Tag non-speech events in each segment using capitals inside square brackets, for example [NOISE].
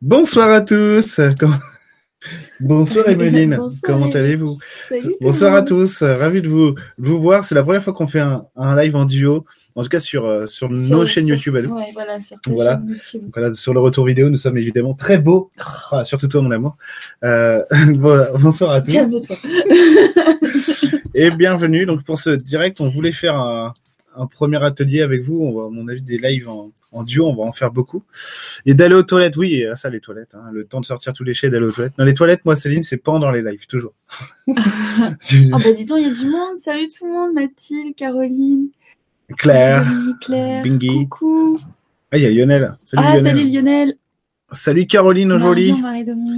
Bonsoir à tous. Bonsoir [LAUGHS] Emeline, comment allez-vous? Bonsoir à tous, ravi de vous, vous voir. C'est la première fois qu'on fait un, live en duo, en tout cas sur, euh, sur, nos chaînes YouTube. voilà, sur, sur le retour vidéo, nous sommes évidemment très beaux, surtout toi mon amour. Euh, [LAUGHS] bonsoir à tous. Et bienvenue. Donc pour ce direct, on voulait faire un, un premier atelier avec vous. On va, à mon avis, des lives en, en duo, on va en faire beaucoup. Et d'aller aux toilettes, oui, ça, les toilettes. Hein, le temps de sortir tous les chais, d'aller aux toilettes. Dans les toilettes, moi, Céline, c'est pendant les lives, toujours. oh, [LAUGHS] [LAUGHS] bah dis donc, il y a du monde. Salut tout le monde, Mathilde, Caroline. Claire. Claire. Bingy. Coucou. Ah, il y a Lionel. Salut ah, Lionel. salut Lionel. Salut Caroline aujourd'hui.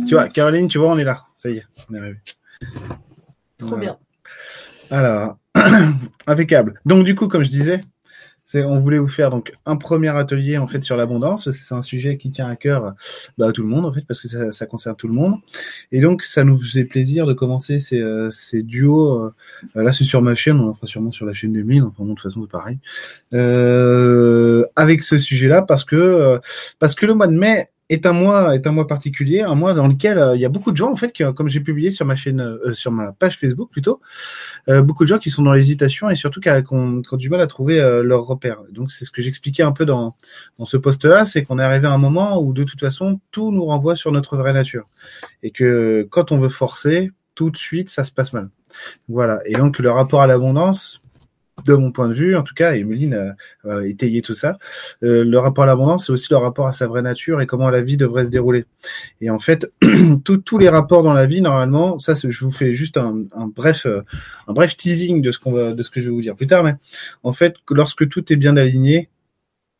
Tu vois, Caroline, tu vois, on est là. Ça y est, on est arrivé. Trop bien. Alors, [CLEARS THROAT] impeccable. Donc du coup, comme je disais, on voulait vous faire donc un premier atelier en fait sur l'abondance parce que c'est un sujet qui tient à cœur bah, à tout le monde en fait parce que ça, concerne tout le monde et donc ça nous faisait plaisir de commencer ces, euh, duos euh, là c'est sur ma chaîne on en fera sûrement sur la chaîne de Mine enfin de toute façon c'est pareil euh, avec ce sujet là parce que parce que le mois de mai est un mois est un mois particulier, un mois dans lequel euh, il y a beaucoup de gens en fait, qui, comme j'ai publié sur ma chaîne, euh, sur ma page Facebook plutôt, euh, beaucoup de gens qui sont dans l'hésitation et surtout qui, ont, du mal à trouver leur repère. Donc c'est ce que j'expliquais un peu dans, dans ce post-là, c'est qu'on est arrivé à un moment où de toute façon tout nous renvoie sur notre vraie nature et que quand on veut forcer, tout de suite ça se passe mal. Voilà. Et donc le rapport à l'abondance, de mon point de vue, en tout cas, et Méline a, étayé tout ça, euh, le rapport à l'abondance, c'est aussi le rapport à sa vraie nature et comment la vie devrait se dérouler. Et en fait, [CLEARS THROAT] tous les rapports dans la vie, normalement, ça, je vous fais juste un, bref, euh, un bref teasing de ce que je vais vous dire plus tard, mais en fait, lorsque tout est bien aligné,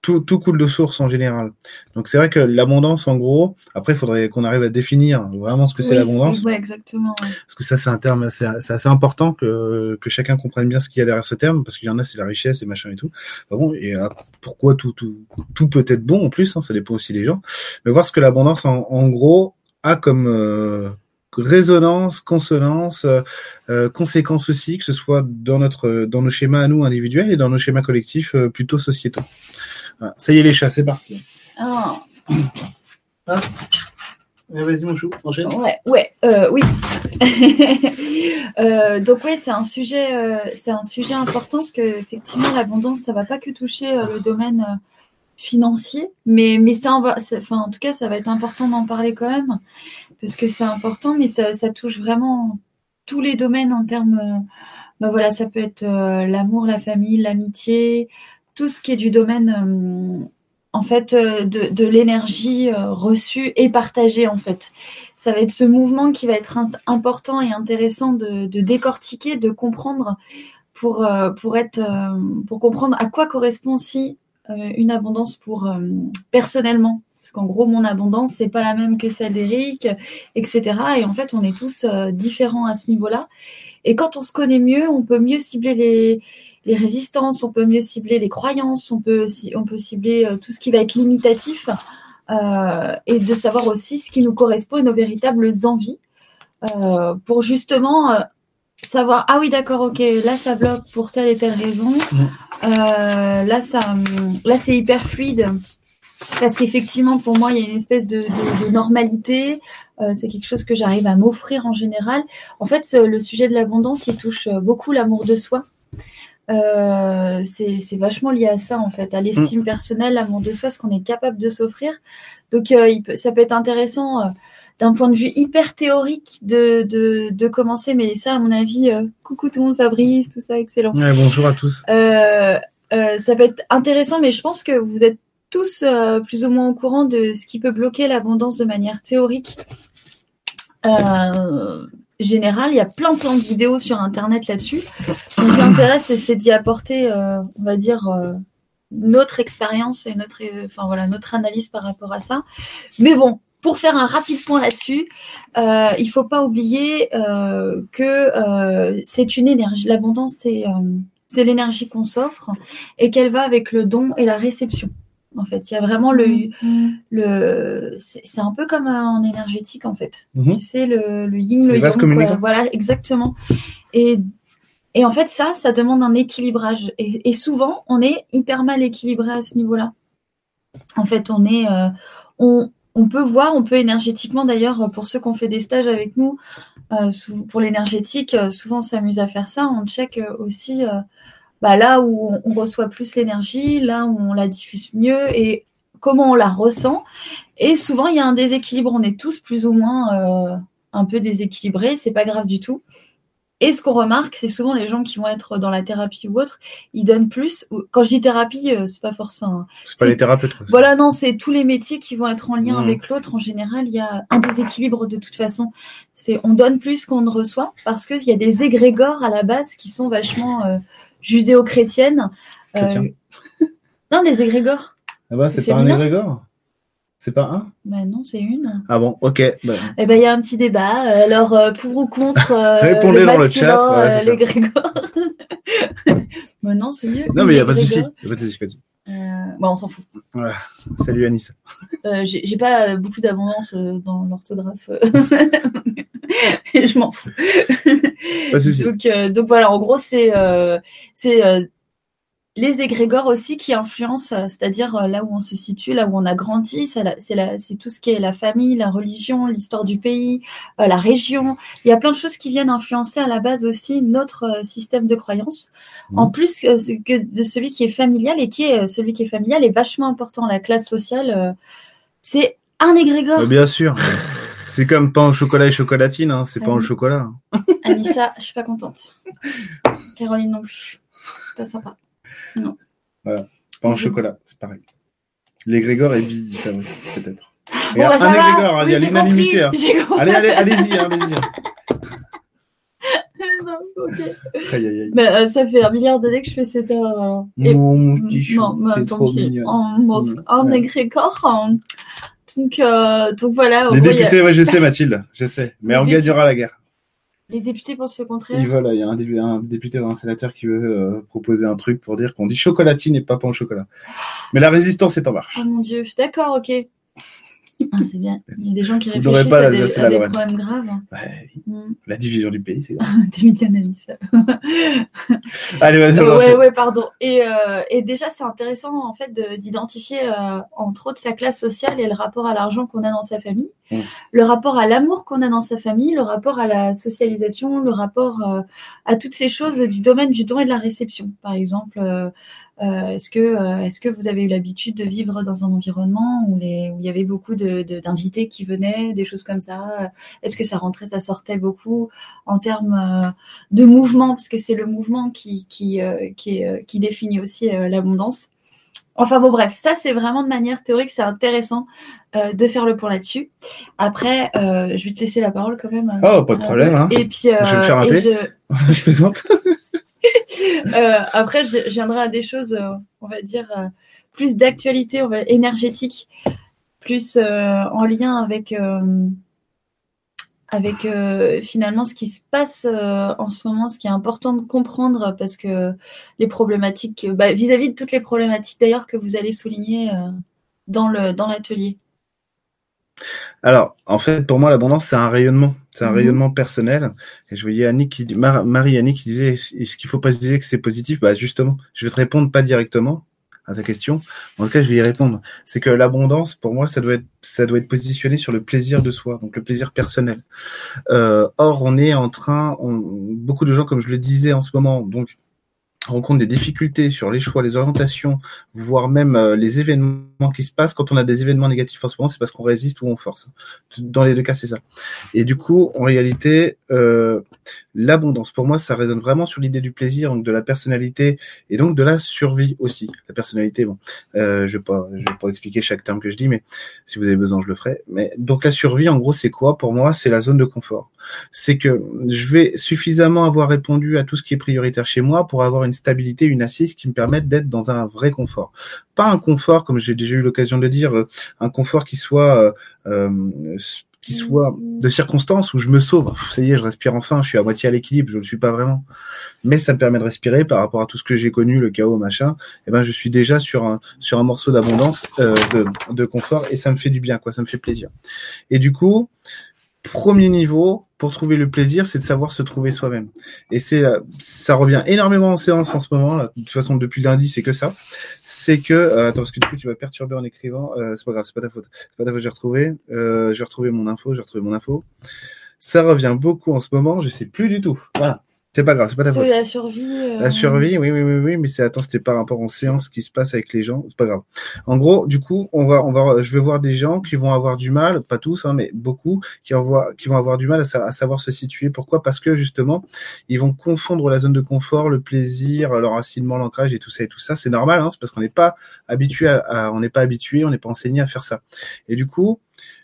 tout, tout coule de source en général. Donc c'est vrai que l'abondance, en gros, après, il faudrait qu'on arrive à définir vraiment ce que c'est l'abondance. Oui, exactement. Parce que ça, c'est un terme, c'est assez important que, que chacun comprenne bien ce qu'il y a derrière ce terme, parce qu'il y en a, c'est la richesse et machin et tout. bon, et euh, pourquoi tout, tout, tout peut être bon en plus, hein, ça dépend aussi des gens. Mais voir ce que l'abondance, en, en, gros, a comme euh, résonance, consonance, euh, euh, conséquence aussi, que ce soit dans notre, dans nos schémas à nous individuels et dans nos schémas collectifs plutôt sociétaux. Ça y est, les chats, c'est parti. Ah. ah. Vas-y, mon chou, enchaîne. Ouais, ouais, euh, oui. [LAUGHS] euh, donc ouais, c'est un sujet, euh, c'est un sujet important parce que effectivement, l'abondance, ça va pas que toucher le domaine financier, mais mais ça, va, enfin, en tout cas, ça va être important d'en parler quand même parce que c'est important, mais ça, ça touche vraiment tous les domaines en termes. bah voilà, ça peut être l'amour, la famille, l'amitié, tout ce qui est du domaine euh, en fait euh, de, l'énergie euh, reçue et partagée en fait. Ça va être ce mouvement qui va être important et intéressant de, décortiquer, de comprendre pour pour être pour comprendre à quoi correspond aussi une abondance pour personnellement. Parce qu'en gros mon abondance c'est pas la même que celle d'Eric etc et en fait on est tous différents à ce niveau là et quand on se connaît mieux on peut mieux cibler les les résistances, on peut mieux cibler les croyances, on peut, on peut cibler euh, tout ce qui va être limitatif euh, et de savoir aussi ce qui nous correspond et nos véritables envies euh, pour justement savoir ah oui d'accord ok là ça bloque pour telle et telle raison. Là ça là c'est hyper fluide. Parce qu'effectivement pour moi il y a une espèce de, normalité c'est quelque chose que j'arrive à m'offrir en général. En fait le sujet de l'abondance il touche beaucoup l'amour de soi euh, c'est vachement lié à ça en fait, à l'estime mm. personnelle, l'amour de soi, ce qu'on est capable de s'offrir. Donc euh, ça peut être intéressant euh, d'un point de vue hyper théorique de, de, commencer, mais ça à mon avis, coucou tout le monde, Fabrice, tout ça, excellent. bonjour à tous. ça peut être intéressant, mais je pense que vous êtes tous plus ou moins au courant de ce qui peut bloquer l'abondance de manière théorique. Euh, général. Il y a plein plein de vidéos sur internet là-dessus. Donc l'intérêt c'est d'y apporter, euh, on va dire, euh, notre expérience et notre, enfin voilà, notre analyse par rapport à ça. Mais bon, pour faire un rapide point là-dessus, euh, il faut pas oublier euh, que c'est une énergie. L'abondance c'est c'est l'énergie qu'on s'offre et qu'elle va avec le don et la réception en fait. Il y a vraiment le, mm. le c'est un peu comme en énergétique en fait. Mm-hmm. Tu sais le, le yin, le yang. Voilà, exactement. Et et en fait ça, ça demande un équilibrage. Et, souvent, on est hyper mal équilibré à ce niveau-là. En fait, on est, euh, on on peut voir, on peut énergétiquement d'ailleurs, pour ceux qui ont fait des stages avec nous, euh, pour l'énergétique, euh, souvent on s'amuse à faire ça. On check euh, aussi bah, là où on, reçoit plus l'énergie, là où on la diffuse mieux et comment on la ressent. Et souvent il y a un déséquilibre. On est tous plus ou moins un peu déséquilibrés. C'est pas grave du tout. Et ce qu'on remarque, c'est souvent les gens qui vont être dans la thérapie ou autre, ils donnent plus. Quand je dis thérapie, euh, c'est pas forcément. C'est pas les thérapeutes. Voilà, non, c'est tous les métiers qui vont être en lien mmh. avec l'autre. En général, il y a un déséquilibre de toute façon. C'est on donne plus qu'on ne reçoit parce qu'il y a des égrégores à la base qui sont vachement euh, judéo-chrétiennes. Euh... [LAUGHS] non, des égrégores. Ah bah, c'est pas un égrégore? C'est pas un? Bah non, c'est une. Ah bon, ok. Bah. Eh ben il y a un petit débat. Alors euh, pour ou contre euh, [LAUGHS] Répondez le dans le chat. Euh, les Grégor. bah non, c'est mieux. Non mais il n'y a pas de souci. pas de souci. Euh, bon, on s'en fout. Voilà. Salut Anis. Euh, J'ai pas beaucoup d'abondance dans l'orthographe. [LAUGHS] [LAUGHS] je m'en fous. Pas de souci. Donc, donc voilà, en gros, c'est c'est les égrégores aussi qui influencent, euh, c'est-à-dire euh, là où on se situe, là où on a grandi, c'est tout ce qui est la famille, la religion, l'histoire du pays, euh, la région. Il y a plein de choses qui viennent influencer à la base aussi notre système de croyance. Mmh. En plus que de celui qui est familial et qui est celui qui est familial est vachement important. La classe sociale, c'est un égrégore. Bien sûr. [LAUGHS] C'est comme pain au chocolat et chocolatine, hein. c'est pas au chocolat. Anissa, je suis pas contente. Caroline non plus. Pas sympa. Non. Voilà. Pas en chocolat, c'est pareil. L'égrégore est bi peut-être. Bon, bah, un égrégore, il y a l'unanimité. Hein. Allez, allez, allez-y, hein, allez-y. Hein. non. Aïe, aïe, aïe. Mais, euh, ça fait un milliard d'années que je fais cette erreur. Et... Mon petit chou, non, mais tant pis. En, en ouais. égrégore, hein. Donc, euh, donc voilà. Les députés, a... ouais, je sais, Mathilde, je sais. Mais on gagnera la guerre. Les députés pensent le contraire. voilà, il y a un, député ou un sénateur qui veut euh, proposer un truc pour dire qu'on dit chocolatine et pas pain au chocolat. Mais la résistance est en marche. Oh mon dieu, d'accord, ok. Ah, c'est bien. Il y a des gens qui réfléchissent pas à, des, à des problèmes graves. Ouais, mm. La division du pays, c'est grave. [LAUGHS] ça. [LAUGHS] Allez, vas-y. Ouais, ouais, pardon. Et, euh, et déjà, c'est intéressant en fait d'identifier euh, entre autres sa classe sociale et le rapport à l'argent qu'on a dans sa famille, mm. le rapport à l'amour qu'on a dans sa famille, le rapport à la socialisation, le rapport euh, à toutes ces choses du domaine du don et de la réception. Par exemple, euh, euh, est-ce que, euh, est-ce que vous avez eu l'habitude de vivre dans un environnement où, les, où il y avait beaucoup de, d'invités qui venaient, des choses comme ça? Est-ce que ça rentrait, ça sortait beaucoup en termes euh, de mouvement, parce que c'est le mouvement qui, qui, qui, qui définit aussi l'abondance. Enfin bon, bref, ça c'est vraiment de manière théorique, c'est intéressant de faire le point là-dessus. Après, je vais te laisser la parole quand même. Oh, pas de problème. Hein. Et puis, je vais me faire rater. Je... [LAUGHS] je plaisante. [LAUGHS] Euh, après, je, viendrai à des choses, euh, on va dire, euh, plus d'actualité, énergétique, plus en lien avec avec finalement ce qui se passe en ce moment, ce qui est important de comprendre parce que les problématiques, bah, vis-à-vis de toutes les problématiques d'ailleurs que vous allez souligner dans l'atelier. Alors, en fait, pour moi, l'abondance, c'est un rayonnement. C'est un mhm. rayonnement personnel. Et je voyais Annick qui, Marie Annick qui disait, est-ce qu'il faut pas se dire que c'est positif? Bah, justement, je vais te répondre pas directement à ta question. En tout cas, je vais y répondre. C'est que l'abondance, pour moi, ça doit être, ça doit être positionné sur le plaisir de soi, donc le plaisir personnel. Euh, or, on est en train, beaucoup de gens, comme je le disais en ce moment, donc, rencontre des difficultés sur les choix, les orientations, voire même euh, les événements qui se passent. Quand on a des événements négatifs en ce moment, c'est parce qu'on résiste ou on force. Dans les deux cas, c'est ça. Et du coup, en réalité, euh, l'abondance, pour moi, ça résonne vraiment sur l'idée du plaisir, donc de la personnalité et donc de la survie aussi. La personnalité, bon, euh, je vais pas, je vais pas expliquer chaque terme que je dis, mais si vous avez besoin, je le ferai. Mais donc la survie, en gros, c'est quoi? Pour moi, c'est la zone de confort. C'est que je vais suffisamment avoir répondu à tout ce qui est prioritaire chez moi pour avoir une stabilité, une assise qui me permette d'être dans un vrai confort. Pas un confort, comme j'ai déjà eu l'occasion de le dire, euh, un confort qui soit euh, euh qui soit de circonstances où je me sauve. Ça y est, je respire enfin, je suis à moitié à l'équilibre, je ne le suis pas vraiment. Mais ça me permet de respirer par rapport à tout ce que j'ai connu, le chaos, machin. Et eh ben, je suis déjà sur un sur un morceau d'abondance, euh, de, de confort, et ça me fait du bien, quoi. Ça me fait plaisir. Et du coup, premier niveau pour trouver le plaisir, c'est de savoir se trouver soi-même. Et c'est euh, ça revient énormément en séance en ce moment. Là. De toute façon, depuis lundi, c'est que ça. C'est que euh, attends parce que du coup, tu vas perturber en écrivant. Euh, c'est pas grave, c'est pas ta faute. C'est pas ta faute. J'ai retrouvé. Euh, j'ai retrouvé mon info. J'ai retrouvé mon info. Ça revient beaucoup en ce moment. Je sais plus du tout. Voilà. C'est pas grave, c'est pas ta faute. la survie. euh, La survie, oui, oui, oui, oui, mais c'est attends, c'était par rapport en séance qui se passe avec les gens, c'est pas grave. En gros, du coup, on va, on va, je vais voir des gens qui vont avoir du mal, pas tous, hein, mais beaucoup, qui, envoient, qui vont avoir du mal à, sa- à savoir se situer. Pourquoi? Parce que justement, ils vont confondre la zone de confort, le plaisir, l'enracinement, l'ancrage et tout ça et tout ça. C'est normal, hein, c'est parce qu'on n'est pas habitué à, à- on n'est pas habitué, on n'est pas enseigné à faire ça. Et du coup.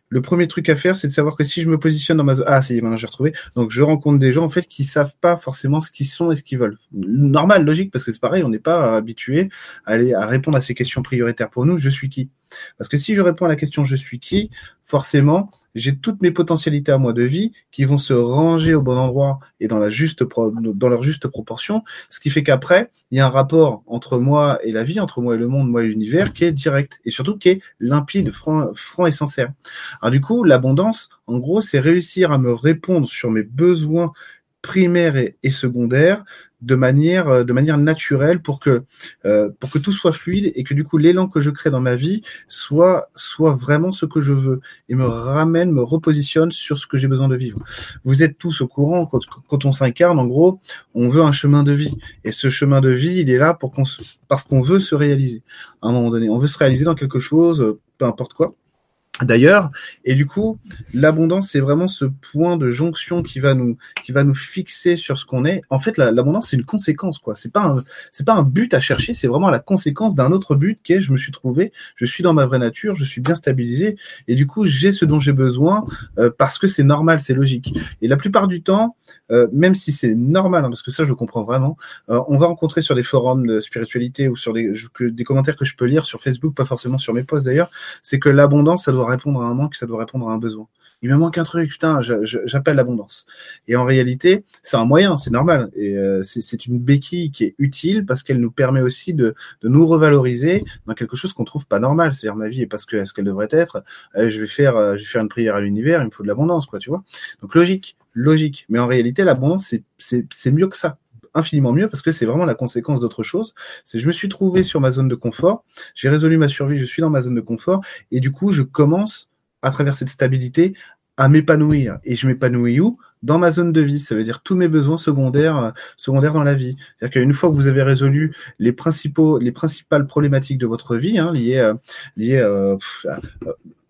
Le premier truc à faire, c'est de savoir que si je me positionne dans ma zone, ah, c'est maintenant j'ai retrouvé. Donc je rencontre des gens en fait qui savent pas forcément ce qu'ils sont et ce qu'ils veulent. Normal, logique, parce que c'est pareil, on n'est pas habitué à aller à répondre à ces questions prioritaires pour nous. Je suis qui? Parce que si je réponds à la question je suis qui, forcément, j'ai toutes mes potentialités à moi de vie qui vont se ranger au bon endroit et dans la juste dans leur juste proportion, ce qui fait qu'après, il y a un rapport entre moi et la vie, entre moi et le monde, moi et l'univers qui est direct et surtout qui est limpide, franc, et sincère. Alors du coup, l'abondance, en gros, c'est réussir à me répondre sur mes besoins primaires et secondaires de manière euh, de manière naturelle pour que euh, pour que tout soit fluide et que du coup l'élan que je crée dans ma vie soit soit vraiment ce que je veux et me ramène me repositionne sur ce que j'ai besoin de vivre. Vous êtes tous au courant quand quand on s'incarne en gros, on veut un chemin de vie et ce chemin de vie, il est là pour parce qu'on veut se réaliser à un moment donné, on veut se réaliser dans quelque chose euh, peu importe quoi. D'ailleurs, et du coup, l'abondance, c'est vraiment ce point de jonction qui va nous, qui va nous fixer sur ce qu'on est. En fait, la- l'abondance, c'est une conséquence, quoi. C'est pas c'est pas un but à chercher, c'est vraiment la conséquence d'un autre but qui est, je me suis trouvé, je suis dans ma vraie nature, je suis bien stabilisé, et du coup, j'ai ce dont j'ai besoin euh, parce que c'est normal, c'est logique. Et la plupart du temps, euh, même si c'est normal, hein, parce que ça, je le comprends vraiment, euh, on va rencontrer sur des forums de spiritualité ou sur des, des commentaires que je peux lire sur Facebook, pas forcément sur mes posts d'ailleurs, c'est que l'abondance, ça doit répondre à un manque, ça doit répondre à un besoin. Il me manque un truc, putain, j'appelle l'abondance. Et en réalité, c'est un moyen, c'est normal. Et euh, c'est une béquille qui est utile parce qu'elle nous permet aussi de, nous revaloriser dans quelque chose qu'on trouve pas normal. C'est-à-dire ma vie est pas ce que- ce qu'elle devrait être. Je vais faire, euh, je vais faire une prière à l'univers. Il me faut de l'abondance, quoi, tu vois. Donc logique, logique. Mais en réalité, l'abondance, c'est mieux que ça infiniment mieux parce que c'est vraiment la conséquence d'autre chose. C'est je me suis trouvé sur ma zone de confort, j'ai résolu ma survie, je suis dans ma zone de confort et du coup je commence à travers cette stabilité à m'épanouir et je m'épanouis où? Dans ma zone de vie, ça veut dire tous mes besoins secondaires, euh, secondaires dans la vie. C'est-à-dire qu'une fois que vous avez résolu les principaux, les principales problématiques de votre vie, hein, liées, euh, liées, euh,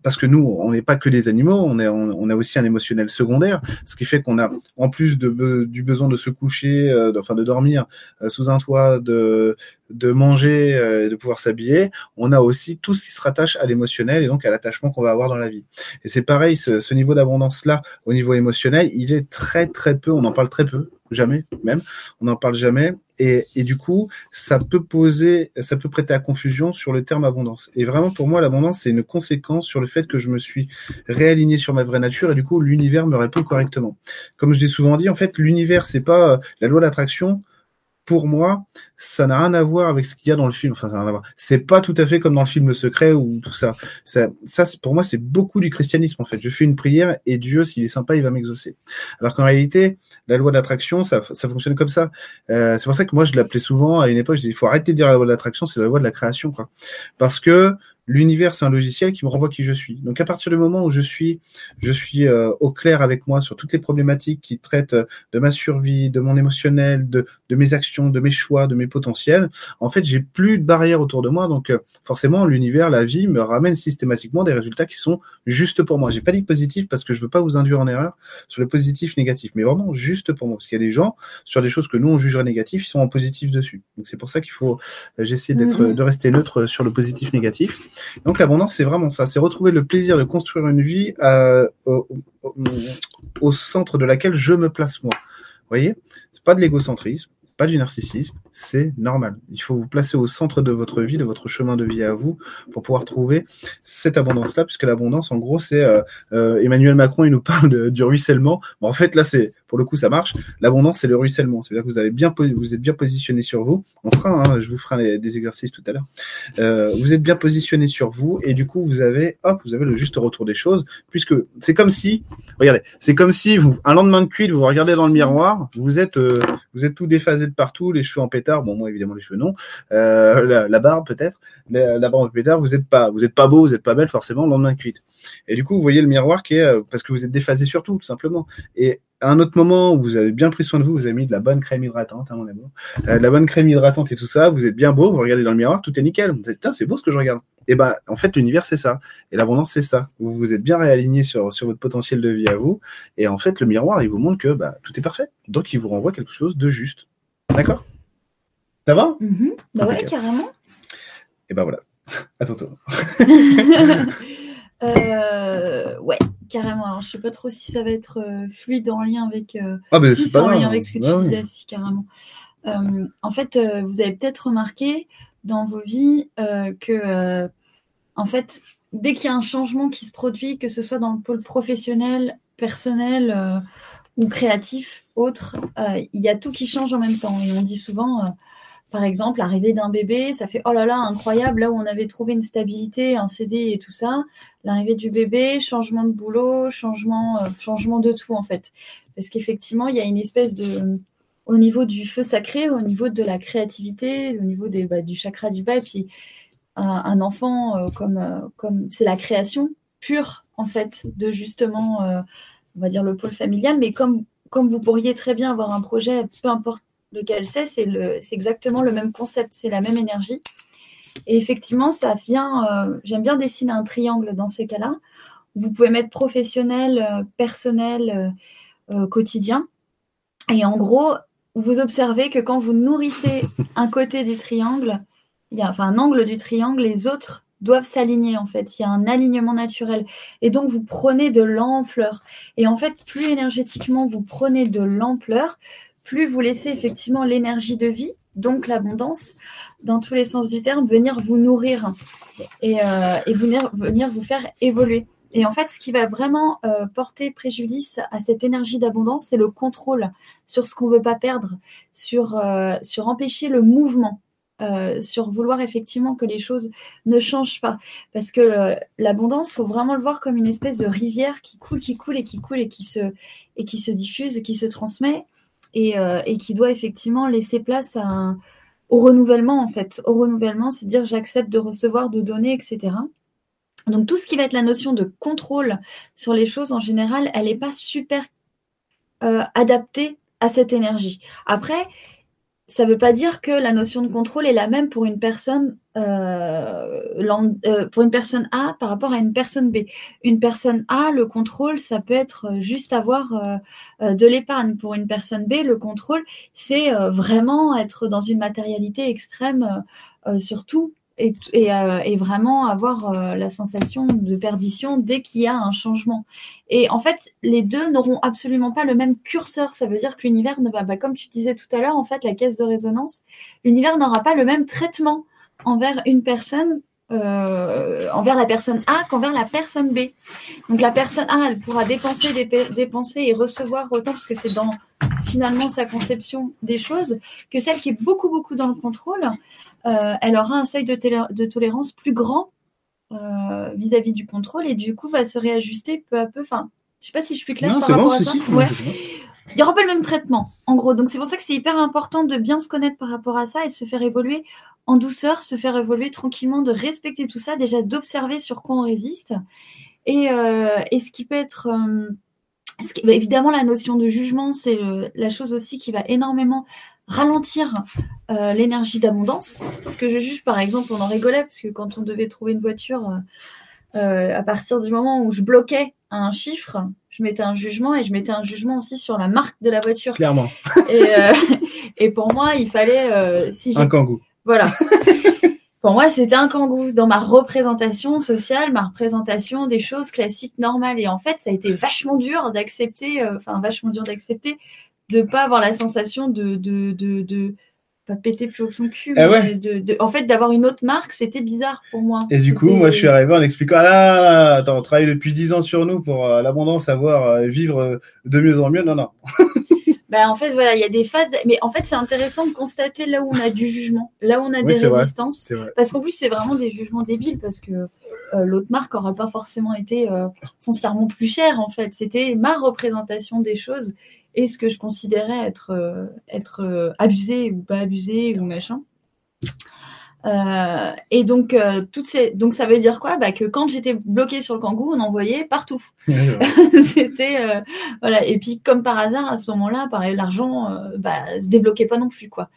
parce que nous, on n'est pas que des animaux, on, a aussi un émotionnel secondaire, ce qui fait qu'on a, en plus du besoin de se coucher, euh, enfin de dormir euh, sous un toit, de, de manger, euh, de pouvoir s'habiller, on a aussi tout ce qui se rattache à l'émotionnel et donc à l'attachement qu'on va avoir dans la vie. Et c'est pareil, ce, ce niveau d'abondance-là, au niveau émotionnel, il est très très peu, on en parle très peu, jamais même, on n'en parle jamais. Et, et du coup, ça peut poser, ça peut prêter à confusion sur le terme abondance. Et vraiment, pour moi, l'abondance, c'est une conséquence sur le fait que je me suis réaligné sur ma vraie nature et du coup, l'univers me répond correctement. Comme je l'ai souvent dit, en fait, l'univers, c'est pas euh, la loi d'attraction. Pour moi, ça n'a rien à voir avec ce qu'il y a dans le film. Enfin, ça n'a rien à voir. C'est pas tout à fait comme dans le film Le Secret ou tout ça. Ça, ça pour moi, c'est beaucoup du christianisme en fait. Je fais une prière et Dieu, s'il est sympa, il va m'exaucer. Alors qu'en réalité, la loi d'attraction, ça, ça fonctionne comme ça. Euh, c'est pour ça que moi, je l'appelais souvent à une époque. Je disais, il faut arrêter de dire la loi de l'attraction, c'est la loi de la création, quoi. Parce que l'univers, c'est un logiciel qui me renvoie qui je suis. Donc à partir du moment où je suis, je suis euh, au clair avec moi sur toutes les problématiques qui traitent euh, de ma survie, de mon émotionnel, de, de mes actions, de mes choix, de mes potentiels, en fait, j'ai plus de barrières autour de moi. Donc euh, forcément, l'univers, la vie me ramène systématiquement des résultats qui sont justes pour moi. J'ai pas dit positif parce que je veux pas vous induire en erreur sur le positif, négatif, mais vraiment juste pour moi. Parce qu'il y a des gens sur des choses que nous on jugerait négatifs, ils sont en positif dessus. Donc c'est pour ça qu'il faut, euh, j'essaie d'être, Mhm. de rester neutre sur le positif, négatif. Donc l'abondance, c'est vraiment ça, c'est retrouver le plaisir de construire une vie euh, au, centre de laquelle je me place moi. Vous voyez, c'est pas de l'égocentrisme, pas du narcissisme, c'est normal. Il faut vous placer au centre de votre vie, de votre chemin de vie à vous, pour pouvoir trouver cette abondance-là, puisque l'abondance, en gros, c'est euh, euh, Emmanuel Macron, il nous [LAUGHS] parle du ruissellement. En fait, là, c'est pour le coup, ça marche. L'abondance, c'est le ruissellement. C'est-à-dire que vous avez bien, vous êtes bien positionné sur vous. On fera, hein, je vous ferai des exercices tout à l'heure. Euh, vous êtes bien positionné sur vous et du coup, vous avez, hop, vous avez le juste retour des choses, puisque c'est comme si, regardez, c'est comme si vous, un lendemain de cuite, vous regardez dans le miroir, vous êtes, euh, vous êtes tout déphasé de partout, les cheveux en pétard. Bon, moi évidemment les cheveux non, euh, la, barbe peut-être, la, barbe en pétard. Vous êtes pas, vous êtes pas beau, vous êtes pas belle forcément le lendemain de cuite. Et du coup, vous voyez le miroir qui est parce que vous êtes déphasé sur tout, tout simplement. Et à un autre moment où vous avez bien pris soin de vous, vous avez mis de la bonne crème hydratante, hein, mon amour, euh, de la bonne crème hydratante et tout ça, vous êtes bien beau, vous regardez dans le miroir, tout est nickel. Vous dites, c'est beau ce que je regarde. Et ben, en fait, l'univers c'est ça, et l'abondance c'est ça. Vous vous êtes bien réaligné sur sur votre potentiel de vie à vous, et en fait, le miroir il vous montre que bah, tout est parfait. Donc, il vous renvoie quelque chose de juste. D'accord? Ça va? Mm-hmm. Bah ouais, carrément. Et ben voilà. [LAUGHS] À tantôt. [LAUGHS] [LAUGHS] euh, ouais, carrément. Alors, je sais pas trop si ça va être euh, fluide en lien avec. Euh, ah, mais c'est pas en lien avec ce que tu disais, si, carrément. Euh, en fait, vous avez peut-être remarqué dans vos vies que, en fait, dès qu'il y a un changement qui se produit, que ce soit dans le pôle professionnel, personnel ou créatif, autre, il y a tout qui change en même temps. Et on dit souvent par exemple, l'arrivée d'un bébé, ça fait oh là là, incroyable, là où on avait trouvé une stabilité, un CD et tout ça. L'arrivée du bébé, changement de boulot, changement, euh, changement de tout en fait. Parce qu'effectivement, il y a une espèce de. Au niveau du feu sacré, au niveau de la créativité, au niveau des, bah, du chakra du bas, et puis un, enfant, euh, comme, euh, comme c'est la création pure en fait, de justement, on va dire le pôle familial, mais comme, comme vous pourriez très bien avoir un projet, peu importe lequel c'est, c'est exactement le même concept, c'est la même énergie. Et effectivement, ça vient, euh, j'aime bien dessiner un triangle dans ces cas-là. Vous pouvez mettre professionnel, euh, personnel, euh, quotidien. Et en gros, vous observez que quand vous nourrissez [LAUGHS] un côté du triangle, il y a enfin un angle du triangle, les autres doivent s'aligner en fait. Il y a un alignement naturel. Et donc vous prenez de l'ampleur. Et en fait, plus énergétiquement vous prenez de l'ampleur, plus vous laissez effectivement l'énergie de vie, donc l'abondance, dans tous les sens du terme, venir vous nourrir et, euh, venir, vous faire évoluer. Et en fait, ce qui va vraiment euh, porter préjudice à cette énergie d'abondance, c'est le contrôle sur ce qu'on veut pas perdre, sur, euh, sur empêcher le mouvement. sur vouloir effectivement que les choses ne changent pas. Parce que l'abondance, faut vraiment le voir comme une espèce de rivière qui coule, qui coule et qui coule et qui se, et qui se diffuse, qui se transmet. Euh, et, qui doit effectivement laisser place au renouvellement en fait. Au renouvellement, c'est dire j'accepte de recevoir, de donner, etc. Donc tout ce qui va être la notion de contrôle sur les choses en général, elle n'est pas super euh, adaptée à cette énergie. Après, ça ne veut pas dire que la notion de contrôle est la même pour une personne euh, euh, pour une personne A par rapport à une personne B. Une personne A, le contrôle, ça peut être juste avoir euh, de l'épargne. Pour une personne B, le contrôle, c'est vraiment être dans une matérialité extrême, surtout et, et, vraiment avoir la sensation de perdition dès qu'il y a un changement. Et en fait, les deux n'auront absolument pas le même curseur. Ça veut dire que l'univers ne va pas, comme tu disais tout à l'heure, en fait, la caisse de résonance, l'univers n'aura pas le même traitement envers une personne, euh, envers la personne A qu'envers la personne B. Donc la personne A, elle pourra dépenser, dépenser et recevoir autant parce que c'est dans finalement sa conception des choses que celle qui est beaucoup beaucoup dans le contrôle, euh, elle aura un seuil de, de tolérance plus grand euh, vis-à-vis du contrôle et du coup va se réajuster peu à peu. Enfin, je sais pas si je suis claire par rapport à ça. ouais il n'y aura pas le même traitement, en gros. Donc c'est pour ça que c'est hyper important de bien se connaître par rapport à ça et de se faire évoluer en douceur, se faire évoluer tranquillement, de respecter tout ça, déjà d'observer sur quoi on résiste. Et, euh, et ce qui peut être... Euh, bah, évidemment, la notion de jugement, c'est euh, la chose aussi qui va énormément ralentir l'énergie d'abondance. Ce que je juge, par exemple, on en rigolait, parce que quand on devait trouver une voiture, à partir du moment où je bloquais un chiffre, je mettais un jugement et je mettais un jugement aussi sur la marque de la voiture. Clairement. Et, [LAUGHS] et pour moi, il fallait... si un kangou. Voilà. [LAUGHS] Pour moi, c'était un kangou dans ma représentation sociale, ma représentation des choses classiques normales. Et en fait, ça a été vachement dur d'accepter, euh, enfin vachement dur d'accepter de pas avoir la sensation de, de, de, pas péter plus haut que son cul. Mais ouais de, de- en fait, d'avoir une autre marque, c'était bizarre pour moi. Et du coup, moi, je suis arrivé en expliquant, ah là, là, attends, on travaille depuis 10 ans sur nous pour euh, l'abondance, savoir euh, vivre de mieux en mieux. Non, non. [LAUGHS] Bah, en fait, voilà, il y a des phases. Mais en fait, c'est intéressant de constater là où on a du jugement, là où on a Oui, des vrai. résistances. Vrai. Parce qu'en plus, c'est vraiment des jugements débiles parce que euh, l'autre marque aurait pas forcément été euh, foncièrement plus chère en fait. C'était ma représentation des choses et ce que je considérais être euh, être euh, abusé ou pas abusé ou machin. Euh, et donc euh, toutes ces donc ça veut dire quoi? Bah que quand j'étais bloquée sur le kangou on envoyait partout. [LAUGHS] [LAUGHS] C'était euh, voilà. Et puis comme par hasard à ce moment-là pareil l'argent bah se débloquait pas non plus quoi.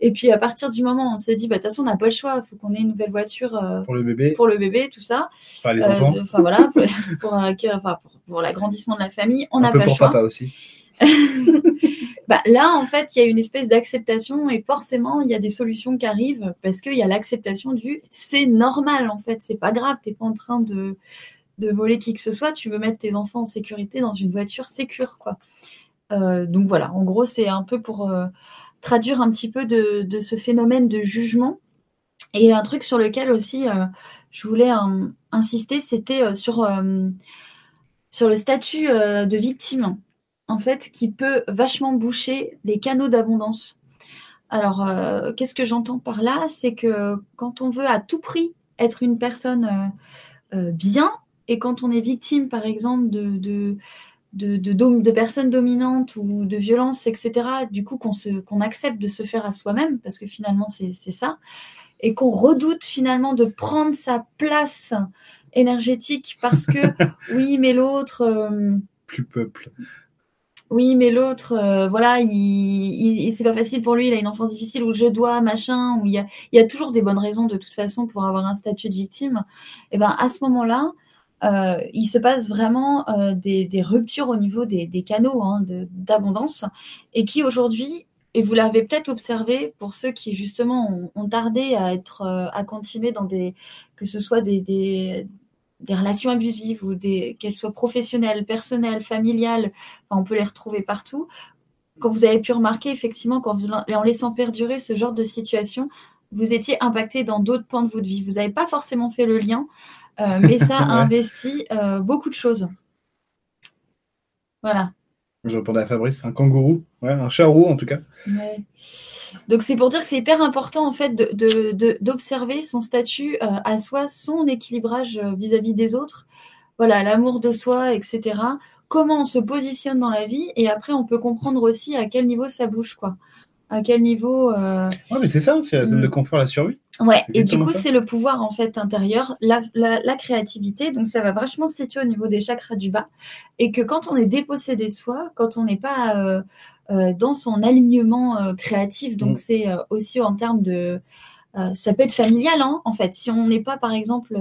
Et puis à partir du moment où on s'est dit bah de toute façon on n'a pas le choix faut qu'on ait une nouvelle voiture pour le bébé, pour le bébé tout ça. Pas les enfants, enfin voilà pour [LAUGHS] pour, enfin, pour, pour l'agrandissement de la famille on n'a pas le pour choix. papa aussi. [LAUGHS] bah, là, en fait, il y a une espèce d'acceptation et forcément, il y a des solutions qui arrivent parce qu'il y a l'acceptation du c'est normal, en fait, c'est pas grave, t'es pas en train de, de voler qui que ce soit, tu veux mettre tes enfants en sécurité dans une voiture sécure, quoi. Euh, donc voilà, en gros, c'est un peu pour euh, traduire un petit peu de, de ce phénomène de jugement. Et un truc sur lequel aussi euh, je voulais insister, c'était sur, sur le statut de victime en fait, qui peut vachement boucher les canaux d'abondance. Alors, euh, qu'est-ce que j'entends par là? C'est que quand on veut à tout prix être une personne euh, euh, bien, et quand on est victime, par exemple, de, de, de, de, dom- de personnes dominantes ou de violences, etc., du coup, qu'on accepte de se faire à soi-même, parce que finalement, c'est ça, et qu'on redoute finalement de prendre sa place énergétique parce que, [LAUGHS] oui, mais l'autre... Plus peuple. Oui, mais l'autre, euh, voilà, il, il, c'est pas facile pour lui, il a une enfance difficile où je dois, machin, où il y a, il y a toujours des bonnes raisons de toute façon pour avoir un statut de victime. Et ben à ce moment-là, euh, il se passe vraiment euh, des, des ruptures au niveau des, des canaux hein, d'abondance et qui aujourd'hui, et vous l'avez peut-être observé pour ceux qui justement ont, ont tardé à être, à continuer dans des, que ce soit des, des des relations abusives ou des qu'elles soient professionnelles, personnelles, familiales, Enfin, on peut les retrouver partout. Quand vous avez pu remarquer, effectivement, vous, en laissant perdurer ce genre de situation, vous étiez impacté dans d'autres points de votre vie. Vous n'avez pas forcément fait le lien, euh, mais ça [LAUGHS] a Ouais. investi euh, beaucoup de choses. Voilà. Je répondais à Fabrice, un kangourou, ouais, un charroux en tout cas. Ouais. Donc c'est pour dire que c'est hyper important en fait de- de- de- d'observer son statut euh, à soi, son équilibrage euh, vis-à-vis des autres, voilà l'amour de soi, etc. Comment on se positionne dans la vie et après on peut comprendre aussi à quel niveau ça bouge quoi, à quel niveau. euh, Ouais, mais c'est ça, c'est la zone Mm. de confort, la survie. Ouais, et du coup, c'est le pouvoir en fait intérieur, la, la, la créativité. Donc, ça va vachement se situer au niveau des chakras du bas. Et que quand on est dépossédé de soi, quand on n'est pas euh, euh, dans son alignement euh, créatif, donc Mm. c'est aussi en termes de. ça peut être familial, hein, en fait. Si on n'est pas, par exemple.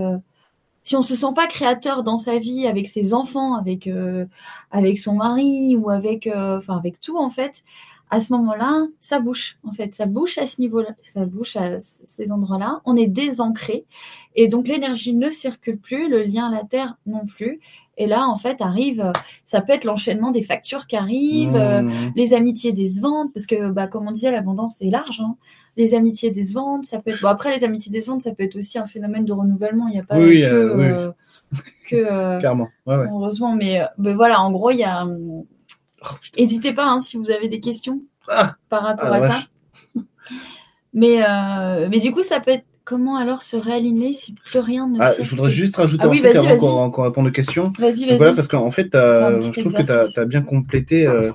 si on se sent pas créateur dans sa vie avec ses enfants, avec euh, avec son mari ou avec euh, enfin avec tout en fait, à ce moment-là, ça bouche en fait, ça bouche à ce niveau-là, ça bouche à ces endroits-là. On est désancré et donc l'énergie ne circule plus, le lien à la terre non plus. Et là, en fait, arrive, ça peut être l'enchaînement des factures qui arrivent, euh, Mmh. les amitiés décevantes, parce que, bah, comme on disait, l'abondance c'est large. hein. Les amitiés décevantes, ça peut être. Bon, après, les amitiés décevantes, ça peut être aussi un phénomène de renouvellement. Il n'y a pas Oui, que. euh, oui. euh, que euh, [LAUGHS] Clairement. Ouais, ouais. heureusement, mais, mais voilà, en gros, il y a. Oh. N'hésitez pas hein, si vous avez des questions Ah par rapport Ah, à ça. [LAUGHS] Mais, euh, mais du coup, ça peut être comment alors se réaligner si plus rien ne Ah, je voudrais juste rajouter Ah un oui, truc avant qu'on qu'on réponde aux questions. Vas-y, vas-y. voilà, parce qu'en fait, je trouve que tu as, bien complété. Euh...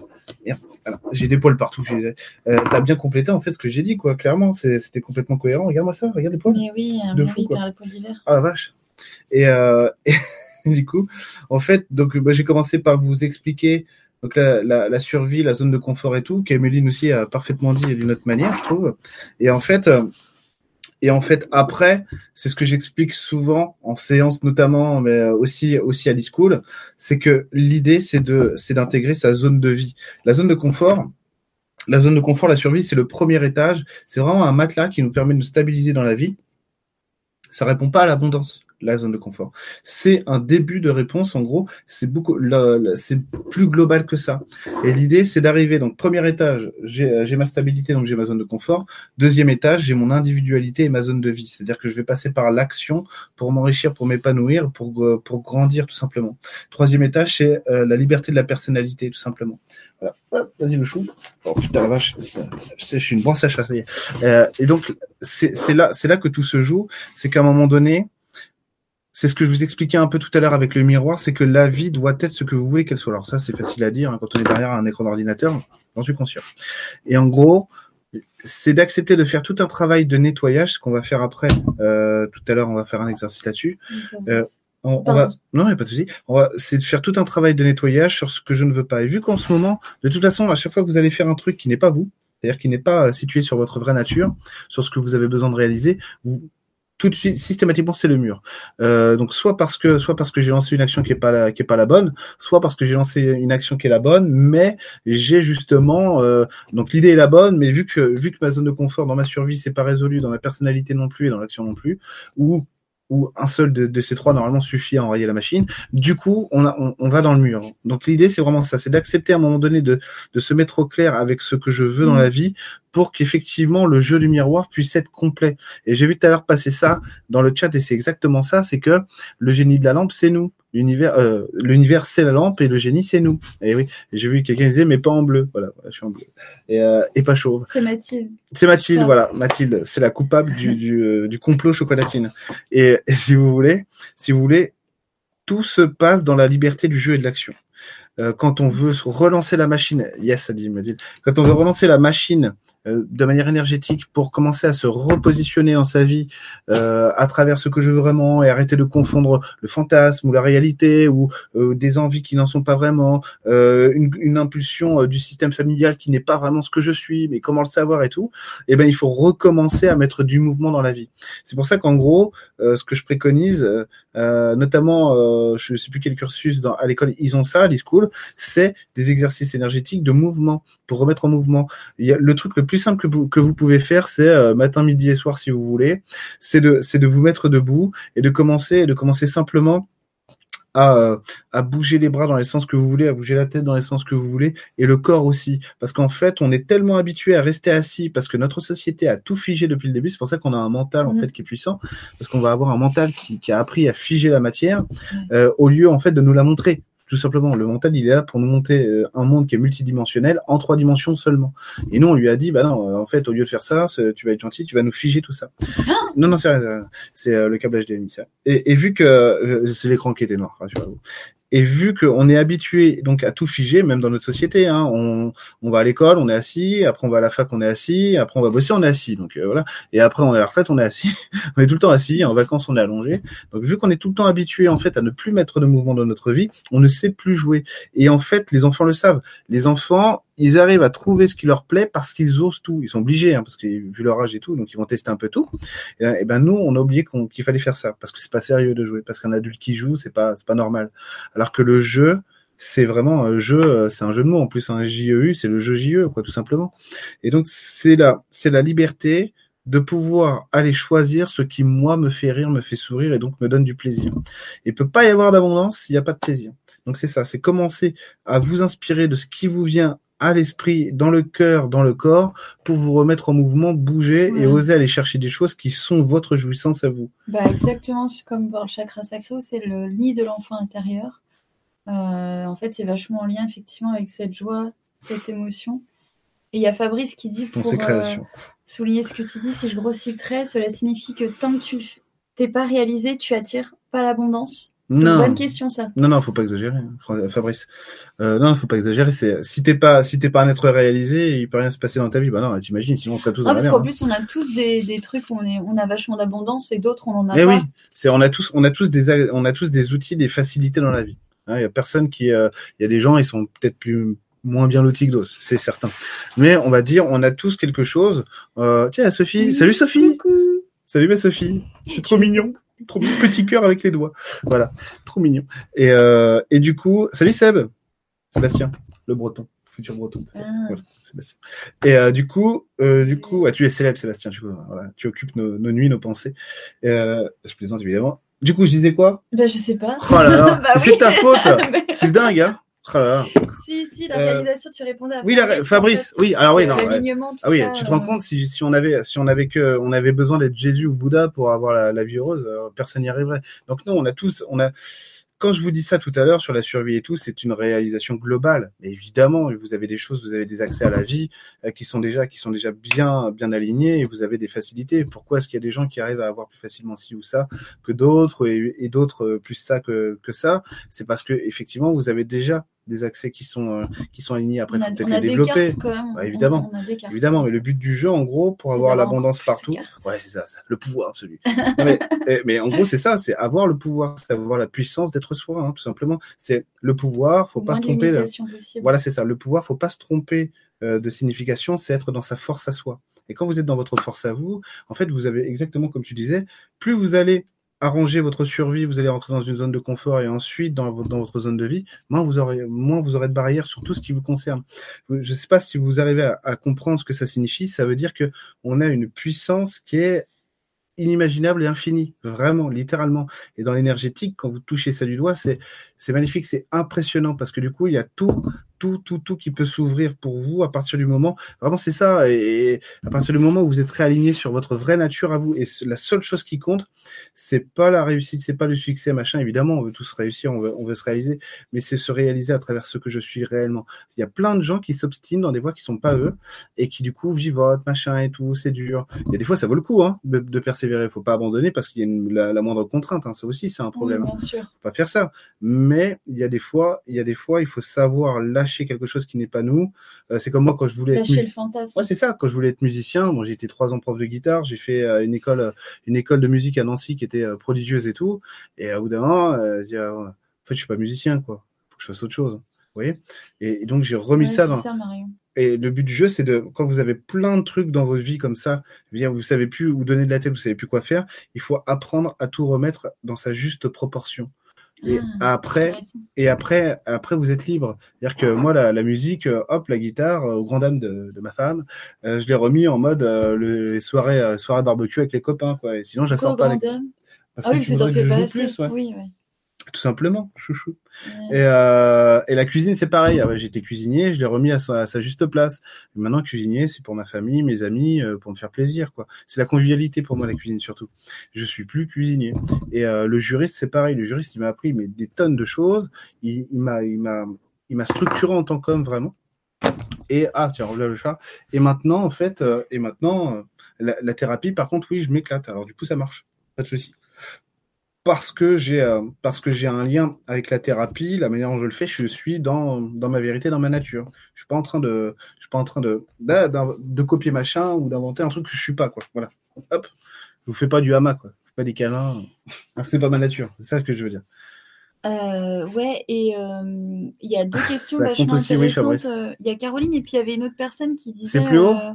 merde, alors, j'ai des poils partout, je disais. Euh, tu as bien complété en fait ce que j'ai dit, quoi. Clairement, c'est- c'était complètement cohérent. Regarde-moi ça, regarde les poils. Mais oui, De mais fou, oui, quoi. par le pot d'hiver. Ah la vache. Et, euh, [LAUGHS] et du coup, en fait, donc bah, j'ai commencé par vous expliquer donc la, la, survie, la zone de confort et tout, qu'Emeline aussi a parfaitement dit d'une autre manière, je trouve. Et en fait, euh, et en fait après, c'est ce que j'explique souvent en séance notamment, mais euh, aussi aussi à l'e-school, c'est que l'idée c'est de c'est d'intégrer sa zone de vie, la zone de confort. La zone de confort, la survie, c'est le premier étage. C'est vraiment un matelas qui nous permet de nous stabiliser dans la vie ça répond pas à l'abondance. La zone de confort. C'est un début de réponse, en gros, c'est beaucoup, c'est plus global que ça. Et l'idée, c'est d'arriver, donc, premier étage, j'ai ma stabilité, donc j'ai ma zone de confort. Deuxième étage, j'ai mon individualité et ma zone de vie. C'est-à-dire que je vais passer par l'action pour m'enrichir, pour m'épanouir, pour, euh, pour grandir, tout simplement. Troisième étage, c'est euh, la liberté de la personnalité, tout simplement. Voilà. Vas-y, le chou. Oh putain, la vache, je suis une brosse à chat, ça y est. Euh, et donc, c'est là, là que tout se joue. C'est qu'à un moment donné, c'est ce que je vous expliquais un peu tout à l'heure avec le miroir, c'est que la vie doit être ce que vous voulez qu'elle soit. Alors ça, c'est facile à dire hein, quand on est derrière un écran d'ordinateur, j'en suis conscient. Et en gros, c'est d'accepter de faire tout un travail de nettoyage, ce qu'on va faire après. Euh, tout à l'heure, on va faire un exercice là-dessus. Euh, on, va... Non, il n'y a pas de souci. C'est de faire tout un travail de nettoyage sur ce que je ne veux pas. Et vu qu'en ce moment, de toute façon, à chaque fois que vous allez faire un truc qui n'est pas vous, c'est-à-dire qui n'est pas situé sur votre vraie nature, sur ce que vous avez besoin de réaliser, vous, tout de suite systématiquement c'est le mur. Euh, donc soit parce que soit parce que j'ai lancé une action qui est pas la qui est pas la bonne, soit parce que j'ai lancé une action qui est la bonne, mais j'ai justement euh, donc l'idée est la bonne, mais vu que vu que ma zone de confort dans ma survie c'est pas résolu, dans ma personnalité non plus et dans l'action non plus, ou où un seul de, ces trois normalement suffit à enrayer la machine. Du coup, on, a, on, va dans le mur. Donc l'idée, c'est vraiment ça, c'est d'accepter à un moment donné de, de se mettre au clair avec ce que je veux dans mmh. la vie pour qu'effectivement le jeu du miroir puisse être complet. Et j'ai vu tout à l'heure passer ça dans le chat et c'est exactement ça, c'est que le génie de la lampe, c'est nous. L'univers, euh, l'univers c'est la lampe et le génie c'est nous. Et oui, j'ai vu quelqu'un disait mais pas en bleu. Voilà, je suis en bleu et, euh, et pas chauve. C'est Mathilde. C'est Mathilde, voilà, Mathilde, c'est la coupable du, du, euh, du complot chocolatine. Et, et, si vous voulez, si vous voulez, tout se passe dans la liberté du jeu et de l'action. Euh, quand on veut relancer la machine, yes, ça dit Mathilde. Quand on veut relancer la machine de manière énergétique pour commencer à se repositionner dans sa vie euh, à travers ce que je veux vraiment et arrêter de confondre le fantasme ou la réalité ou euh, des envies qui n'en sont pas vraiment, une, une, impulsion du système familial qui n'est pas vraiment ce que je suis, mais comment le savoir et tout, eh ben il faut recommencer à mettre du mouvement dans la vie. C'est pour ça qu'en gros, ce que je préconise, notamment, je ne sais plus quel cursus dans, à l'école, ils ont ça, l'e-school, c'est des exercices énergétiques de mouvement pour remettre en mouvement. Il y a le truc le plus simple que vous, que vous pouvez faire, c'est euh, matin, midi et soir si vous voulez, c'est de, c'est de vous mettre debout et de commencer, de commencer simplement à, euh, à, bouger les bras dans les sens que vous voulez, à bouger la tête dans les sens que vous voulez, et le corps aussi. Parce qu'en fait, on est tellement habitué à rester assis, parce que notre société a tout figé depuis le début. C'est pour ça qu'on a un mental en mmh. fait qui est puissant, parce qu'on va avoir un mental qui, qui, a appris à figer la matière, euh, au lieu en fait de nous la montrer. Tout simplement, le mental, il est là pour nous monter euh, un monde qui est multidimensionnel en trois dimensions seulement. Et nous, on lui a dit, bah non, en fait, au lieu de faire ça, tu vas être gentil, tu vas nous figer tout ça. Ah non, non, c'est c'est euh, le câblage HDMI, ça. Et, et vu que euh, c'est l'écran qui était noir, rassurez-vous. Et vu qu'on est habitué donc à tout figer, même dans notre société, hein, on, on, va à l'école, on est assis, après on va à la fac, on est assis, après on va bosser, on est assis. Donc euh, voilà. Et après on est à la retraite, on est assis. [LAUGHS] on est tout le temps assis. En vacances, on est allongé. Donc vu qu'on est tout le temps habitué en fait à ne plus mettre de mouvement dans notre vie, on ne sait plus jouer. Et en fait, les enfants le savent. Les enfants, ils arrivent à trouver ce qui leur plaît parce qu'ils osent tout. Ils sont obligés, hein, parce que vu leur âge et tout, donc ils vont tester un peu tout. Et, ben nous, on a oublié qu'il fallait faire ça parce que c'est pas sérieux de jouer, parce qu'un adulte qui joue, c'est pas pas normal. Alors que le jeu, c'est vraiment un jeu, c'est un jeu de mots en plus, un JEU, c'est le jeu JE, quoi, tout simplement. Et donc c'est la c'est la liberté de pouvoir aller choisir ce qui moi me fait rire, me fait sourire et donc me donne du plaisir. Il peut pas y avoir d'abondance s'il n'y a pas de plaisir. Donc c'est ça, c'est commencer à vous inspirer de ce qui vous vient à l'esprit, dans le cœur, dans le corps, pour vous remettre en mouvement, bouger et oser aller chercher des choses qui sont votre jouissance à vous. Bah exactement, comme dans le chakra sacré, c'est le nid de l'enfant intérieur. Euh, en fait, c'est vachement en lien effectivement avec cette joie, cette émotion. Et il y a Fabrice qui dit pour euh, souligner ce que tu dis, si je grossis le trait, cela signifie que tant que tu t'es pas réalisé, tu attires pas l'abondance. C'est une bonne question, ça. Non, non, faut pas exagérer, hein, Fabrice. Euh, non, faut pas exagérer. C'est si t'es pas, si t'es pas un être réalisé, il peut rien se passer dans ta vie. Bah non, t'imagines, sinon on serait tous. Non, parce qu'en plus, on a tous des, des trucs, on est, on a vachement d'abondance et d'autres on en a eh pas. oui, c'est, on a tous, on a tous des, on a tous des outils, des facilités dans la vie. Il hein, y a personne qui, euh, il y a des gens, ils sont peut-être plus moins bien lotis que d'autres, c'est certain. Mais on va dire, on a tous quelque chose. Euh, tiens, Sophie. Salut Sophie. Salut ma Sophie. C'est trop mignon trop petit cœur avec les doigts. Voilà, trop mignon. Et, euh, et du coup, salut Seb, Sébastien, le breton, futur breton. Ah. Sébastien. Et euh, du coup, euh, du coup, ah, tu es célèbre Sébastien, du coup, voilà, tu occupes nos, nos nuits, nos pensées. Euh, je plaisante évidemment. Du coup, je disais quoi? Bah, je sais pas. Oh là là, [LAUGHS] Bah c'est ta faute. [LAUGHS] C'est dingue, hein Oh là là. La Euh, réalisation, tu répondais à Oui, la- Fabrice. en Fabrice. fait. Oui, alors oui, non. Ah oui, ça, tu te rends euh, compte si, si on avait si on avait que on avait besoin d'être Jésus ou Bouddha pour avoir la, la vie heureuse, euh, personne n'y arriverait. Donc non, on a tous on a quand je vous dis ça tout à l'heure sur la survie et tout, c'est une réalisation globale. Mais évidemment, vous avez des choses, vous avez des accès à la vie euh, qui sont déjà qui sont déjà bien bien alignés et vous avez des facilités. Pourquoi est-ce qu'il y a des gens qui arrivent à avoir plus facilement ci ou ça que d'autres et, et d'autres plus ça que que ça? C'est parce que effectivement, vous avez déjà des accès qui sont euh, qui sont alignés. Après, il faut peut-être les développer. cartes quand même. Bah, évidemment. On, a des cartes. Évidemment, mais le but du jeu, en gros, pour avoir l'abondance partout, ouais, c'est ça, ça, le pouvoir absolu. Non, mais, [LAUGHS] eh, mais en gros, c'est ça, c'est avoir le pouvoir, c'est avoir la puissance d'être soi, hein, tout simplement. C'est le pouvoir, faut pas se tromper. limitations possible. Voilà, c'est ça. Le pouvoir, faut pas se tromper euh, de signification, c'est être dans sa force à soi. Et quand vous êtes dans votre force à vous, en fait, vous avez exactement comme tu disais, plus vous allez arranger votre survie, vous allez rentrer dans une zone de confort et ensuite dans votre, dans votre zone de vie, moins vous aurez, moins vous aurez de barrières sur tout ce qui vous concerne. Je ne sais pas si vous arrivez à, comprendre ce que ça signifie. Ça veut dire que on a une puissance qui est inimaginable et infinie, vraiment, littéralement. Et dans l'énergétique, quand vous touchez ça du doigt, c'est magnifique, c'est impressionnant parce que du coup, il y a tout, tout, tout, tout qui peut s'ouvrir pour vous à partir du moment. Vraiment, c'est ça. Et, à partir du moment où vous êtes réaligné sur votre vraie nature à vous, et la seule chose qui compte, c'est pas la réussite, c'est pas le succès, machin. Évidemment, on veut tous réussir, on veut, on veut se réaliser, mais c'est se réaliser à travers ce que je suis réellement. Il y a plein de gens qui s'obstinent dans des voies qui sont pas eux et qui du coup vivotent, machin et tout, c'est dur. Il y a des fois, ça vaut le coup hein, de, de persévérer. Il faut pas abandonner parce qu'il y a une, la, la, moindre contrainte. Hein. Ça aussi, c'est un Oui, problème. bien sûr. Faut pas faire ça. Mais il y a des fois, il y a des fois, il faut savoir lâcher quelque chose qui n'est pas nous. Euh, c'est comme moi quand je voulais être Lâcher le fantasme. Ouais, c'est ça. Quand je voulais être musicien, bon, j'ai été trois ans prof de guitare, j'ai fait euh, une école, euh, une école de musique à Nancy qui était prodigieuse et tout. Et à bout d'un moment, je dis, ah, ouais, en fait, je suis pas musicien, quoi. Faut que je fasse autre chose. Vous voyez et, et, donc j'ai remis Ouais, ça dans. ça, Marion. Et le but du jeu, c'est de, quand vous avez plein de trucs dans votre vie comme ça, vous savez plus où donner de la tête, vous savez plus quoi faire, il faut apprendre à tout remettre dans sa juste proportion. Et Ah, après, et après, après, vous êtes libre. C'est-à-dire que moi, la, la musique, euh, hop, la guitare, euh, au grand dame de, de ma femme, euh, je l'ai remis en mode euh, le- les soirées, euh, soirées barbecue avec les copains, quoi. Et sinon, je la sors pas. Parce Ah oui, tu que t'en voudrais je joue plus, ouais. Oui, ouais. Tout simplement, chouchou. Ouais. Et, euh, et la cuisine, c'est pareil. Ah ouais, J'étais cuisinier, je l'ai remis à sa, à sa juste place. Maintenant, cuisinier, c'est pour ma famille, mes amis, euh, pour me faire plaisir. quoi. C'est la convivialité pour moi, la cuisine, surtout. Je suis plus cuisinier. Et euh, le juriste, c'est pareil. Le juriste, il m'a appris mais, des tonnes de choses. Il, il m'a il m'a il m'a structuré en tant qu'homme, vraiment. Et, ah, tiens, le chat. Et maintenant, en fait, et maintenant, la, la thérapie, par contre, oui, je m'éclate. Alors, du coup, ça marche. Pas de souci parce que j'ai euh, parce que j'ai un lien avec la thérapie, la manière dont je le fais, je suis dans, dans ma vérité, dans ma nature. Je suis pas en train de je suis pas en train de de, de, copier machin ou d'inventer un truc que je suis pas quoi. Voilà. Hop. Je vous fais pas du hamac quoi. Je fais pas des câlins. [LAUGHS] C'est pas ma nature. C'est ça que je veux dire. Euh, ouais, et euh, il y a deux questions Ça vachement aussi, intéressantes. Euh, Il y a Caroline et puis il y avait une autre personne qui disait. C'est plus haut euh,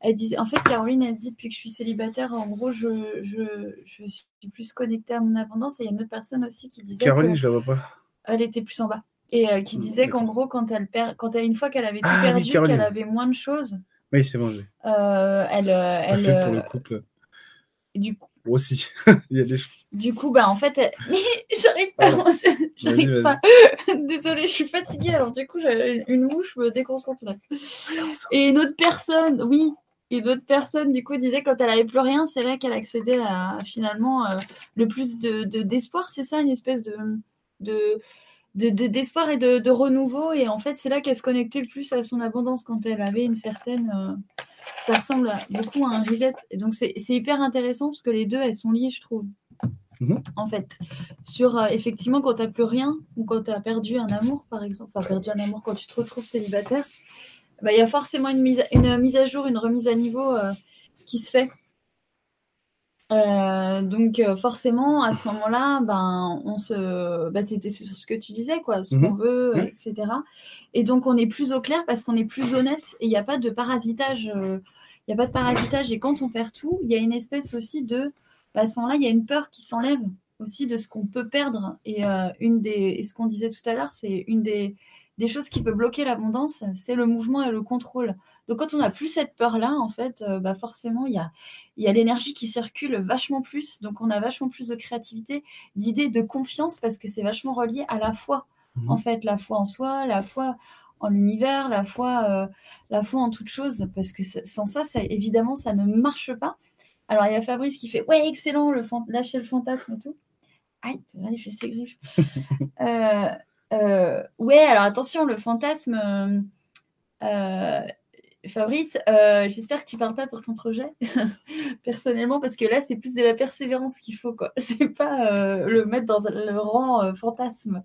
elle disait, en fait, Caroline, elle dit depuis que je suis célibataire, en gros, je, je, je suis plus connectée à mon abondance. Et il y a une autre personne aussi qui disait. Caroline, que je la vois pas. Elle était plus en bas. Et qui Mm, disait qu'en gros, quand elle perd, quand elle, une fois qu'elle avait tout Ah perdu, qu'elle avait moins de choses, Oui, c'est bon, j'ai elle, elle, fait pour le couple du coup, aussi. [LAUGHS] Il y a des choses. Du coup, bah en fait, [LAUGHS] j'arrive pas, [LAUGHS] j'arrive Vas-y, pas. Désolée, je suis fatiguée. Alors du coup, une mouche me déconcentre. là. Et une autre personne, oui, une autre personne du coup disait quand elle avait plus rien, c'est là qu'elle accédait à finalement euh, le plus de de- d'espoir. c'est ça, une espèce de de de- de- d'espoir et de, de renouveau. Et en fait, c'est là qu'elle se connectait le plus à son abondance quand elle avait une certaine. euh, ça ressemble beaucoup à un reset. Et donc, c'est hyper intéressant parce que les deux, elles sont liées, je trouve. Mhm. En fait, sur euh, effectivement, quand tu n'as plus rien ou quand tu as perdu un amour, par exemple, enfin, perdu un amour quand tu te retrouves célibataire, bah, il y a forcément une mise, à, une mise à jour, une remise à niveau euh, qui se fait. Euh, donc euh, forcément à ce moment-là, ben on se, bah, c'était sur ce que tu disais quoi, ce qu'on veut, Mhm. etc. Et donc on est plus au clair parce qu'on est plus honnête et il n'y a pas de parasitage, euh, il y a pas de parasitage et quand on perd tout, il y a une espèce aussi de, bah, à ce moment-là il y a une peur qui s'enlève aussi de ce qu'on peut perdre et euh, une des, et ce qu'on disait tout à l'heure, c'est une des des choses qui peut bloquer l'abondance, c'est le mouvement et le contrôle. Donc quand on n'a plus cette peur-là, en fait, euh, bah forcément, il y a, y a l'énergie qui circule vachement plus. Donc on a vachement plus de créativité, d'idées, de confiance, parce que c'est vachement relié à la foi. Mhm. En fait, la foi en soi, la foi en l'univers, la foi, euh, la foi en toute chose. Parce que sans ça, ça, évidemment, ça ne marche pas. Alors il y a Fabrice qui fait Ouais, excellent, le lâcher le fantasme et tout. Aïe, il fait ses griffes. [LAUGHS] euh, euh, ouais, alors attention, le fantasme. Euh, Fabrice, euh, j'espère que tu parles pas pour ton projet [LAUGHS] personnellement parce que là c'est plus de la persévérance qu'il faut quoi. [LAUGHS] C'est pas euh, le mettre dans le rang euh, fantasme.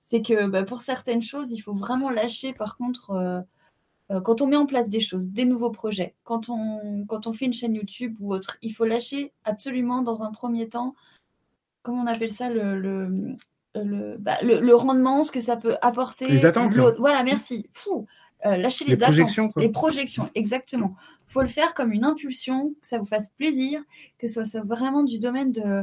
C'est que bah, pour certaines choses il faut vraiment lâcher. Par contre, quand on met en place des choses, des nouveaux projets, quand on quand on fait une chaîne YouTube ou autre, il faut lâcher absolument dans un premier temps. Comment on appelle ça le, le le, bah, le, rendement, ce que ça peut apporter. Les attentes. Voilà, merci. Fou. Euh, lâcher les, les projections, attentes, quoi. les projections, exactement. Il faut le faire comme une impulsion, que ça vous fasse plaisir, que ce soit vraiment du domaine de,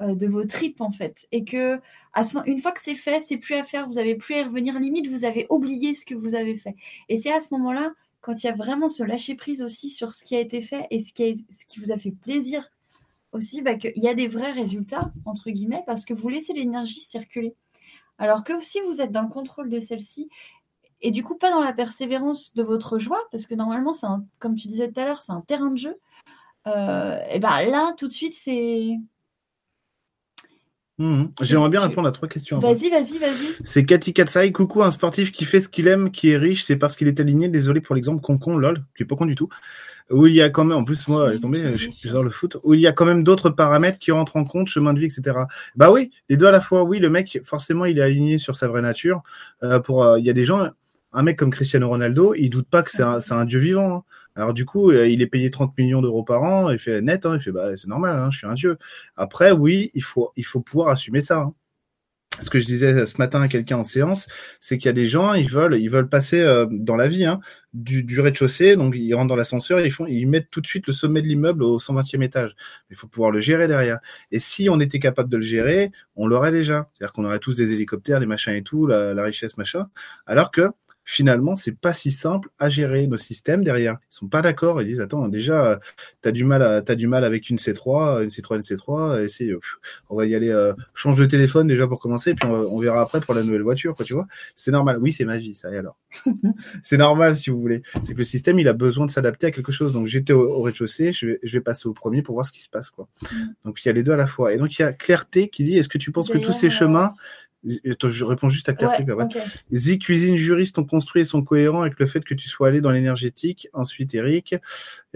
euh, de vos tripes en fait, et que à ce, une fois que c'est fait, c'est plus à faire, vous avez plus à y revenir. Limite, vous avez oublié ce que vous avez fait. Et c'est à ce moment-là, quand il y a vraiment ce lâcher prise aussi sur ce qui a été fait et ce qui, a, ce qui vous a fait plaisir aussi, bah, qu'il y a des vrais résultats entre guillemets parce que vous laissez l'énergie circuler. Alors que si vous êtes dans le contrôle de celle-ci et du coup pas dans la persévérance de votre joie, parce que normalement, c'est comme tu disais tout à l'heure, c'est un terrain de jeu, euh, et ben là, tout de suite, c'est... Mmh. J'aimerais bien répondre à trois questions. Vas-y, vas-y, vas-y. C'est Cathy Katsai. Coucou, un sportif qui fait ce qu'il aime, qui est riche, c'est parce qu'il est aligné. Désolé pour l'exemple, concon, lol, qui est pas con du tout. Où il y a quand même, en plus, moi, laisse tomber, j'adore le foot, où il y a quand même d'autres paramètres qui rentrent en compte, chemin de vie, etc. Bah oui, les deux à la fois. Oui, le mec, forcément, il est aligné sur sa vraie nature. Euh, pour, euh, il y a des gens, un mec comme Cristiano Ronaldo, il doute pas que c'est un, un, dieu vivant. Hein. Alors du coup, il est payé 30 millions d'euros par an, il fait net, hein, il fait bah c'est normal, hein, je suis un dieu. Après, oui, il faut il faut pouvoir assumer ça. Hein. Ce que je disais ce matin à quelqu'un en séance, c'est qu'il y a des gens, ils veulent ils veulent passer euh, dans la vie hein, du, du rez-de-chaussée, donc ils rentrent dans l'ascenseur, ils font ils mettent tout de suite le sommet de l'immeuble au 120e étage. Il faut pouvoir le gérer derrière. Et si on était capable de le gérer, on l'aurait déjà. C'est-à-dire qu'on aurait tous des hélicoptères, des machins et tout, la richesse machin. Alors que finalement, c'est pas si simple à gérer nos systèmes derrière. Ils sont pas d'accord. Ils disent attends, déjà, t'as du mal, à, t'as du mal avec une C3, une C3, une C3. Essaye, on va y aller. Euh, change de téléphone déjà pour commencer, puis on, on, verra après pour la nouvelle voiture, quoi. Tu vois C'est normal. Oui, c'est ma vie, ça. Et alors? [LAUGHS] C'est normal si vous voulez. C'est que le système, il a besoin de s'adapter à quelque chose. Donc j'étais au, au rez-de-chaussée, je vais, je vais passer au premier pour voir ce qui se passe, quoi. Donc il y a les deux à la fois. Et donc il y a Clarté qui dit est-ce que tu penses que tous ces chemins je réponds juste à Clarté. Ouais, okay. Zi, cuisine, juriste, ont construit et sont cohérents avec le fait que tu sois allé dans l'énergétique. Ensuite, Eric,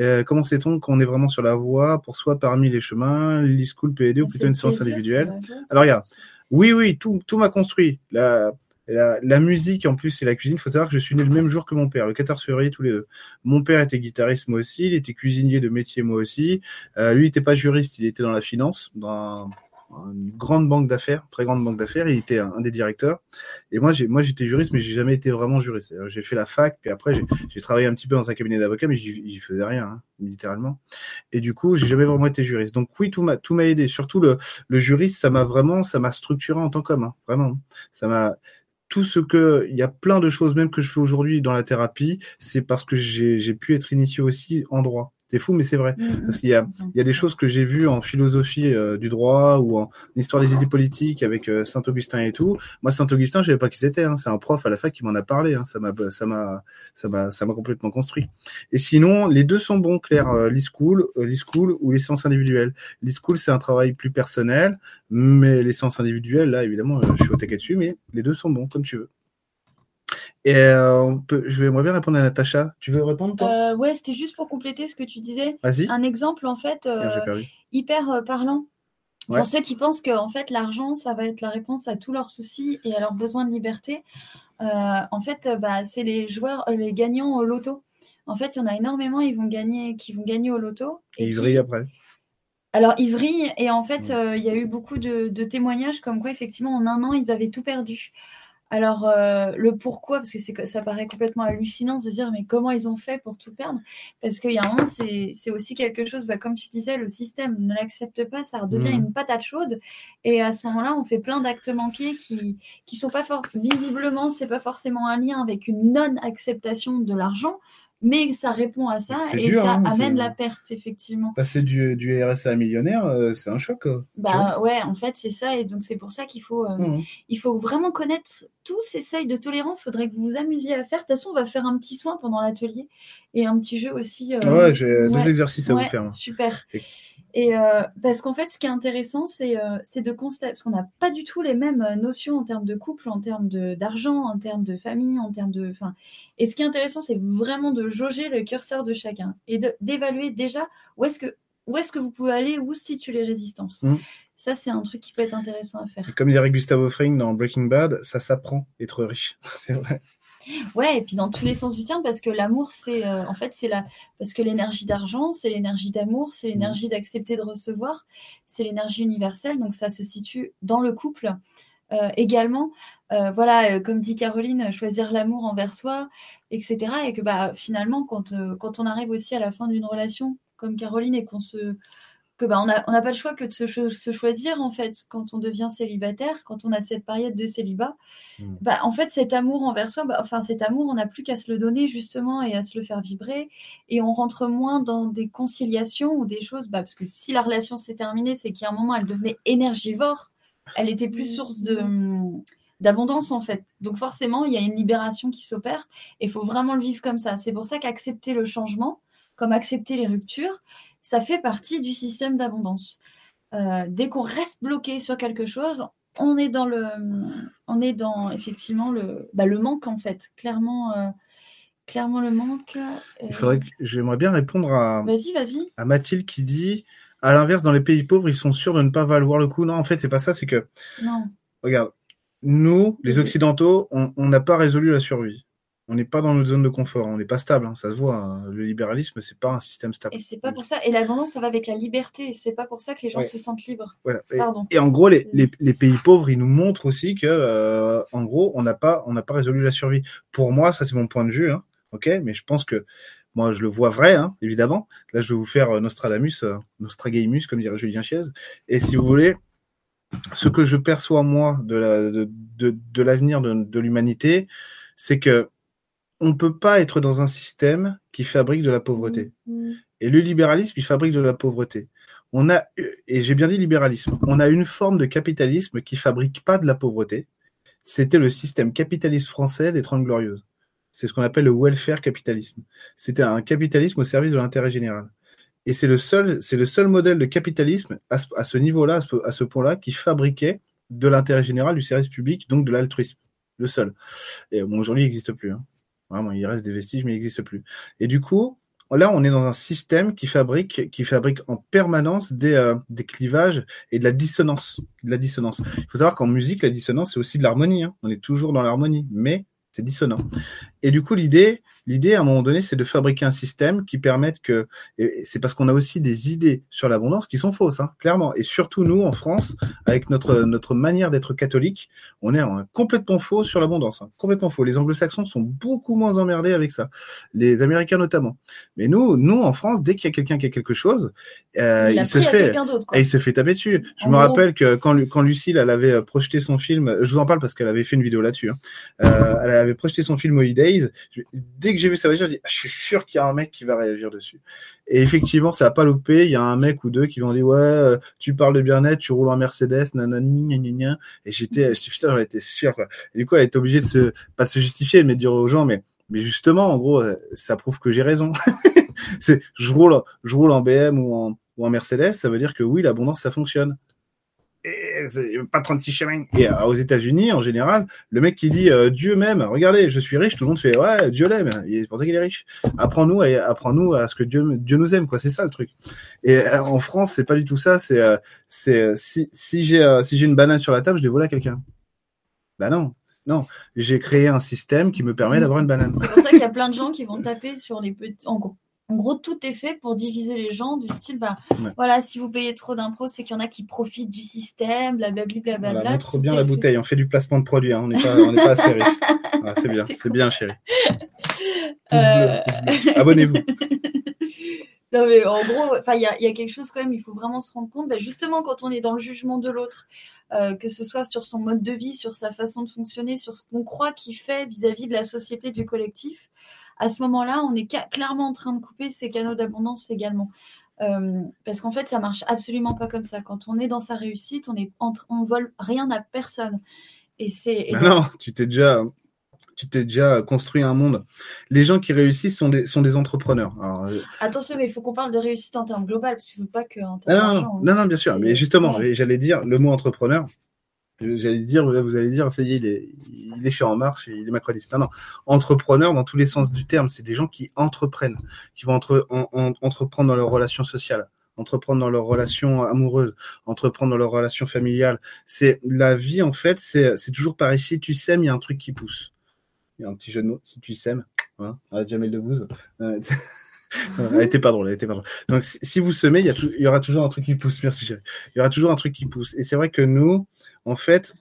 euh, comment sait-on qu'on est vraiment sur la voie pour soi parmi les chemins, l'e-school, PED ou plutôt une séance individuelle Alors, regarde. Oui, oui, tout, tout m'a construit. La, la, la, musique, en plus, et la cuisine. Il faut savoir que je suis né le même jour que mon père, le 14 février, tous les deux. Mon père était guitariste, moi aussi. Il était cuisinier de métier, moi aussi. Euh, lui, il n'était pas juriste, il était dans la finance, dans une grande banque d'affaires, très grande banque d'affaires. Il était un, des directeurs. Et moi, j'ai, moi, j'étais juriste, mais j'ai jamais été vraiment juriste. J'ai fait la fac, puis après, j'ai travaillé un petit peu dans un cabinet d'avocats, mais j'y faisais rien, hein, littéralement. Et du coup, j'ai jamais vraiment été juriste. Donc oui, tout m'a, tout m'a aidé. Surtout le, le juriste, ça m'a vraiment, ça m'a structuré en tant qu'homme, hein, vraiment. Ça m'a tout ce que il y a plein de choses même que je fais aujourd'hui dans la thérapie, c'est parce que j'ai pu être initié aussi en droit. C'est fou, mais c'est vrai. Mmh. Parce qu'il y a, il y a des choses que j'ai vues en philosophie euh, du droit ou en histoire des idées politiques avec euh, Saint-Augustin et tout. Moi, Saint-Augustin, je savais pas qui c'était. Hein. C'est un prof à la fac qui m'en a parlé. Hein. Ça m'a, ça m'a, ça m'a, ça m'a complètement construit. Et sinon, les deux sont bons, Claire. Euh, l'e-school, euh, l'e-school ou les séances individuelles. L'e-school, c'est un travail plus personnel, mais les séances individuelles, là, évidemment, je suis au taquet dessus, mais les deux sont bons, comme tu veux. Et euh, on peut, je vais moi bien répondre à Natacha. Tu veux répondre toi? Euh, Ouais, c'était juste pour compléter ce que tu disais. Vas-y. Un exemple en fait euh, hyper parlant. Ouais. Pour ceux qui pensent que en fait l'argent ça va être la réponse à tous leurs soucis et à leurs besoins de liberté, en fait bah, c'est les joueurs, les gagnants au loto. En fait, il y en a énormément, ils vont gagner, qui vont gagner au loto. Et, et ils vrillent après. Alors, ils vrillent et en fait, il y a eu beaucoup de, de témoignages comme quoi effectivement en un an ils avaient tout perdu. Alors, euh, le pourquoi, parce que ça paraît complètement hallucinant de se dire, mais comment ils ont fait pour tout perdre? Parce qu'il y a un moment, c'est aussi quelque chose, bah, comme tu disais, le système ne l'accepte pas, ça redevient mmh. une patate chaude. Et à ce moment-là, on fait plein d'actes manqués qui qui sont pas forts. Visiblement, c'est pas forcément un lien avec une non-acceptation de l'argent, mais ça répond à ça et dur, ça hein, amène la perte, effectivement. Passer du, du RSA à millionnaire, euh, c'est un choc. quoi. Bah ouais, en fait, c'est ça. Et donc, c'est pour ça qu'il faut, euh, il faut vraiment connaître tous ces seuils de tolérance. Il faudrait que vous vous amusiez à faire. De toute façon, on va faire un petit soin pendant l'atelier et un petit jeu aussi. euh, Ouais, j'ai deux ouais. exercices à Ouais, vous faire. Super. Et- Et euh, parce qu'en fait, ce qui est intéressant, c'est euh, de constater, parce qu'on n'a pas du tout les mêmes euh, notions en termes de couple, en termes d'argent, en termes de famille, en termes de. Enfin, et ce qui est intéressant, c'est vraiment de jauger le curseur de chacun et d'évaluer déjà où est-ce que où est-ce que vous pouvez aller, où se situent les résistances. Mhm. Ça, c'est un truc qui peut être intéressant à faire. Et Comme dirait Gustavo Fring dans Breaking Bad, ça s'apprend être riche. [LAUGHS] c'est vrai. Ouais, et puis dans tous les sens du terme, parce que l'amour, c'est euh, en fait, c'est la, parce que l'énergie d'argent, c'est l'énergie d'amour, c'est l'énergie d'accepter de recevoir, c'est l'énergie universelle, donc ça se situe dans le couple euh, également. Euh, voilà, comme dit Caroline, choisir l'amour envers soi, etc. Et que bah finalement, quand quand on arrive aussi à la fin d'une relation, comme Caroline, et qu'on se que bah on a on n'a pas le choix que de se, cho- se choisir en fait quand on devient célibataire, quand on a cette période de célibat Mm. bah, en fait, cet amour envers soi, bah, enfin, cet amour, on n'a plus qu'à se le donner justement et à se le faire vibrer. Et on rentre moins dans des conciliations ou des choses, bah, parce que si la relation s'est terminée, c'est qu'à un moment, elle devenait énergivore. Elle était plus source de d'abondance en fait. Donc forcément, il y a une libération qui s'opère et il faut vraiment le vivre comme ça. C'est pour ça qu'accepter le changement, comme accepter les ruptures, ça fait partie du système d'abondance. Euh, dès qu'on reste bloqué sur quelque chose, on est dans le, on est dans effectivement le, bah, le manque en fait, clairement, euh, clairement le manque. Euh, Il faudrait que j'aimerais bien répondre à, Vas-y, vas-y. à Mathilde qui dit à l'inverse, dans les pays pauvres, ils sont sûrs de ne pas valoir le coup. Non, en fait, c'est pas ça. C'est que, Non. regarde, nous, les. Occidentaux, on n'a pas résolu la survie. On n'est pas dans notre zone de confort. On n'est pas stable. hein, ça se voit. hein. Le libéralisme, c'est pas un système stable. Et c'est pas pour ça. Et ça va avec la liberté. C'est pas pour ça que les gens Ouais. se sentent libres. Voilà. Et- Pardon. Et en gros, les, les, les pays pauvres, ils nous montrent aussi que, euh, en gros, on n'a pas, on n'a pas résolu la survie. Pour moi, ça c'est mon point de vue, hein, ok. Mais je pense que moi, je le vois vrai, évidemment. Là, je vais vous faire euh, Nostradamus, euh, Nostragaimus, comme dirait Julien Chiez. Et si vous voulez, ce que je perçois moi de la, de, de, de l'avenir de, de l'humanité, c'est que on peut pas être dans un système qui fabrique de la pauvreté. Et le libéralisme, il fabrique de la pauvreté. On a, et j'ai bien dit libéralisme, on a une forme de capitalisme qui fabrique pas de la pauvreté. C'était le système capitaliste français des Trente Glorieuses. C'est ce qu'on appelle le welfare capitalisme. C'était un capitalisme au service de l'intérêt général. Et c'est le seul, c'est le seul modèle de capitalisme à ce, à ce niveau-là, à ce, à ce point-là, qui fabriquait de l'intérêt général, du service public, donc de l'altruisme. Le seul. Et bon, aujourd'hui, il n'existe plus. Hein. Il reste des vestiges, mais il n'existe plus. Et du coup, là, on est dans un système qui fabrique, en permanence des, euh, des clivages et de la dissonance. De la dissonance. Il faut savoir qu'en musique, la dissonance, c'est aussi de l'harmonie. Hein. On est toujours dans l'harmonie, mais c'est dissonant. Et du coup, l'idée, l'idée à un moment donné, c'est de fabriquer un système qui permette que, c'est parce qu'on a aussi des idées sur l'abondance qui sont fausses, hein, clairement. Et surtout nous, en France, avec notre notre manière d'être catholique, on est hein, complètement faux sur l'abondance, hein, complètement faux. Les Anglo-Saxons sont beaucoup moins emmerdés avec ça, les Américains notamment. Mais nous, nous en France, dès qu'il y a quelqu'un qui a quelque chose, euh, il se fait. Et il se fait taper dessus. Je En me gros. rappelle que quand, quand Lucille, elle avait projeté son film, je vous en parle parce qu'elle avait fait une vidéo là-dessus. hein. Euh, elle avait projeté son film Holidays. Je- Dès que j'ai vu sa voiture, j'ai dit, Ah, je suis sûr qu'il y a un mec qui va réagir dessus. Et effectivement, ça a pas loupé. Il y a un mec ou deux qui m'ont dit, ouais, euh, tu parles de bien-être, tu roules en Mercedes, nanani, gna. Et j'étais, putain, j'en sûr. Et du coup, elle était obligée de se, se justifier, mais de dire aux gens, mais, mais justement, en gros, euh, ça prouve que j'ai raison. [LAUGHS] c'est, je roule, je roule en BM ou en, ou en Mercedes, ça veut dire que oui, l'abondance, ça fonctionne. Et c'est pas 36 chemins. Et euh, aux États-Unis, en général, le mec qui dit euh, Dieu m'aime, regardez, je suis riche, tout le monde fait ouais, Dieu l'aime, c'est pour ça qu'il est riche. Apprends-nous à, apprends-nous à ce que Dieu, Dieu nous aime, quoi. C'est ça le truc. Et euh, en France, c'est pas du tout ça. C'est, euh, c'est si, si j'ai si j'ai une banane sur la table, je l'ai volée à quelqu'un. Bah non, non. J'ai créé un système qui me permet d'avoir une banane. C'est pour ça qu'il y a plein de gens qui vont taper sur les petits. En gros, en gros, tout est fait pour diviser les gens du style, bah, Ouais. voilà, si vous payez trop d'impôts, c'est qu'il y en a qui profitent du système, blablabli, blablabla. Voilà, montre bien la fait. bouteille. On fait du placement de produit. Hein. On n'est pas, on pas assez riche. [LAUGHS] Voilà, c'est bien, C'est bien, chérie. [LAUGHS] Euh. Abonnez-vous. [LAUGHS] non, mais en gros, enfin, il y a, il y a quelque chose quand même, il faut vraiment se rendre compte, bah, justement, quand on est dans le jugement de l'autre, euh, que ce soit sur son mode de vie, sur sa façon de fonctionner, sur ce qu'on croit qu'il fait vis-à-vis de la société, du collectif, à ce moment-là, on est clairement en train de couper ces canaux d'abondance également. Euh, parce qu'en fait, ça marche absolument pas comme ça. Quand on est dans sa réussite, on est entre, on vole rien à personne. Et c'est. non, tu t'es déjà, tu t'es déjà construit un monde. Les gens qui réussissent sont des, sont des entrepreneurs. Euh, Attention, mais il faut qu'on parle de réussite en termes global, parce qu'il ne faut pas que en termes non, non, non, non, bien sûr. Mais justement, j'allais dire le mot entrepreneur. J'allais dire, vous allez dire, ça y est, il est, il En Marche, il est macroniste. Non, non. Entrepreneur dans tous les sens du terme, c'est des gens qui entreprennent, qui vont entre, entreprendre dans leurs relations sociales, entreprendre dans leurs relations amoureuses, entreprendre dans leurs relations familiales. C'est la vie, en fait, c'est toujours pareil. Si tu sèmes, il y a un truc qui pousse. Il y a un petit jeu de mots. Si tu sèmes, hein, à Jamel Debbouze. Euh, [LAUGHS] elle était pas drôle, elle était pas drôle. Donc, si, vous semez, il y, y aura toujours un truc qui pousse. Merci, chérie. Il y aura toujours un truc qui pousse. Et c'est vrai que nous, en fait,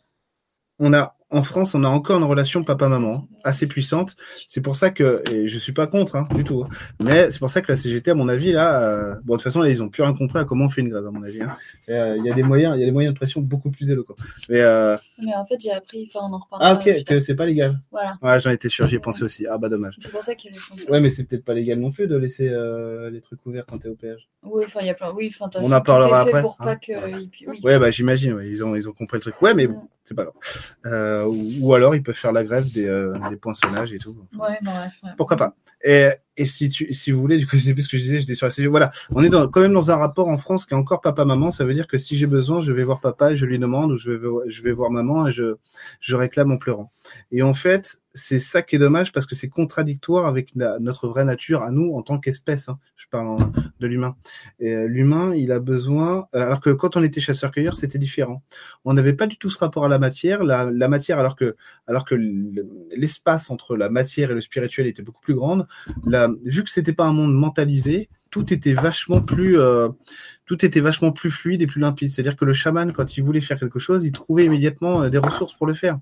on a en France, on a encore une relation papa-maman assez puissante. C'est pour ça que, et je suis pas contre hein, du tout, hein, mais c'est pour ça que la CGT, à mon avis, là, euh, bon, de toute façon, ils ont plus rien compris à comment on fait une grève, à mon avis. Hein. Euh, il y a des moyens, il y a des moyens de pression beaucoup plus éloquents. Mais, euh... mais en fait, j'ai appris, enfin, on en reparle. Ah ok, que c'est pas légal. Voilà. Ouais, j'en étais sûr, j'y ai pensé aussi. Ah bah dommage. C'est pour ça qu'ils le font. Ouais, mais c'est peut-être pas légal non plus de laisser les trucs ouverts quand t'es au péage. Oui, enfin, il y a plein. Oui, enfin, on en parlera après. Pour pas que... oui. Ouais, bah j'imagine. Ouais, ils ont, ils ont compris le truc. Ouais, mais bon, c'est pas grave. Ou, ou alors ils peuvent faire la grève des, euh, des poinçonnages et tout. Ouais, bah, Pourquoi pas et, et si, tu, si vous voulez, du coup, je sais plus ce que je disais, j'étais sur la CGT. Voilà, on est quand même dans un rapport en France qui est encore papa-maman. Ça veut dire que si j'ai besoin, je vais voir papa et je lui demande, ou je vais, je vais voir maman et je, je réclame en pleurant. Et en fait, c'est ça qui est dommage parce que c'est contradictoire avec notre vraie nature à nous en tant qu'espèce. Hein. Je parle de l'humain. Euh, l'humain, il a besoin. Euh, alors que quand on était chasseur-cueilleur, c'était différent. On n'avait pas du tout ce rapport à la matière. La, la matière, alors que alors que l'espace entre la matière et le spirituel était beaucoup plus grande. La, vu que c'était pas un monde mentalisé, tout était vachement plus euh, tout était vachement plus fluide et plus limpide. C'est-à-dire que le chaman, quand il voulait faire quelque chose, il trouvait immédiatement euh, des ressources pour le faire.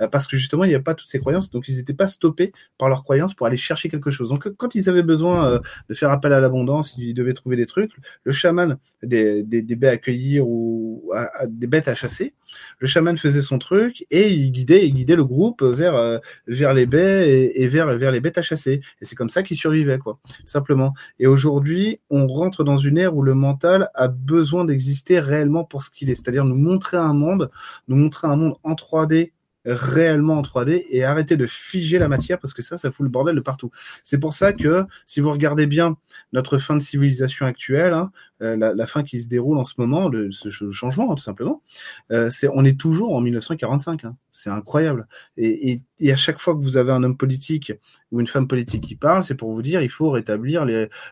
Euh, parce que justement, il n'y a pas toutes ces croyances, donc ils n'étaient pas stoppés par leurs croyances pour aller chercher quelque chose. Donc quand ils avaient besoin euh, de faire appel à l'abondance, ils devaient trouver des trucs. Le chaman, des, des, baies à cueillir ou des bêtes à chasser, le chaman faisait son truc et il guidait, il guidait le groupe vers, vers les baies et, vers, vers les bêtes à chasser. Et c'est comme ça qu'ils survivaient, quoi, simplement. Et aujourd'hui, on rentre dans une ère où le mental a besoin d'exister réellement pour ce qu'il est, c'est-à-dire nous montrer un monde, nous montrer un monde en 3D réellement en 3D et arrêter de figer la matière parce que ça, ça fout le bordel de partout. C'est pour ça que si vous regardez bien notre fin de civilisation actuelle, hein, euh, la, fin qui se déroule en ce moment, le, ce changement tout simplement, euh, on est toujours en 1945. Hein. C'est incroyable. Et, à chaque fois que vous avez un homme politique ou une femme politique qui parle, c'est pour vous dire il faut rétablir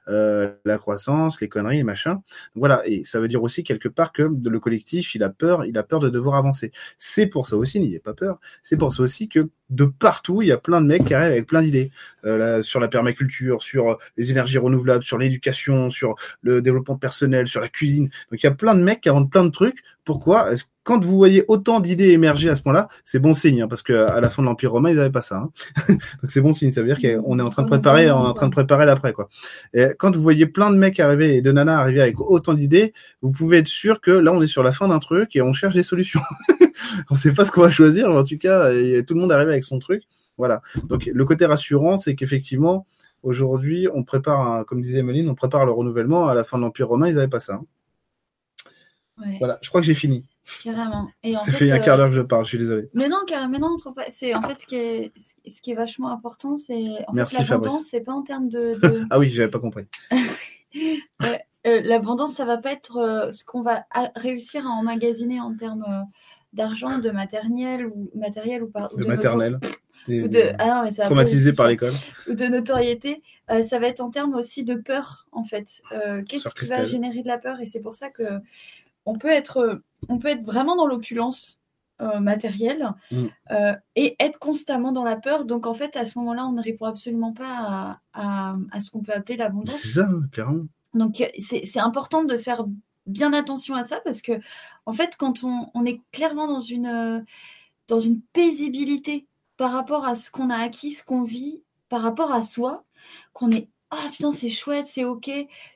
euh, la croissance, les conneries, les machins. voilà. Et ça veut dire aussi quelque part que le collectif, il a peur, il a peur de devoir avancer. C'est pour ça aussi, n'ayez pas peur. C'est pour ça aussi que de partout, il y a plein de mecs qui arrivent avec plein d'idées euh, sur la permaculture, sur les énergies renouvelables, sur l'éducation, sur le développement personnel, sur la cuisine. Donc il y a plein de mecs qui inventent plein de trucs. Pourquoi Quand vous voyez autant d'idées émerger à ce point-là, c'est bon signe, hein, parce que à la fin de l'Empire romain, ils n'avaient pas ça. Hein. [LAUGHS] Donc c'est bon signe, ça veut dire qu'on est en train de préparer, on est en train de préparer l'après, quoi. Quand vous voyez plein de mecs arriver et de nanas arriver avec autant d'idées, vous pouvez être sûr que là, on est sur la fin d'un truc et on cherche des solutions. [LAUGHS] [LAUGHS] on ne sait pas ce qu'on va choisir, mais en tout cas, tout le monde arrive avec son truc. Voilà. Donc le côté rassurant, c'est qu'effectivement, aujourd'hui, on prépare, comme disait Emeline, on prépare le renouvellement. À la fin de l'Empire romain, ils n'avaient pas ça. Hein. Voilà, je crois que j'ai fini. Carrément. Et ça fait, un quart d'heure que je parle, je suis désolé. Mais non, carrément, non, c'est en fait ce qui est, ce qui est vachement important, c'est fait l'abondance, c'est pas en termes de. [LAUGHS] ah oui, j'avais pas compris. [LAUGHS] Euh, l'abondance, ça va pas être euh, ce qu'on va réussir à emmagasiner en termes euh, d'argent, de matériel ou matériel ou par, de, maternel. de, ah non, traumatisé par l'école. Ou de notoriété. ça va être en termes aussi de peur, en fait. Qu'est-ce qui va générer de la peur? Et c'est pour ça que on peut être, on peut être vraiment dans l'opulence euh, matérielle mm. euh, et être constamment dans la peur. Donc en fait, à ce moment-là, on ne répond absolument pas à, ce qu'on peut appeler l'abondance. C'est ça, clairement. Donc c'est important de faire bien attention à ça parce que en fait, quand on, est clairement dans une, dans une paisibilité par rapport à ce qu'on a acquis, ce qu'on vit, par rapport à soi, qu'on est ah putain c'est chouette, c'est ok,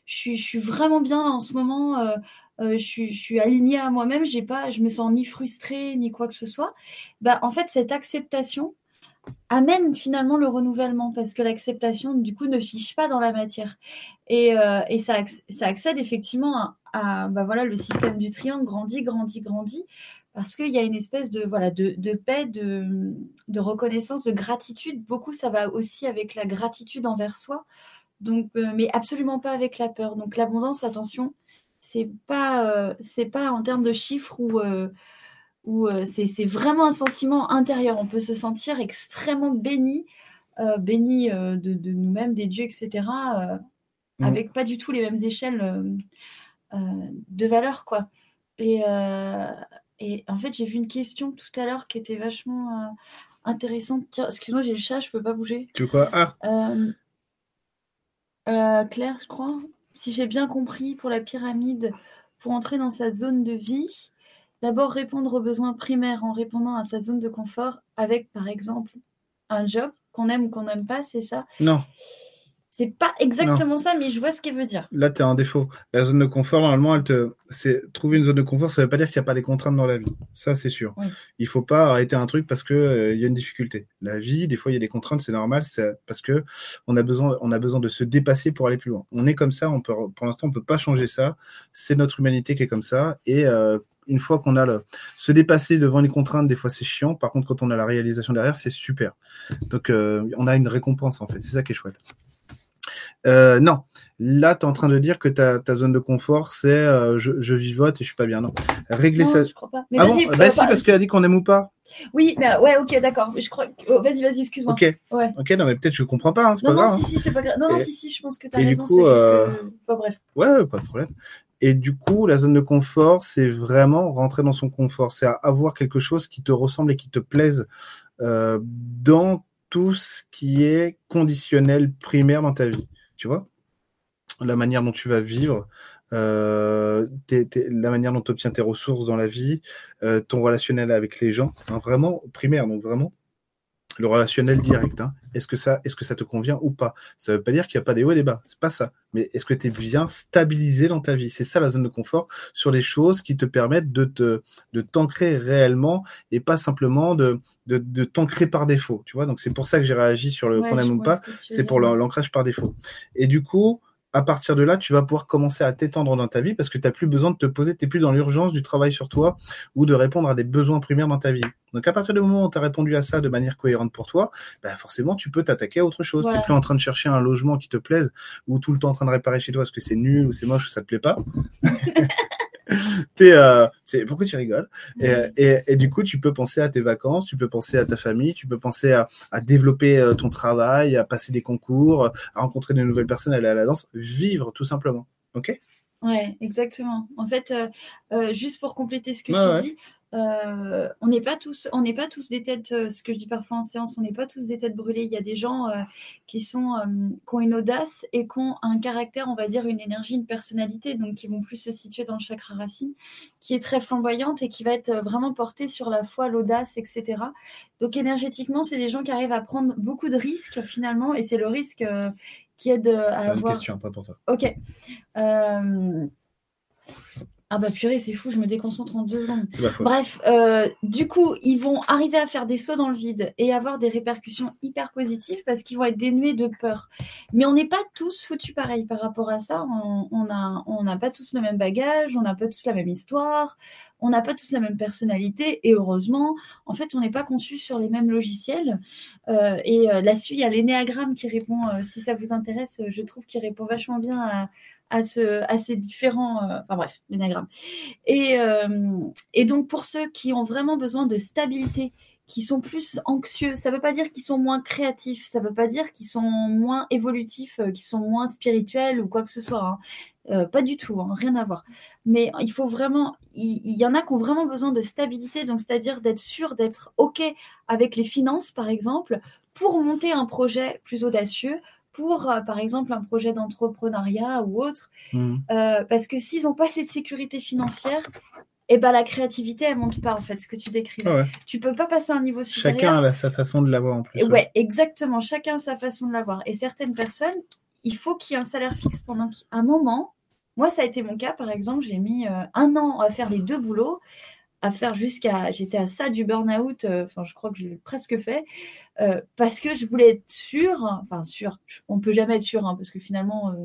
je suis, vraiment bien là en ce moment, euh, euh, je, suis, alignée à moi-même, j'ai pas, je me sens ni frustrée ni quoi que ce soit. Bah, en fait, cette acceptation, amène finalement le renouvellement parce que l'acceptation du coup ne fiche pas dans la matière et, euh, et ça, ça, accède effectivement à, bah voilà le système du triangle grandit grandit grandit parce qu'il y a une espèce de voilà de, de paix de, de, reconnaissance de gratitude beaucoup ça va aussi avec la gratitude envers soi donc euh, mais absolument pas avec la peur donc l'abondance attention c'est pas euh, c'est pas en termes de chiffres ou où euh, c'est vraiment un sentiment intérieur. On peut se sentir extrêmement béni, euh, béni euh, de, nous-mêmes, des dieux, etc., mm. avec pas du tout les mêmes échelles de valeur, quoi. Et, et en fait, j'ai vu une question tout à l'heure qui était vachement intéressante. Tiens, excuse-moi, j'ai le chat, je peux pas bouger. Tu quoi? Ah Claire, je crois. Si j'ai bien compris, pour la pyramide, pour entrer dans sa zone de vie, D'abord répondre aux besoins primaires en répondant à sa zone de confort avec, par exemple, un job qu'on aime ou qu'on n'aime pas, c'est ça? Non. C'est pas exactement ça, mais je vois ce qu'elle veut dire. Là, tu es en défaut. La zone de confort, normalement, elle te... c'est trouver une zone de confort, ça ne veut pas dire qu'il n'y a pas des contraintes dans la vie. Ça, c'est sûr. Il Il faut pas arrêter un truc parce qu'il euh, y a une difficulté. La vie, des fois, il y a des contraintes, c'est normal, c'est parce que on a besoin, on a besoin de se dépasser pour aller plus loin. On est comme ça, on peut, pour l'instant, on peut pas changer ça. C'est notre humanité qui est comme ça, et euh, une fois qu'on a le se dépasser devant les contraintes, des fois c'est chiant. Par contre, quand on a la réalisation derrière, c'est super. Donc, euh, on a une récompense en fait. C'est ça qui est chouette. Euh, non, là, tu es en train de dire que ta, ta zone de confort, c'est euh, je, je, vivote et je suis pas bien. Non, régler ça. Je crois pas. Mais ah vas-y, bah, si, parce qu'elle a dit qu'on aime ou pas. Oui, mais ouais, ok, d'accord. Je crois. Oh, vas-y, vas-y, excuse-moi. Ok. Ouais. Ok, non, mais peut-être je comprends pas. Hein, c'est pas grave. Non, si, si, c'est pas grave. Non, non, si, si, je pense que tu as raison. Du coup, euh... enfin, bref. Ouais, pas de problème. Et du coup, la zone de confort, c'est vraiment rentrer dans son confort. C'est avoir quelque chose qui te ressemble et qui te plaise euh, dans tout ce qui est conditionnel primaire dans ta vie. Tu vois La manière dont tu vas vivre, euh, la manière dont tu obtiens tes ressources dans la vie, euh, ton relationnel avec les gens, hein, vraiment primaire, donc vraiment le relationnel direct. Hein. Est-ce que ça, est-ce que ça te convient ou pas? Ça veut pas dire qu'il n'y a pas des hauts et des bas. C'est pas ça. Mais est-ce que tu es bien stabilisé dans ta vie? C'est ça la zone de confort sur les choses qui te permettent de te, de t'ancrer réellement et pas simplement de, de, de t'ancrer par défaut. Tu vois? Donc c'est pour ça que j'ai réagi sur le qu'on aime ou pas. C'est pour l'ancrage par défaut. Et du coup, à partir de là, tu vas pouvoir commencer à t'étendre dans ta vie parce que tu n'as plus besoin de te poser, tu n'es plus dans l'urgence du travail sur toi ou de répondre à des besoins primaires dans ta vie. Donc à partir du moment où tu as répondu à ça de manière cohérente pour toi, bah forcément tu peux t'attaquer à autre chose. Tu n'es plus en train de chercher un logement qui te plaise ou tout le temps en train de réparer chez toi parce que c'est nul ou c'est moche ou ça te plaît pas. [LAUGHS] [LAUGHS] euh, pourquoi tu rigoles? Et, et, du coup, tu peux penser à tes vacances, tu peux penser à ta famille, tu peux penser à, à développer euh, ton travail, à passer des concours, à rencontrer de nouvelles personnes, aller à la danse, vivre tout simplement. Ok? Ouais, exactement. En fait, euh, euh, juste pour compléter ce que tu dis, euh, on n'est pas tous, on n'est pas tous des têtes. Euh, ce que je dis parfois en séance, on n'est pas tous des têtes brûlées. Il y a des gens euh, qui sont, qui ont une audace et qui ont un caractère, on va dire, une énergie, une personnalité, donc qui vont plus se situer dans le chakra racine, qui est très flamboyante et qui va être vraiment portée sur la foi, l'audace, etc. Donc énergétiquement, c'est des gens qui arrivent à prendre beaucoup de risques finalement, et c'est le risque qui aide à avoir. Une question, pas pour toi. Ok. Ah bah purée, c'est fou, je me déconcentre en deux secondes. Bref, euh, du coup, ils vont arriver à faire des sauts dans le vide et avoir des répercussions hyper positives parce qu'ils vont être dénués de peur. Mais on n'est pas tous foutus pareil par rapport à ça. On n'a on pas tous le même bagage, on n'a pas tous la même histoire, on n'a pas tous la même personnalité et heureusement, en fait, on n'est pas conçus sur les mêmes logiciels. Euh, et euh, là-dessus, il y a l'énéagramme qui répond, si ça vous intéresse, je trouve qu'il répond vachement bien à à, ce, à ces différents, euh, enfin bref, l'énagramme. Et, euh, et donc pour ceux qui ont vraiment besoin de stabilité, qui sont plus anxieux, ça ne veut pas dire qu'ils sont moins créatifs, ça ne veut pas dire qu'ils sont moins évolutifs, euh, qu'ils sont moins spirituels ou quoi que ce soit. Hein. pas du tout, hein, rien à voir. Mais il faut vraiment, il, y en a qui ont vraiment besoin de stabilité, donc c'est-à-dire d'être sûr d'être OK avec les finances, par exemple, pour monter un projet plus audacieux, pour, euh, par exemple, un projet d'entrepreneuriat ou autre. Mmh. Euh, parce que s'ils n'ont pas cette sécurité financière, et eh ben, la créativité, elle monte pas, en fait, ce que tu décris. Ah tu peux pas passer à un niveau supérieur. Chacun a sa façon de l'avoir en plus. Ouais. exactement. Chacun a sa façon de l'avoir. Et certaines personnes, il faut qu'il y ait un salaire fixe pendant un moment. Moi, ça a été mon cas, par exemple. J'ai mis euh, un an à faire les deux boulots. À faire jusqu'à. J'étais à ça du burn-out, euh, enfin, je crois que je l'ai presque fait, euh, parce que je voulais être sûre, enfin, sûre, on peut jamais être sûr, hein, parce que finalement, euh,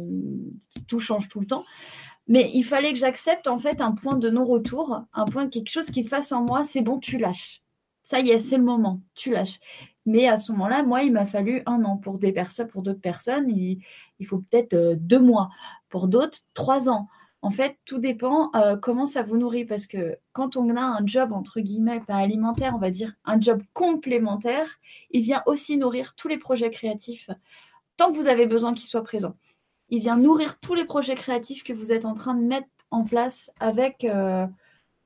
tout change tout le temps. Mais il fallait que j'accepte en fait un point de non-retour, un point, quelque chose qui fasse en moi, c'est bon, tu lâches. Ça y est, c'est le moment, tu lâches. Mais à ce moment-là, moi, il m'a fallu un an. Pour des personnes, pour d'autres personnes, il, il faut peut-être deux mois. Pour d'autres, trois ans. En fait, tout dépend euh, comment ça vous nourrit parce que quand on a un job entre guillemets pas alimentaire, on va dire un job complémentaire, il vient aussi nourrir tous les projets créatifs tant que vous avez besoin qu'il soit présent. Il vient nourrir tous les projets créatifs que vous êtes en train de mettre en place avec euh, euh,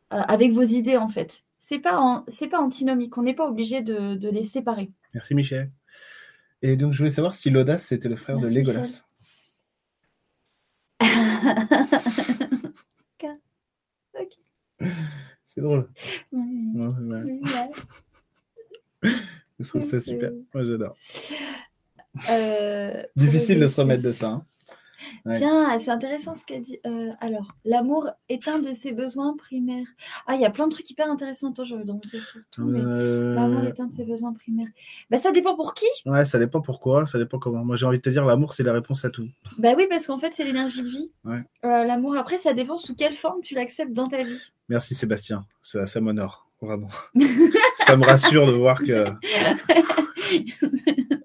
avec vos idées en fait. C'est pas c'est pas antinomique. On n'est pas obligé de, de, les séparer. Merci Michel. Et donc je voulais savoir si l'audace c'était le frère de Legolas. C'est drôle. Je trouve ça super. Moi, j'adore. Euh, Difficile de se remettre de ça. Hein. Tiens, c'est intéressant ce qu'elle dit. Euh, alors, l'amour est un de ses besoins primaires. Ah, il y a plein de trucs hyper intéressants. Attends, je vais sur tout. Mais euh, l'amour est un de ses besoins primaires. Bah, ça dépend pour qui. Ouais, ça dépend pourquoi, ça dépend comment. Moi, j'ai envie de te dire, l'amour, c'est la réponse à tout. Bah oui, parce qu'en fait, c'est l'énergie de vie. Ouais. Euh, l'amour, après, ça dépend sous quelle forme tu l'acceptes dans ta vie. Merci Sébastien, ça, ça m'honore, vraiment. [LAUGHS] ça me rassure de voir que. [LAUGHS]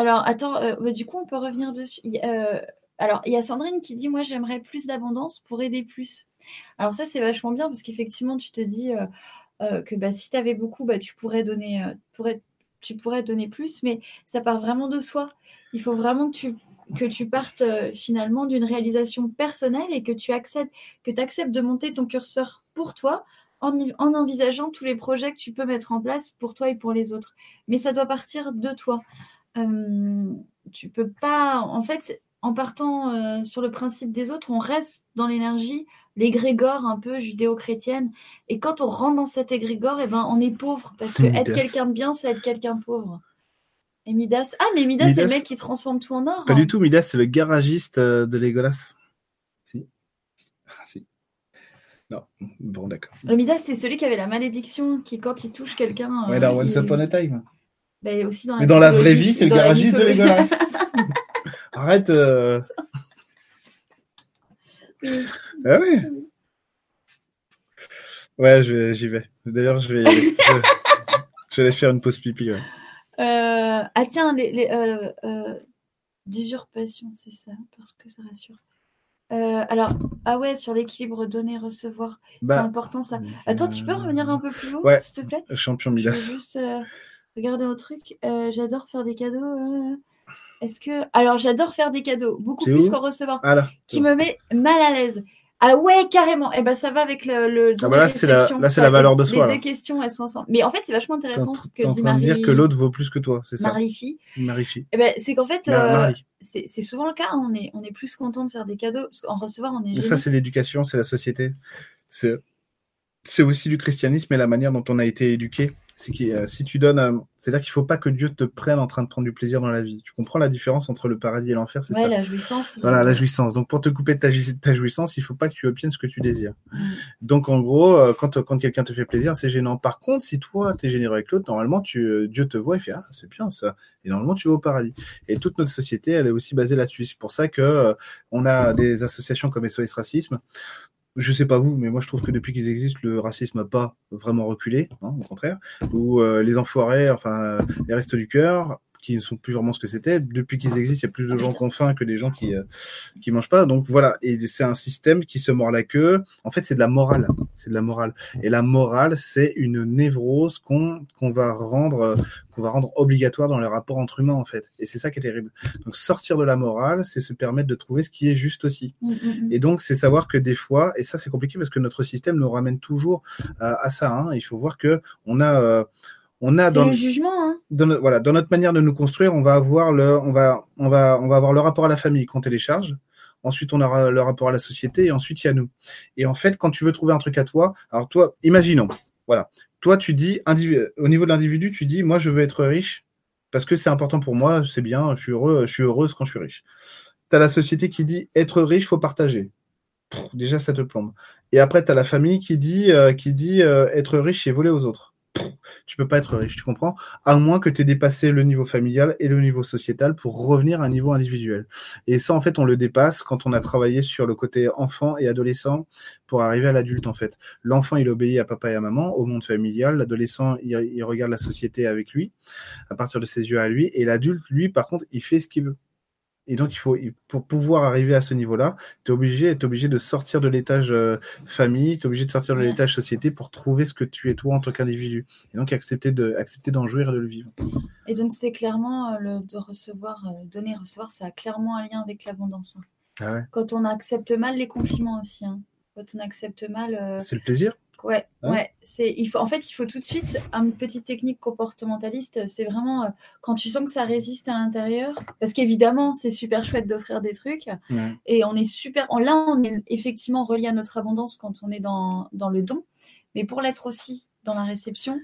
Alors, attends, euh, bah, du coup, on peut revenir dessus. Euh, alors, il y a Sandrine qui dit Moi, j'aimerais plus d'abondance pour aider plus. Alors, ça, c'est vachement bien parce qu'effectivement, tu te dis euh, que bah, si tu avais beaucoup, bah, tu, pourrais donner, plus, mais ça part vraiment de soi. Il faut vraiment que tu, que tu partes finalement d'une réalisation personnelle et que tu acceptes, que acceptes de monter ton curseur pour toi en, envisageant tous les projets que tu peux mettre en place pour toi et pour les autres. Mais ça doit partir de toi. Euh, tu peux pas. En fait, en partant euh, sur le principe des autres, on reste dans l'énergie, l'égrégore un peu judéo-chrétienne. Et quand on rentre dans cet égrégore, eh ben, on est pauvre. Parce que [LAUGHS] être quelqu'un de bien, c'est être quelqu'un de pauvre. Et Midas. Ah, mais Midas, c'est le mec qui transforme tout en or. Pas du tout. Midas, c'est le garagiste euh, de Legolas. Si. Ah, si. Non. Bon, d'accord. Le Midas, c'est celui qui avait la malédiction, qui, quand il touche quelqu'un. Ouais, dans Once Upon a Time. Bah, aussi dans la Mais dans la vraie vie, c'est le garagiste de Legolas. Arrête. Euh... [LAUGHS] Ah oui. Ouais, j'y vais. D'ailleurs, je vais, je, vais aller faire une pause pipi. Ouais. Euh... ah tiens, les, les euh, euh, d'usurpation, c'est ça, parce que ça rassure. Alors, ah ouais, sur l'équilibre donner-recevoir, bah, c'est important ça. Attends, tu peux revenir un peu plus haut, ouais, s'il te plaît? Champion Midas. Je juste, Regardez un truc. Euh, j'adore faire des cadeaux. Euh. Est-ce que. Alors, j'adore faire des cadeaux, beaucoup plus qu'en recevoir. Ah là, qui me met mal à l'aise. Ah ouais, carrément. Et eh ben ça va avec le. le ah bah là, c'est la, là, c'est la valeur de soi. Les deux questions, elles sont ensemble. Mais en fait, c'est vachement intéressant ce que dit Marie. dire que l'autre vaut plus que toi, c'est ça? Marie-Fille. Marie-Fille. Eh ben, c'est qu'en fait, euh, c'est souvent le cas. Hein. On est, on est plus content de faire des cadeaux. Parce qu'en recevoir, on est. Mais ça, c'est l'éducation, c'est la société. C'est aussi du christianisme et la manière dont on a été éduqué c'est que euh, si tu donnes, euh, c'est-à-dire qu'il faut pas que Dieu te prenne en train de prendre du plaisir dans la vie. Tu comprends la différence entre le paradis et l'enfer, c'est ouais, la jouissance. Voilà, la jouissance. Donc pour te couper de ta, ta jouissance, il faut pas que tu obtiennes ce que tu désires. Mm. Donc en gros, euh, quand, quand quelqu'un te fait plaisir, c'est gênant. Par contre, si toi tu es généreux avec l'autre, normalement tu, Dieu te voit et fait ah c'est bien ça. Et normalement tu vas au paradis. Et toute notre société, elle est aussi basée là-dessus. C'est pour ça que on a des associations comme SOS Racisme je sais pas vous, mais moi je trouve que depuis qu'ils existent, le racisme n'a pas vraiment reculé, hein, au contraire. Ou euh, les enfoirés, enfin les restes du cœur, qui ne sont plus vraiment ce que c'était. Depuis qu'ils existent, il y a plus de gens qui ont faim que des gens qui euh, qui mangent pas. Donc voilà, et c'est un système qui se mord la queue. En fait, c'est de la morale, c'est de la morale. Et la morale, c'est une névrose qu'on qu'on va rendre qu'on va rendre obligatoire dans les rapports entre humains en fait. Et c'est ça qui est terrible. Donc sortir de la morale, c'est se permettre de trouver ce qui est juste aussi. Mm, mm, mm. Et donc c'est savoir que des fois, et ça c'est compliqué parce que notre système nous ramène toujours euh, à ça. Hein. Il faut voir que on a euh, on a dans le jugement. Hein. Dans voilà, dans notre manière de nous construire, on va avoir le, on va, on va, on va avoir le rapport à la famille qu'on télécharge. Ensuite, on aura le rapport à la société et ensuite il y a nous. Et en fait, quand tu veux trouver un truc à toi, alors toi, imaginons, voilà, toi tu dis au niveau de l'individu, tu dis moi je veux être riche parce que c'est important pour moi, c'est bien, je suis heureux, je suis heureuse quand je suis riche. Tu as la société qui dit être riche, faut partager. pff, déjà ça te plombe. Et après, tu as la famille qui dit, euh, qui dit euh, être riche, c'est voler aux autres. Tu peux pas être riche, tu comprends? À moins que tu aies dépassé le niveau familial et le niveau sociétal pour revenir à un niveau individuel. Et ça, en fait, on le dépasse quand on a travaillé sur le côté enfant et adolescent pour arriver à l'adulte, en fait. L'enfant, il obéit à papa et à maman, au monde familial. L'adolescent, il regarde la société avec lui, à partir de ses yeux à lui. Et l'adulte, lui, par contre, il fait ce qu'il veut. Et donc, il faut, pour pouvoir arriver à ce niveau-là, tu es obligé, es obligé de sortir de l'étage euh, famille, tu es obligé de sortir de l'étage société pour trouver ce que tu es toi en tant qu'individu. Et donc, accepter de, accepter d'en jouir et de le vivre. Et donc, c'est clairement euh, le de recevoir, euh, donner recevoir, ça a clairement un lien avec l'abondance. hein. Ah ouais. Quand on accepte mal les compliments aussi. hein. Quand on accepte mal. euh, C'est le plaisir. Ouais, Ouais. ouais. C'est, il faut, en fait, il faut tout de suite une petite technique comportementaliste. C'est vraiment euh, quand tu sens que ça résiste à l'intérieur, parce qu'évidemment, c'est super chouette d'offrir des trucs, Ouais. et on est super. on- Là, on est effectivement relié à notre abondance quand on est dans, dans le don, mais pour l'être aussi dans la réception,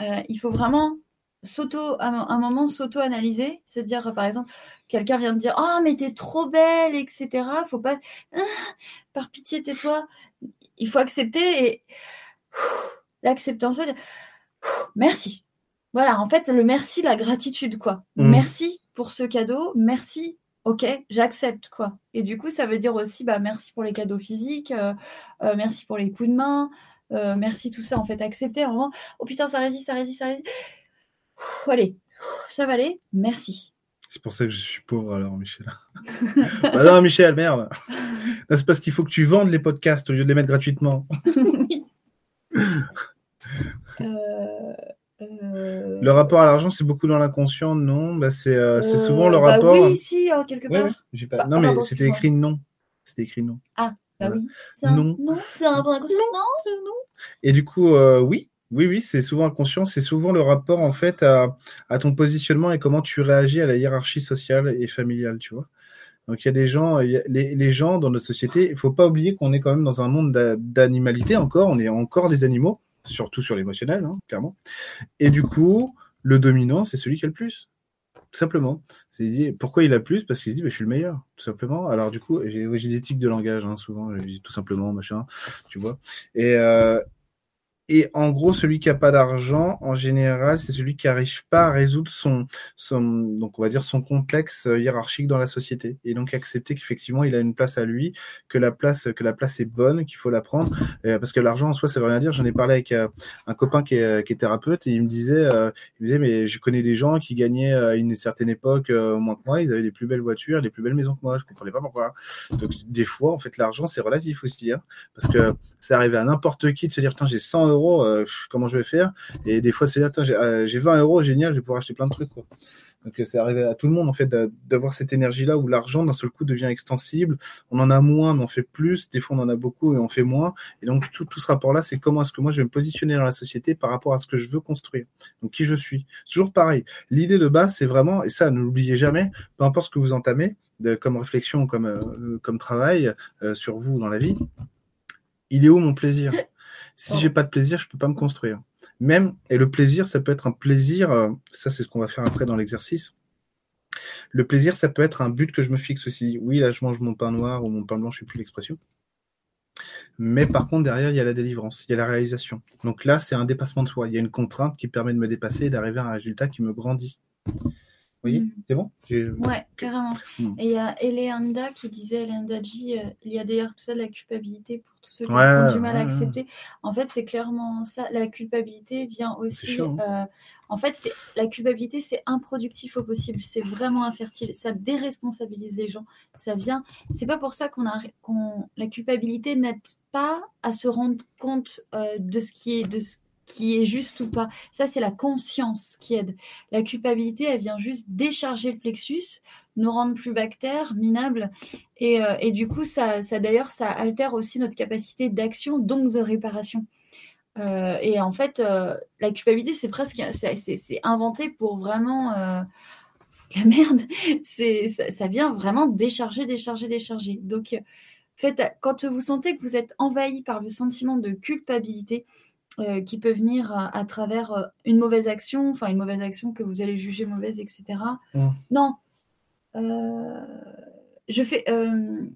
euh, il faut vraiment s'auto, à un un moment, s'auto-analyser, se dire, par exemple, quelqu'un vient de dire, oh, mais t'es trop belle, etc. Faut pas, Ah, par pitié, tais-toi. Il faut accepter et l'acceptance, merci. Voilà, en fait, le merci, la gratitude, quoi. Mhm. Merci pour ce cadeau, merci, ok, j'accepte, quoi. Et du coup, ça veut dire aussi, bah, merci pour les cadeaux physiques, euh, euh, merci pour les coups de main, euh, merci tout ça, en fait, accepter, vraiment, oh putain, ça résiste, ça résiste, ça résiste. Ouh, allez, ça va aller, merci. C'est pour ça que je suis pauvre alors, Michel. [LAUGHS] bah non, Michel, merde. C'est parce qu'il faut que tu vendes les podcasts au lieu de les mettre gratuitement. [LAUGHS] Euh, euh, Le rapport à l'argent, c'est beaucoup dans l'inconscient, non? Bah, C'est euh, c'est souvent le euh, bah rapport. oui, si, euh, quelque part. ouais, j'ai pas- Bah, Non, mais c'était écrit non. C'était écrit non. Bah Voilà. oui. Un- Non. Non, c'est un rapport inconscient. Non, non. Et du coup, euh, oui, oui, oui, c'est souvent inconscient. C'est souvent le rapport en fait à, ton positionnement et comment tu réagis à la hiérarchie sociale et familiale, tu vois. Donc il y a des gens, les, gens dans notre société, il faut pas oublier qu'on est quand même dans un monde d'a- d'animalité encore. On est encore des animaux, surtout sur l'émotionnel, hein, clairement. Et du coup, le dominant, c'est celui qui a le plus. Tout simplement. C'est dit, pourquoi il a plus? Parce qu'il se dit, bah, je suis le meilleur, tout simplement. Alors du coup, j'ai des tics de langage, hein, souvent, je dis tout simplement, machin, tu vois. Et, euh, et en gros, celui qui a pas d'argent, en général, c'est celui qui n'arrive pas à résoudre son, son, donc on va dire son complexe euh, hiérarchique dans la société. Et donc accepter qu'effectivement, il a une place à lui, que la place, que la place est bonne, qu'il faut la prendre. Euh, parce que l'argent en soi, ça veut rien dire. J'en ai parlé avec euh, un copain qui est, thérapeute et il me disait, il me disait, mais je connais des gens qui gagnaient à une certaine époque moins que moi, ils avaient les plus belles voitures, les plus belles maisons que moi. Je comprenais pas pourquoi. Donc des fois, en fait, l'argent, c'est relatif aussi, hein, parce que ça arrivait à n'importe qui de se dire, tiens, j'ai 100 euh, comment je vais faire? Et des fois de se dire, j'ai euh, j'ai 20 euros, génial, je vais pouvoir acheter plein de trucs. Donc euh, c'est arrivé à tout le monde en fait d'a- d'avoir cette énergie-là où l'argent d'un seul coup devient extensible. On en a moins, mais on fait plus. Des fois, on en a beaucoup et on fait moins. Et donc tout, ce rapport-là, c'est comment est-ce que moi je vais me positionner dans la société par rapport à ce que je veux construire. Donc qui je suis. C'est toujours pareil. L'idée de base, c'est vraiment, et ça, ne l'oubliez jamais, peu importe ce que vous entamez, comme réflexion, comme, euh, comme travail euh, sur vous dans la vie, il est où mon plaisir? Si j'ai pas de plaisir, je peux pas me construire. Même, et le plaisir, ça peut être un plaisir, euh, ça c'est ce qu'on va faire après dans l'exercice. Le plaisir, ça peut être un but que je me fixe aussi. Oui, là, je mange mon pain noir ou mon pain blanc, je sais plus l'expression. Mais par contre, derrière, il y a la délivrance, il y a la réalisation. Donc là, c'est un dépassement de soi. Il y a une contrainte qui permet de me dépasser et d'arriver à un résultat qui me grandit. Voyez Mm. C'est bon Ouais, carrément. Mm. Et il y a Eleanda qui disait, Eleanda J, euh, il y a d'ailleurs tout ça de la culpabilité pour tous ceux qui Ouais, ont du mal à ouais. accepter. En fait, c'est clairement ça. La culpabilité vient aussi. chiant, hein. euh, en fait, la culpabilité, c'est improductif au possible. C'est vraiment infertile. Ça déresponsabilise les gens. Ça vient. C'est pas pour ça qu'on a qu'on la culpabilité n'aide pas à se rendre compte euh, de ce qui est de ce qui est juste ou pas. Ça, c'est la conscience qui aide. La culpabilité, elle vient juste décharger le plexus, nous rendre plus bactères, minables. Et, euh, du coup, ça, d'ailleurs, ça altère aussi notre capacité d'action, donc de réparation. Euh, et en fait, euh, la culpabilité, c'est presque, c'est, inventé pour vraiment la merde. [LAUGHS] C'est, ça, ça vient vraiment décharger, décharger, décharger. Donc, faites, quand vous sentez que vous êtes envahi par le sentiment de culpabilité, euh, qui peut venir à, à travers euh, une mauvaise action, enfin une mauvaise action que vous allez juger mauvaise, etc. Mm. Non. Euh, je fais. euh,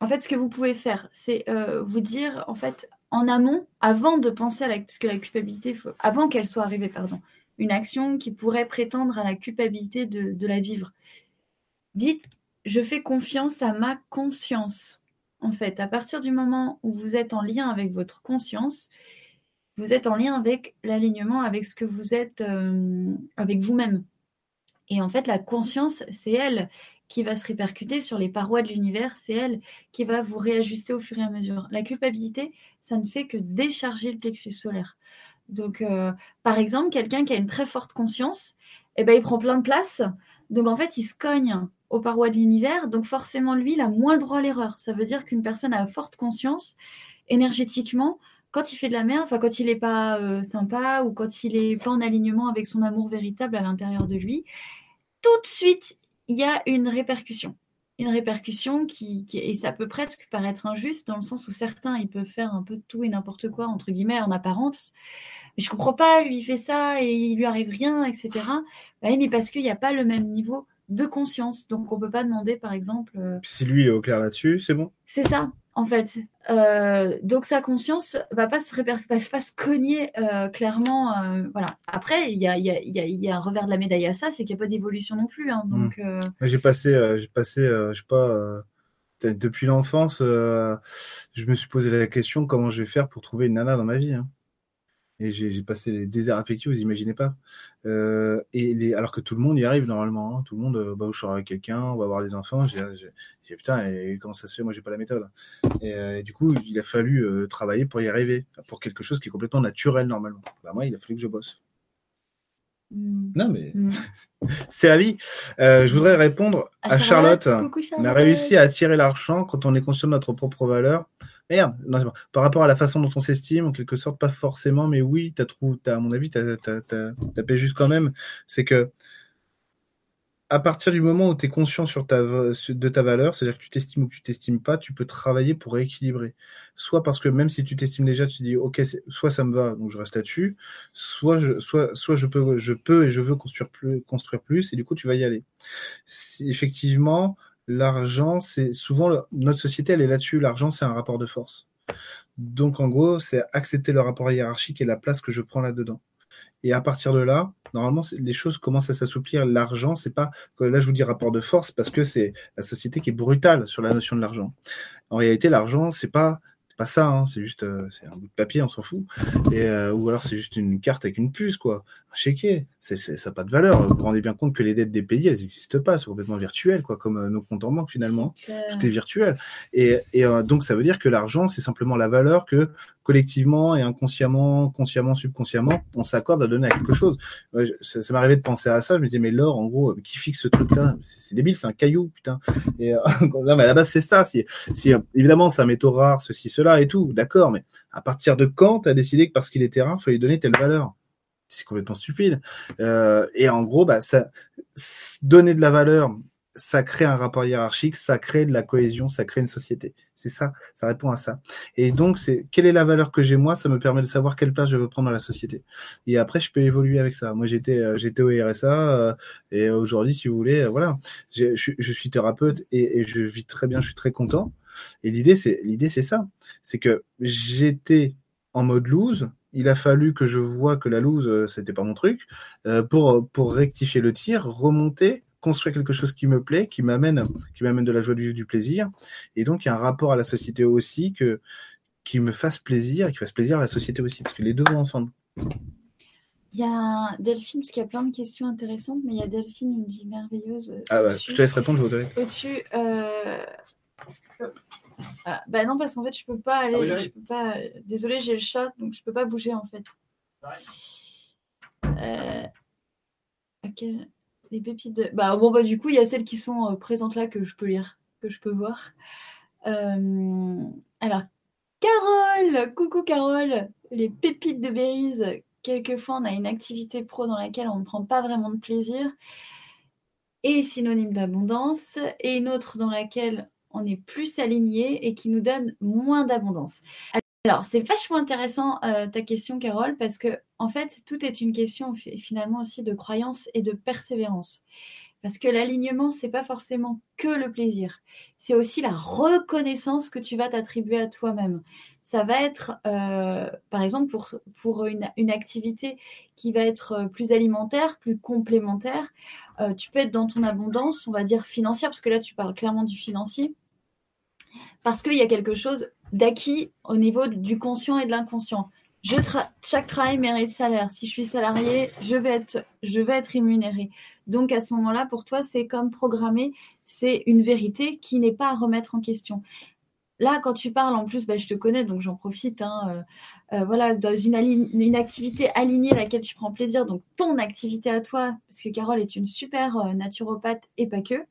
en fait, ce que vous pouvez faire, c'est euh, vous dire, en fait, en amont, avant de penser à la, parce que la culpabilité, avant qu'elle soit arrivée, pardon, une action qui pourrait prétendre à la culpabilité de, de la vivre. Dites, je fais confiance à ma conscience. En fait, à partir du moment où vous êtes en lien avec votre conscience, vous êtes en lien avec l'alignement, avec ce que vous êtes, euh, avec vous-même. Et en fait, la conscience, c'est elle qui va se répercuter sur les parois de l'univers, c'est elle qui va vous réajuster au fur et à mesure. La culpabilité, ça ne fait que décharger le plexus solaire. Donc, euh, par exemple, quelqu'un qui a une très forte conscience, eh ben, il prend plein de place. Donc, en fait, il se cogne aux parois de l'univers. Donc, forcément, lui, il a moins le droit à l'erreur. Ça veut dire qu'une personne a forte conscience, énergétiquement, quand il fait de la merde, quand il n'est pas euh, sympa ou quand il est pas en alignement avec son amour véritable à l'intérieur de lui, tout de suite il y a une répercussion. Une répercussion qui, et ça peut presque paraître injuste dans le sens où certains ils peuvent faire un peu tout et n'importe quoi entre guillemets en apparence. Mais je comprends pas, lui il fait ça et il lui arrive rien, etc. Bah mais parce qu'il n'y a pas le même niveau de conscience. Donc on peut pas demander par exemple. Euh, si lui est au clair là-dessus, c'est bon. C'est ça en fait. Euh, donc sa conscience va pas se va pas se cogner euh, clairement. Voilà. Après, il y a, y, a, y a, un revers de la médaille à ça, c'est qu'il n'y a pas d'évolution non plus. Hein, mmh. donc j'ai passé, j'ai passé, je sais pas, depuis l'enfance, je me suis posé la question comment je vais faire pour trouver une nana dans ma vie. Hein. Et j'ai passé des déserts affectifs, vous imaginez pas. Euh, et les, alors que tout le monde y arrive normalement. Hein. Tout le monde, euh, bah, je suis avec quelqu'un, on va voir les enfants. J'ai putain, et comment ça se fait? Moi, j'ai pas la méthode. Et, euh, du coup, il a fallu travailler pour y arriver, pour quelque chose qui est complètement naturel normalement. Bah, moi, il a fallu que je bosse. Mmh. Non, mais mmh. [LAUGHS] c'est la vie. je voudrais répondre à, Charlotte. On a réussi à attirer l'argent quand on est conscient de notre propre valeur. Merde, par rapport à la façon dont on s'estime, en quelque sorte, pas forcément, mais oui, as trouvé, à mon avis, tu as, tapé juste quand même. C'est que à partir du moment où tu es conscient sur ta, de ta valeur, c'est-à-dire que tu t'estimes ou que tu t'estimes pas, tu peux travailler pour rééquilibrer. Soit parce que même si tu t'estimes déjà, tu dis ok, soit ça me va, donc je reste là-dessus, soit je, soit, soit je peux, je peux et je veux construire plus, construire plus, et du coup tu vas y aller. Si, effectivement, l'argent, c'est souvent notre société, elle est là-dessus. L'argent, c'est un rapport de force. Donc, en gros, c'est accepter le rapport hiérarchique et la place que je prends là-dedans. Et à partir de là, normalement, les choses commencent à s'assouplir. L'argent, c'est pas, là, je vous dis rapport de force parce que c'est la société qui est brutale sur la notion de l'argent. En réalité, l'argent, c'est pas, ça, hein. c'est juste euh, un bout de papier, on s'en fout. Euh, ou alors c'est juste une carte avec une puce, quoi. Un chéquier, c'est, ça n'a pas de valeur. Vous vous rendez bien compte que les dettes des pays, elles n'existent pas, c'est complètement virtuel, quoi, comme euh, nos comptes en banque finalement. Tout est virtuel. Et, et donc ça veut dire que l'argent, c'est simplement la valeur que collectivement et inconsciemment, consciemment, subconsciemment, on s'accorde à donner à quelque chose. ça, ça m'arrivait de penser à ça, je me disais, mais l'or, en gros, qui fixe ce truc-là? C'est, débile, c'est un caillou, putain. Et [LAUGHS] non, mais à la base, c'est ça. Si, si évidemment, c'est un métaux rare, ceci, cela et tout, d'accord, mais à partir de quand tu as décidé que parce qu'il était rare, il fallait donner telle valeur? C'est complètement stupide. Euh, et en gros, bah, ça, donner de la valeur ça crée un rapport hiérarchique, ça crée de la cohésion, ça crée une société. C'est ça, ça répond à ça. Et donc, c'est quelle est la valeur que j'ai moi? Ça me permet de savoir quelle place je veux prendre dans la société. Et après, je peux évoluer avec ça. Moi, j'étais, euh, j'étais au RSA euh, et aujourd'hui, si vous voulez, voilà, je, je, suis thérapeute et, et, je vis très bien, je suis très content. Et l'idée, c'est l'idée, c'est ça, c'est que j'étais en mode loose. Il a fallu que je vois que la loose, c'était pas mon truc, pour pour rectifier le tir, remonter construire quelque chose qui me plaît, qui m'amène, qui m'amène de la joie de vivre, du plaisir. Et donc, il y a un rapport à la société aussi que, qui me fasse plaisir et qui fasse plaisir à la société aussi, parce que les deux vont ensemble. Il y a Delphine, parce qu'il y a plein de questions intéressantes, mais il y a Delphine, une vie merveilleuse. Euh, ah bah, je te laisse répondre, je vais Au-dessus, euh... ah, bah non, parce qu'en fait, je peux pas aller. Ah je peux pas... Désolée, j'ai le chat, donc je peux pas bouger en fait. Euh... Ok. Les pépites de... Bah bon, bah du coup, il y a celles qui sont euh, présentes là que je peux lire, que je peux voir. Euh, alors, Carole Coucou Carole Les pépites de Berries. Quelquefois, on a une activité pro dans laquelle on ne prend pas vraiment de plaisir et synonyme d'abondance, et une autre dans laquelle on est plus aligné et qui nous donne moins d'abondance. Alors, c'est vachement intéressant euh, ta question, Carole, parce que en fait, tout est une question finalement aussi de croyance et de persévérance. Parce que l'alignement, c'est pas forcément que le plaisir. C'est aussi la reconnaissance que tu vas t'attribuer à toi-même. Ça va être, euh, par exemple, pour, pour une, activité qui va être plus alimentaire, plus complémentaire, euh, tu peux être dans ton abondance, on va dire financière, parce que là, tu parles clairement du financier. Parce qu'il y a quelque chose d'acquis au niveau du conscient et de l'inconscient chaque travail mérite salaire. Si je suis salarié, je vais être, je vais être rémunéré. Donc à ce moment-là, pour toi, c'est comme programmer, c'est une vérité qui n'est pas à remettre en question. Là, quand tu parles, en plus, bah, je te connais, donc j'en profite. Hein, euh, euh, voilà, dans une, une, activité alignée à laquelle tu prends plaisir, donc ton activité à toi, parce que Carole est une super euh, naturopathe et pas que.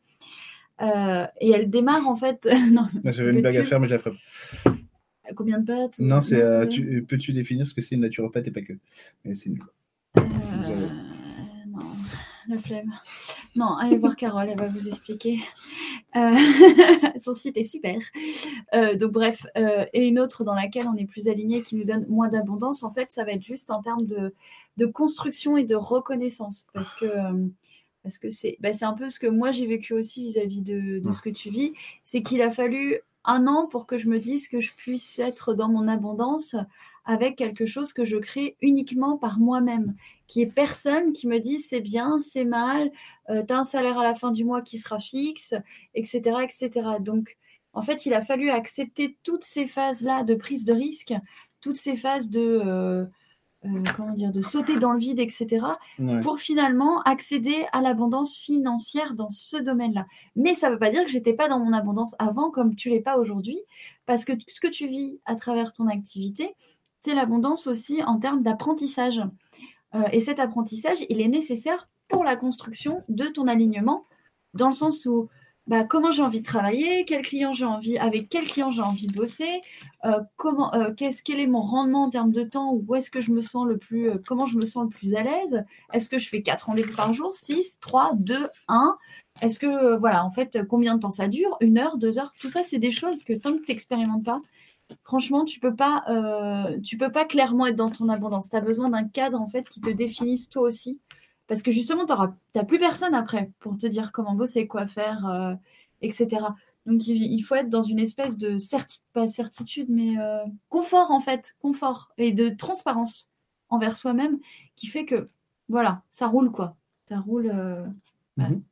Et elle démarre en fait. [LAUGHS] non, J'avais une blague à faire, mais je la ferai Combien de pattes Non, c'est. Euh, peux-tu définir ce que c'est une naturopathe et pas que? Mais c'est une. Euh, non, la flemme. Non, allez voir Carole, elle va vous expliquer. Euh, [LAUGHS] son site est super. donc bref, et une autre dans laquelle on est plus aligné, qui nous donne moins d'abondance, en fait, ça va être juste en termes de, de construction et de reconnaissance, parce que parce que c'est bah, un peu ce que moi j'ai vécu aussi vis-à-vis de, de, ce que tu vis, c'est qu'il a fallu un an pour que je me dise que je puisse être dans mon abondance avec quelque chose que je crée uniquement par moi-même, qui est personne qui me dit c'est bien, c'est mal, euh, tu as un salaire à la fin du mois qui sera fixe, etc., etc. Donc, en fait, il a fallu accepter toutes ces phases-là de prise de risque, toutes ces phases de euh, euh, comment dire, de sauter dans le vide, etc., pour finalement accéder à l'abondance financière dans ce domaine-là. Mais ça ne veut pas dire que j'étais pas dans mon abondance avant, comme tu l'es pas aujourd'hui, parce que ce que tu vis à travers ton activité, c'est l'abondance aussi en termes d'apprentissage. Euh, et cet apprentissage, il est nécessaire pour la construction de ton alignement, dans le sens où bah, comment j'ai envie de travailler, quel client j'ai avec quel client j'ai envie de bosser, euh, comment, euh, quel est mon rendement en termes de temps, où est-ce que je me sens le plus, euh, comment je me sens le plus à l'aise, est-ce que je fais quatre rendez-vous par jour, 6, 3, 2, 1, est-ce que voilà, en fait, combien de temps ça dure, une heure, deux heures, tout ça, c'est des choses que tant que tu n'expérimentes pas, franchement, tu peux pas, tu peux pas clairement être dans ton abondance. Tu as besoin d'un cadre en fait qui te définisse toi aussi parce que justement, tu n'as plus personne après pour te dire comment bosser, quoi faire, euh, etc. Donc il, faut être dans une espèce de certitude, pas certitude, mais euh, confort en fait, confort et de transparence envers soi-même qui fait que voilà, ça roule quoi. Ça roule. Euh, mhm.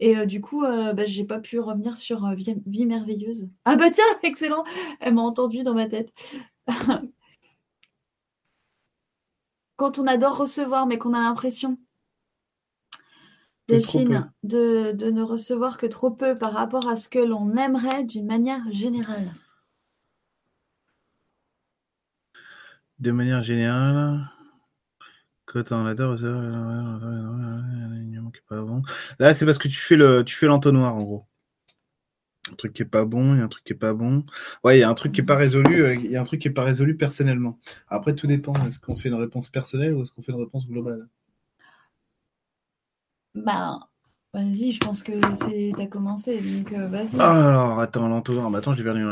Et du coup, bah, j'ai pas pu revenir sur vie, merveilleuse. Ah bah tiens, [LAUGHS] excellent Elle m'a entendu dans ma tête. [LAUGHS] Quand on adore recevoir, mais qu'on a l'impression Delphine, de, de, ne recevoir que trop peu par rapport à ce que l'on aimerait d'une manière générale. De manière générale, quand on adore Là, c'est parce que tu fais le, tu fais l'entonnoir en gros. Un truc qui est pas bon, il y a un truc qui est pas bon. Ouais, il y a un truc qui est pas résolu, euh, il y a un truc qui est pas résolu personnellement. Après, tout dépend. Est-ce qu'on fait une réponse personnelle ou est-ce qu'on fait une réponse globale? Bah, vas-y, je pense que c'est t'as commencé, donc euh, vas-y. Ah, alors, attends, l'entonnoir, bah, attends, j'ai perdu.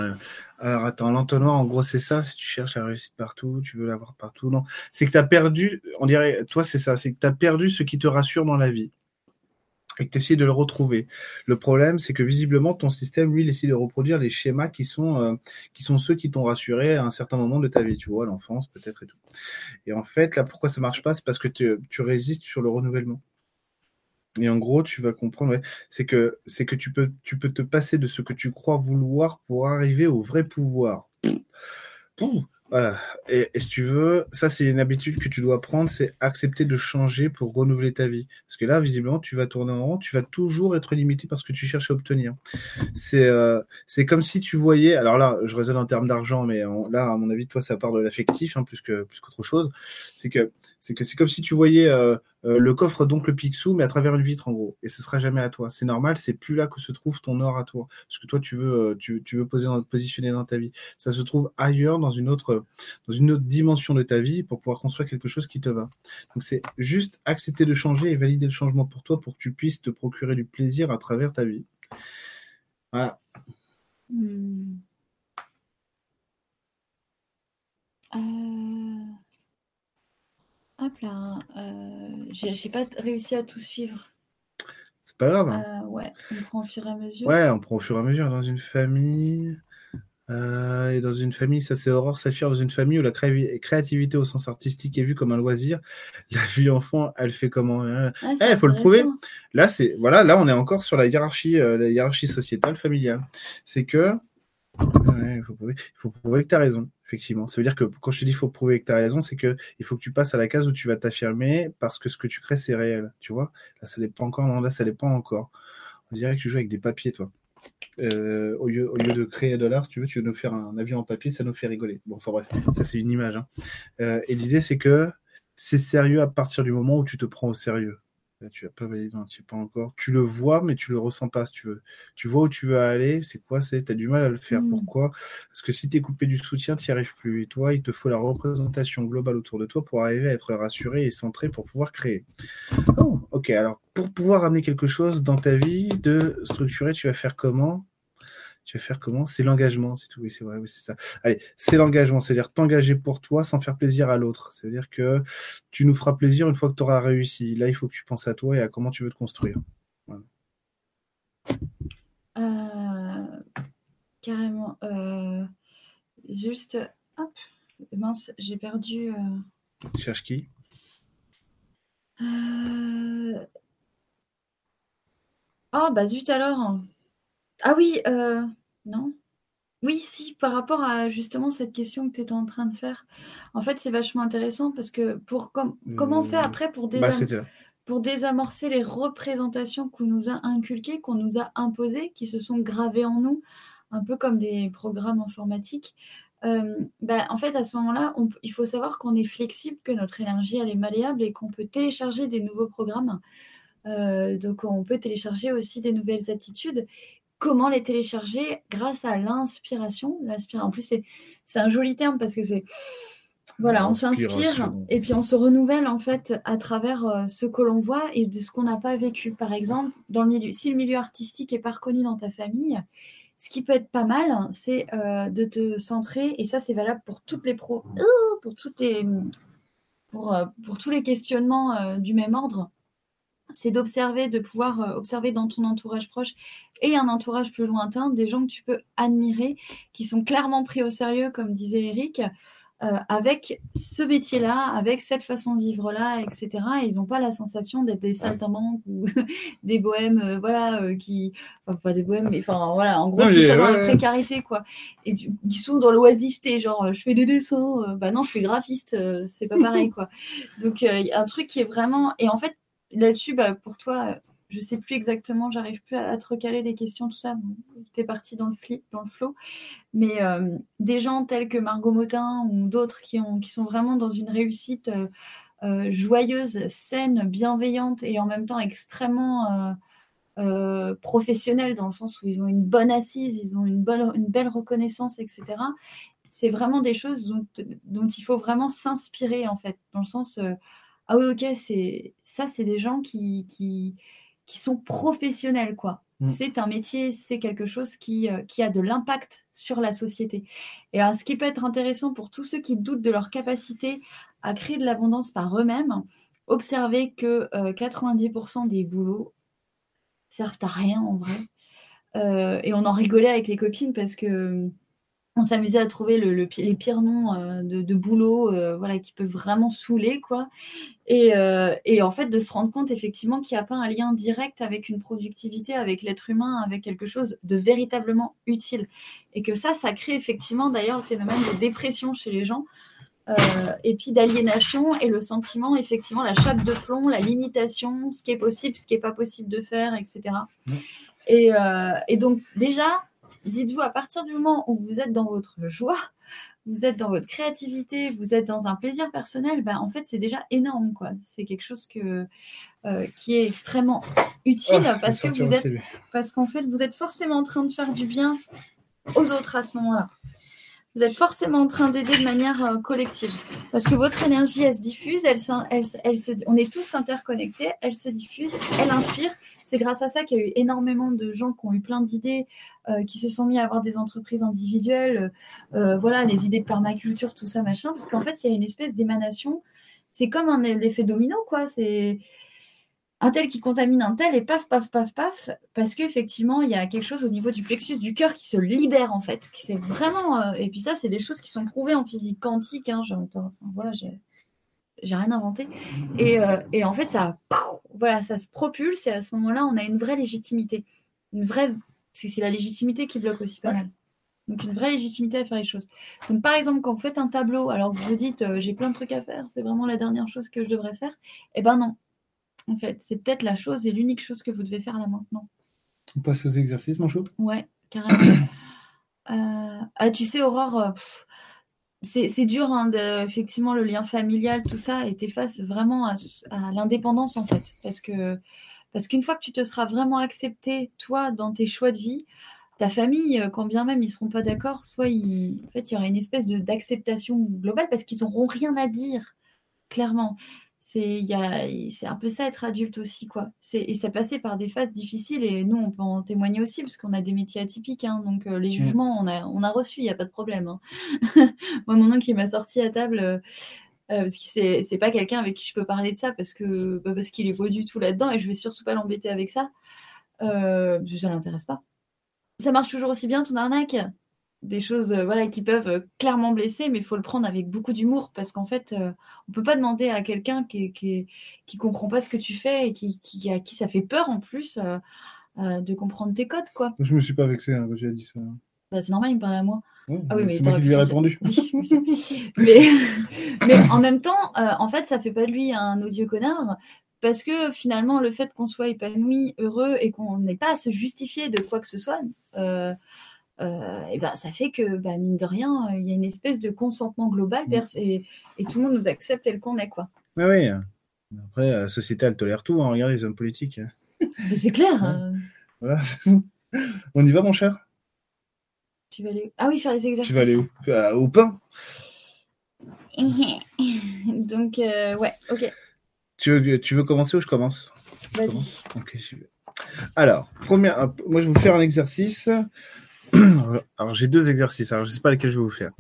Alors, attends, l'entonnoir, en gros, c'est ça, si tu cherches la réussite partout, tu veux l'avoir partout, non. C'est que tu as perdu, on dirait, toi, c'est ça, c'est que tu as perdu ce qui te rassure dans la vie et que tu essaies de le retrouver. Le problème, c'est que visiblement, ton système, lui, il essaie de reproduire les schémas qui sont, euh, qui sont ceux qui t'ont rassuré à un certain moment de ta vie, tu vois, l'enfance peut-être et tout. Et en fait, là, pourquoi ça marche pas C'est parce que tu résistes sur le renouvellement. Et en gros, tu vas comprendre, c'est que c'est que tu peux tu peux te passer de ce que tu crois vouloir pour arriver au vrai pouvoir. Voilà. Et, si tu veux, ça c'est une habitude que tu dois prendre, c'est accepter de changer pour renouveler ta vie. Parce que là, visiblement, tu vas tourner en rond, tu vas toujours être limité par ce que tu cherches à obtenir. C'est euh, c'est comme si tu voyais, alors là, je raisonne en termes d'argent, mais là, à mon avis, toi, ça part de l'affectif hein, plus que plus qu'autre chose. C'est que c'est que c'est comme si tu voyais euh, euh, le coffre donc le Picsou, mais à travers une vitre en gros. Et ce sera jamais à toi. C'est normal, c'est plus là que se trouve ton or à toi. Parce que toi, tu veux, euh, tu, veux positionner dans ta vie. Ça se trouve ailleurs, dans une autre, dans une autre dimension de ta vie, pour pouvoir construire quelque chose qui te va. Donc c'est juste accepter de changer et valider le changement pour toi, pour que tu puisses te procurer du plaisir à travers ta vie. Voilà. Hmm. Euh... Hop là, euh, j'ai pas réussi à tout suivre. C'est pas grave. Euh, ouais, on prend au fur et à mesure. Ouais, on prend au fur et à mesure dans une famille. Euh, et dans une famille, ça c'est Aurore Saphir, dans une famille où la créativité au sens artistique est vue comme un loisir, [LAUGHS] la vie enfant, elle fait comment Il ah, eh, faut le prouver. Là, c'est voilà, là on est encore sur la hiérarchie, la hiérarchie sociétale familiale. C'est que il faut prouver, faut prouver que tu as raison, effectivement. Ça veut dire que quand je te dis qu'il faut prouver que tu as raison, c'est que il faut que tu passes à la case où tu vas t'affirmer parce que ce que tu crées, c'est réel. Tu vois Là, ça n'est pas encore. Non, là, ça n'est pas encore. On dirait que tu joues avec des papiers, toi. Euh, au, lieu, au lieu de créer de l'art, si tu veux, tu veux nous faire un avion en papier, ça nous fait rigoler. Bon, enfin bref, ça c'est une image. Hein. Euh, et l'idée, c'est que c'est sérieux à partir du moment où tu te prends au sérieux tu n'as pas validé petit pas encore. Tu le vois, mais tu le ressens pas, si tu veux. Tu vois où tu veux aller, c'est quoi c'est Tu as du mal à le faire. Mm. Pourquoi? Parce que si tu es coupé du soutien, tu n'y arrives plus. Et toi, il te faut la représentation globale autour de toi pour arriver à être rassuré et centré pour pouvoir créer. Oh, ok. Alors, pour pouvoir amener quelque chose dans ta vie de structurer, tu vas faire comment? Tu vas faire comment? C'est l'engagement, c'est tout. Oui, c'est vrai, oui, c'est ça. Allez, c'est l'engagement, c'est-à-dire t'engager pour toi sans faire plaisir à l'autre. C'est-à-dire que tu nous feras plaisir une fois que tu auras réussi. Là, il faut que tu penses à toi et à comment tu veux te construire. Euh, carrément. Euh, juste, hop, mince, j'ai perdu. Euh... Cherche qui? Oh, bah zut alors. Ah oui, euh, non? Oui, si, par rapport à justement cette question que tu étais en train de faire. En fait, c'est vachement intéressant parce que pour comment on fait mmh. après pour, bah, pour désamorcer les représentations qu'on nous a inculquées, qu'on nous a imposées, qui se sont gravées en nous, un peu comme des programmes informatiques. Euh, bah, en fait, à ce moment-là, il faut savoir qu'on est flexible, que notre énergie, elle est malléable et qu'on peut télécharger des nouveaux programmes. Euh, donc, on peut télécharger aussi des nouvelles attitudes comment les télécharger grâce à l'inspiration. En plus, c'est un joli terme parce que c'est. Voilà, on s'inspire et puis on se renouvelle en fait à travers euh, ce que l'on voit et de ce qu'on n'a pas vécu. Par exemple, dans le milieu, si le milieu artistique est pas reconnu dans ta famille, ce qui peut être pas mal, c'est euh, de te centrer et ça c'est valable pour toutes les pros, pour toutes les, pour, euh, pour tous les questionnements du même ordre c'est d'observer, de pouvoir euh, observer dans ton entourage proche et un entourage plus lointain des gens que tu peux admirer, qui sont clairement pris au sérieux, comme disait Eric, euh, avec ce métier-là, avec cette façon de vivre-là, etc. Et ils n'ont pas la sensation d'être des saltimbanques ou [LAUGHS] des bohèmes, euh, voilà, qui, enfin pas des bohèmes, mais enfin voilà, en gros, qui sont dans la précarité, quoi. Et qui sont dans l'oisiveté, genre, je fais des dessins, bah non, je suis graphiste, c'est pas pareil, quoi. [LAUGHS] Donc il y a un truc qui est vraiment, et en fait, là-dessus, bah, pour toi, je sais plus exactement, j'arrive plus à, te recaler les questions, tout ça. Tu es parti dans le, flip, dans le flow. Mais euh, des gens tels que Margot Motin ou d'autres qui, sont vraiment dans une réussite euh, euh, joyeuse, saine, bienveillante et en même temps extrêmement professionnelle dans le sens où ils ont une bonne assise, ils ont une, belle reconnaissance, etc. C'est vraiment des choses dont il faut vraiment s'inspirer en fait, dans le sens ah oui, ok, c'est ça, c'est des gens qui, qui, qui sont professionnels, quoi. Mm. C'est un métier, c'est quelque chose qui, euh, qui a de l'impact sur la société. Et ce qui peut être intéressant pour tous ceux qui doutent de leur capacité à créer de l'abondance par eux-mêmes, observez que 90% euh, des boulots servent à rien en vrai. Euh, et on en rigolait avec les copines parce que on s'amusait à trouver le, les pires noms euh, de, boulot euh, voilà, qui peuvent vraiment saouler. quoi. Euh, et, en fait, de se rendre compte effectivement qu'il n'y a pas un lien direct avec une productivité, avec l'être humain, avec quelque chose de véritablement utile. Et que ça, ça crée effectivement d'ailleurs le phénomène de dépression chez les gens. et puis d'aliénation et le sentiment, effectivement, la chape de plomb, la limitation, ce qui est possible, ce qui n'est pas possible de faire, etc. Et, et donc déjà, dites-vous, à partir du moment où vous êtes dans votre joie, vous êtes dans votre créativité, vous êtes dans un plaisir personnel, ben, en fait, c'est déjà énorme. quoi. C'est quelque chose que, euh, qui est extrêmement utile ah, parce que vous êtes, parce qu'en fait, vous êtes forcément en train de faire du bien aux autres à ce moment-là vous êtes forcément en train d'aider de manière euh, collective. Parce que votre énergie, elle se diffuse, elle, se, on est tous interconnectés, elle se diffuse, elle inspire. C'est grâce à ça qu'il y a eu énormément de gens qui ont eu plein d'idées, euh, qui se sont mis à avoir des entreprises individuelles, euh, voilà, des idées de permaculture, tout ça, machin. Parce qu'en fait, il y a une espèce d'émanation. C'est comme un effet domino, quoi. C'est un tel qui contamine un tel et paf, paf, paf, paf, parce qu'effectivement, il y a quelque chose au niveau du plexus du cœur qui se libère en fait. C'est vraiment. euh, et puis ça, c'est des choses qui sont prouvées en physique quantique. Hein, voilà, j'ai j'ai rien inventé. Et, euh, et en fait, ça, voilà, ça se propulse et à ce moment-là, on a une vraie légitimité. Une vraie. Parce que c'est la légitimité qui bloque aussi pas mal. Donc une vraie légitimité à faire les choses. Donc par exemple, quand vous faites un tableau, alors que vous vous dites euh, j'ai plein de trucs à faire, c'est vraiment la dernière chose que je devrais faire, eh ben non. En fait, c'est peut-être la chose et l'unique chose que vous devez faire là maintenant. On passe aux exercices, mon chou? Ouais, carrément. [CLEARS THROAT] Euh, ah, tu sais, Aurore, euh, c'est dur, hein, de- effectivement, le lien familial, tout ça, et t'es face vraiment à, l'indépendance, en fait. Parce que parce qu'une fois que tu te seras vraiment accepté, toi, dans tes choix de vie, ta famille, euh, quand bien même ils seront pas d'accord, soit ils- en fait, il y aura une espèce de d'acceptation globale parce qu'ils n'auront rien à dire, clairement. C'est y a, c'est un peu ça être adulte aussi, quoi. C'est, et ça passait par des phases difficiles et nous, on peut en témoigner aussi parce qu'on a des métiers atypiques, hein, donc euh, les jugements, on a, on a reçu, il n'y a pas de problème. hein. [LAUGHS] Moi, mon oncle, il m'a sorti à table. euh, euh, parce que c'est c'est pas quelqu'un avec qui je peux parler de ça parce que bah, parce qu'il est pas du tout là-dedans et je vais surtout pas l'embêter avec ça euh, ça l'intéresse pas ça marche toujours aussi bien ton arnaque? Des choses euh, voilà qui peuvent euh, clairement blesser mais il faut le prendre avec beaucoup d'humour parce qu'en fait euh, on peut pas demander à quelqu'un qui, qui qui comprend pas ce que tu fais et qui, qui à qui ça fait peur en plus euh, euh, de comprendre tes codes quoi Je me suis pas vexé hein, quand j'ai dit ça. bah, c'est normal il me parlait à moi Ouais, Ah oui, mais c'est moi qui lui ai répondu. [LAUGHS] Oui, oui, c'est- mais, [LAUGHS] mais en même temps, en fait, ça fait pas de lui un odieux connard. Parce que finalement, le fait qu'on soit épanoui, heureux et qu'on n'ait pas à se justifier de quoi que ce soit, euh, et ben, ça fait que, bah, mine de rien, euh, il y a une espèce de consentement global Mm. et, et tout le monde nous accepte tel qu'on est. quoi. Oui, oui. Après, la société, elle tolère tout. Hein. Regarde les hommes politiques. Mais c'est clair. Euh, Voilà. [LAUGHS] On y va, mon cher? Tu vas aller... Ah oui, faire les exercices. Tu vas aller où? Euh, Au pain [LAUGHS] Donc, euh, ouais, ok, tu veux, tu veux commencer ou je commence? Vas-y. Ok, j'y vais. Alors, première, moi, je vais vous faire un exercice. [CLEARS THROAT] Alors, j'ai deux exercices. Alors, je sais pas lequel je vais vous faire.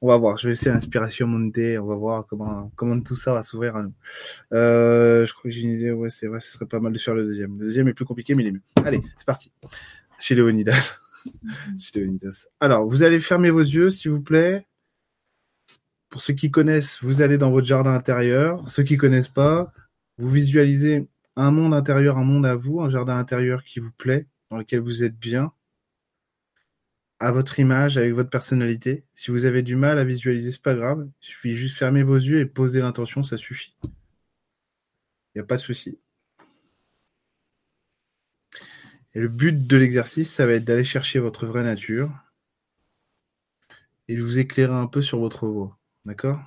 On va voir. Je vais laisser l'inspiration monter. On va voir comment, comment tout ça va s'ouvrir à nous. Euh, je crois que j'ai une idée. Ouais, c'est vrai. Ce serait pas mal de faire le deuxième. Le deuxième est plus compliqué, mais il est mieux. Allez, c'est parti. Chez. Chez Léonidas. Alors, vous allez fermer vos yeux, s'il vous plaît. Pour ceux qui connaissent, vous allez dans votre jardin intérieur. Ceux qui connaissent pas, vous visualisez un monde intérieur, un monde à vous, un jardin intérieur qui vous plaît, dans lequel vous êtes bien, à votre image, avec votre personnalité. Si vous avez du mal à visualiser, c'est pas grave. Il suffit juste de fermer vos yeux et poser l'intention, ça suffit. Il n'y a pas de souci. Et le but de l'exercice, ça va être d'aller chercher votre vraie nature et de vous éclairer un peu sur votre voie. D'accord?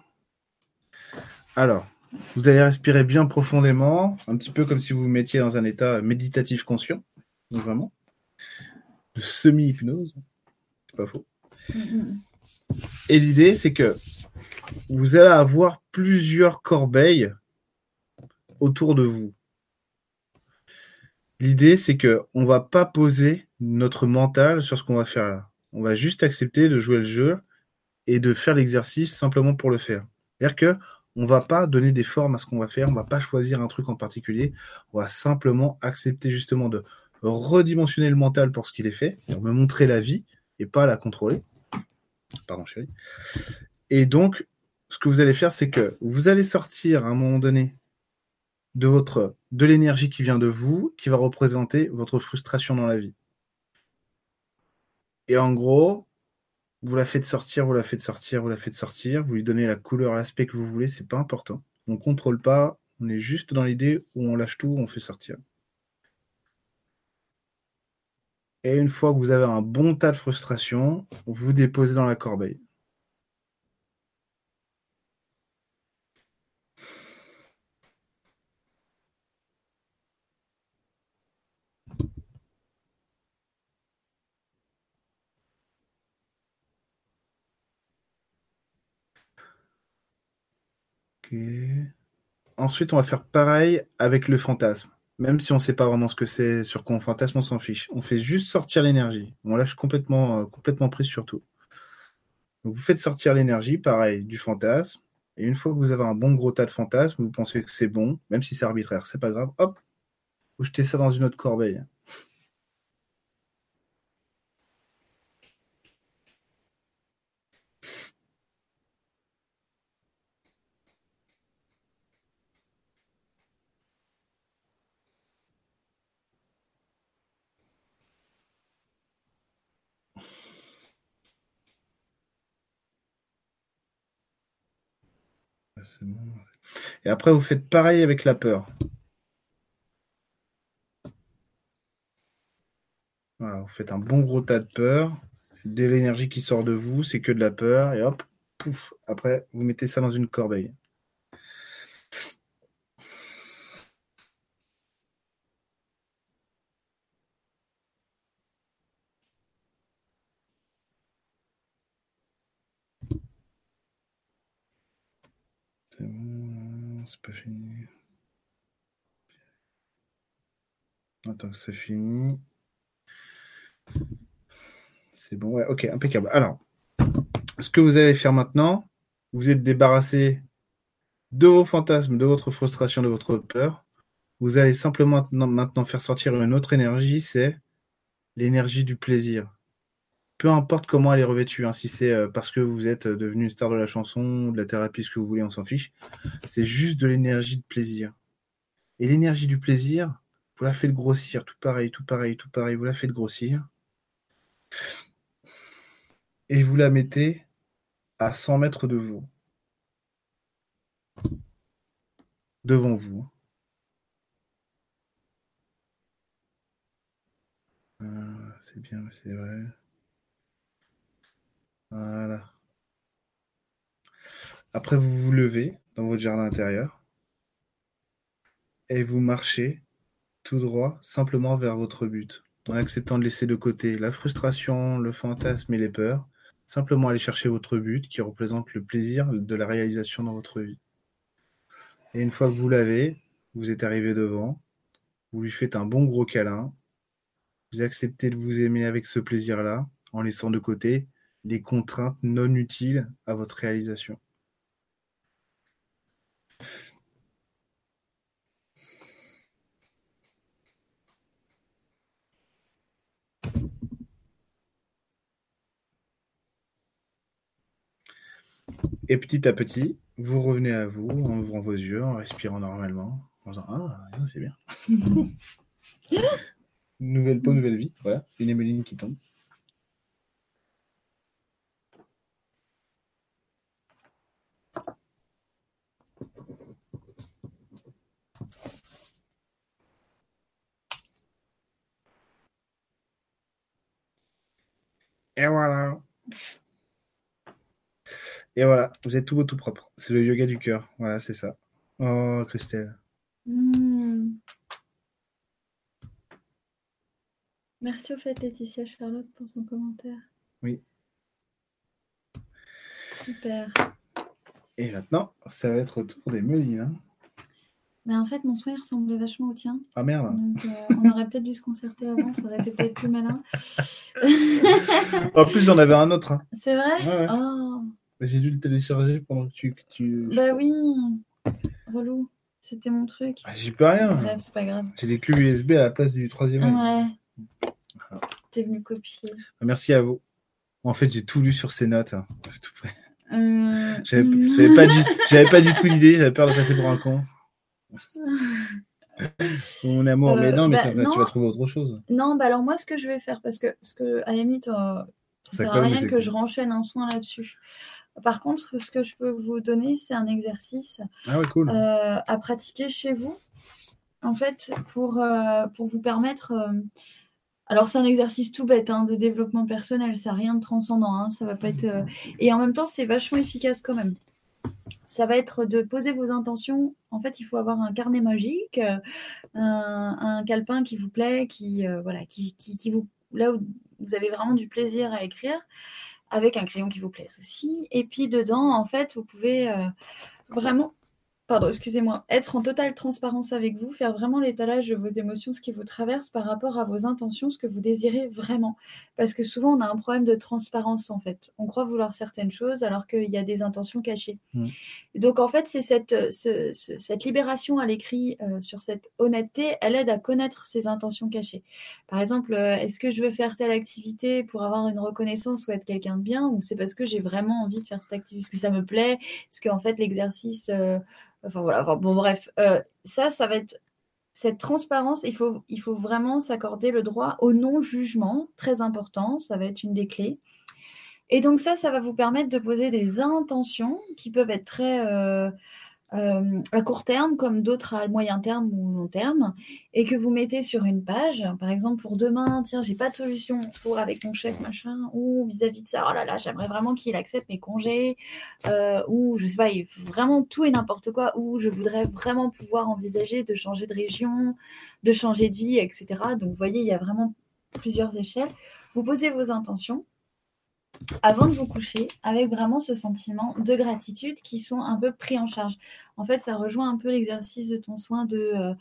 Alors, vous allez respirer bien profondément, un petit peu comme si vous vous mettiez dans un état méditatif conscient, vraiment, de semi-hypnose, pas faux. Mhm. Et l'idée, c'est que vous allez avoir plusieurs corbeilles autour de vous. L'idée, c'est que on va pas poser notre mental sur ce qu'on va faire là. On va juste accepter de jouer le jeu et de faire l'exercice simplement pour le faire. C'est-à-dire que on va pas donner des formes à ce qu'on va faire, on va pas choisir un truc en particulier, on va simplement accepter justement de redimensionner le mental pour ce qu'il est fait, me montrer la vie et pas la contrôler. Pardon chérie. Et donc, ce que vous allez faire, c'est que vous allez sortir à un moment donné de votre de l'énergie qui vient de vous, qui va représenter votre frustration dans la vie. Et en gros, vous la faites sortir, vous la faites sortir, vous la faites sortir, vous lui donnez la couleur, l'aspect que vous voulez, c'est pas important. On contrôle pas, on est juste dans l'idée où on lâche tout, on fait sortir. Et une fois que vous avez un bon tas de frustration, vous déposez dans la corbeille. Ensuite, on va faire pareil avec le fantasme. Même si on ne sait pas vraiment ce que c'est, sur quoi on fantasme, on s'en fiche. On fait juste sortir l'énergie. On lâche complètement, euh, complètement prise sur tout. Donc, vous faites sortir l'énergie, pareil, du fantasme. Et une fois que vous avez un bon gros tas de fantasmes, vous pensez que c'est bon, même si c'est arbitraire, c'est pas grave, hop, Ou jeter ça dans une autre corbeille. Et après, vous faites pareil avec la peur. Voilà, vous faites un bon gros tas de peur. Dès l'énergie qui sort de vous, c'est que de la peur. Et hop, pouf. Après, vous mettez ça dans une corbeille. C'est bon, c'est fini. Attends que c'est fini. C'est bon, ouais, ok, impeccable. Alors, ce que vous allez faire maintenant, vous êtes débarrassé de vos fantasmes, de votre frustration, de votre peur. Vous allez simplement maintenant faire sortir une autre énergie, c'est l'énergie du plaisir. Peu importe comment elle est revêtue, hein, si c'est euh, parce que vous êtes devenu une star de la chanson, de la thérapie, ce que vous voulez, on s'en fiche. C'est juste de l'énergie de plaisir. Et l'énergie du plaisir, vous la faites grossir, tout pareil, tout pareil, tout pareil, vous la faites grossir. Et vous la mettez à 100 mètres de vous. Devant vous. Ah, c'est bien, c'est vrai. Voilà. Après, vous vous levez dans votre jardin intérieur et vous marchez tout droit, simplement vers votre but, en acceptant de laisser de côté la frustration, le fantasme et les peurs. Simplement aller chercher votre but qui représente le plaisir de la réalisation dans votre vie. Et une fois que vous l'avez, vous êtes arrivé devant, vous lui faites un bon gros câlin, vous acceptez de vous aimer avec ce plaisir-là, en laissant de côté les contraintes non utiles à votre réalisation. Et petit à petit, vous revenez à vous en ouvrant vos yeux, en respirant normalement, en disant Ah, c'est bien. [LAUGHS] nouvelle peau, nouvelle vie. Voilà, une émeline qui tombe. Et voilà. Et voilà, vous êtes tout beau, tout propre. C'est le yoga du cœur. Voilà, c'est ça. Oh, Christelle. Hmm. Merci au fait, Laetitia Charlotte, pour son commentaire. Oui. Super. Et maintenant, ça va être au tour des melines. hein. Mais en fait, mon il ressemblait vachement au tien. Ah merde. Donc, euh, on aurait peut-être dû se concerter avant, ça aurait été peut-être plus malin. En plus, j'en avais un autre. hein. C'est vrai Ouais, ouais. Oh, J'ai dû le télécharger pendant que tu. que tu... bah oui. Relou. C'était mon truc. Ah, J'y peux rien. Bref, c'est pas grave. J'ai des clés USB à la place du troisième. Ouais. T'es venu copier. Merci à vous. En fait, j'ai tout lu sur ces notes. hein. J'ai tout. Euh, J'avais j'avais pas, du... j'avais pas du tout l'idée, j'avais peur de passer pour un con. Mon amour, mais Euh, non, mais bah, tu, vas- non. tu vas trouver autre chose. Non, bah alors moi, ce que je vais faire, parce que, parce que à la limite, euh, ça sert à rien que cool. je renchaîne un soin là-dessus. Par contre, ce que je peux vous donner, c'est un exercice Ah ouais, cool. euh, à pratiquer chez vous, en fait, pour, euh, pour vous permettre. euh, alors, c'est un exercice tout bête hein, de développement personnel, ça n'a rien de transcendant, hein, ça va pas être. Et en même temps, c'est vachement efficace quand même. Ça va être de poser vos intentions. En fait, il faut avoir un carnet magique, euh, un, calepin qui vous plaît, qui euh, voilà, qui, qui, qui vous là où vous avez vraiment du plaisir à écrire, avec un crayon qui vous plaise aussi. Et puis dedans, en fait, vous pouvez euh, vraiment pardon, excusez-moi, être en totale transparence avec vous, faire vraiment l'étalage de vos émotions, ce qui vous traverse par rapport à vos intentions, ce que vous désirez vraiment. Parce que souvent, on a un problème de transparence, en fait. On croit vouloir certaines choses alors qu'il y a des intentions cachées. Mm. Donc, en fait, c'est cette, ce- ce- cette libération à l'écrit euh, sur cette honnêteté, elle aide à connaître ses intentions cachées. Par exemple, euh, est-ce que je veux faire telle activité pour avoir une reconnaissance ou être quelqu'un de bien, ou c'est parce que j'ai vraiment envie de faire cette activité, parce que ça me plaît, parce qu'en fait, l'exercice... euh, Enfin voilà, bon bref, euh, ça, ça va être cette transparence, il faut, il faut vraiment s'accorder le droit au non-jugement, très important, ça va être une des clés. Et donc ça, ça va vous permettre de poser des intentions qui peuvent être très euh, euh, à court terme, comme d'autres à moyen terme ou long terme, et que vous mettez sur une page. Par exemple, pour demain, tiens, j'ai pas de solution pour avec mon chef, machin, ou vis-à-vis de ça, oh là là, j'aimerais vraiment qu'il accepte mes congés, euh, ou je sais pas, vraiment tout et n'importe quoi, ou je voudrais vraiment pouvoir envisager de changer de région, de changer de vie, etc. Donc, vous voyez, il y a vraiment plusieurs échelles. Vous posez vos intentions avant de vous coucher avec vraiment ce sentiment de gratitude qui sont un peu pris en charge. En fait, ça rejoint un peu l'exercice de ton soin de euh,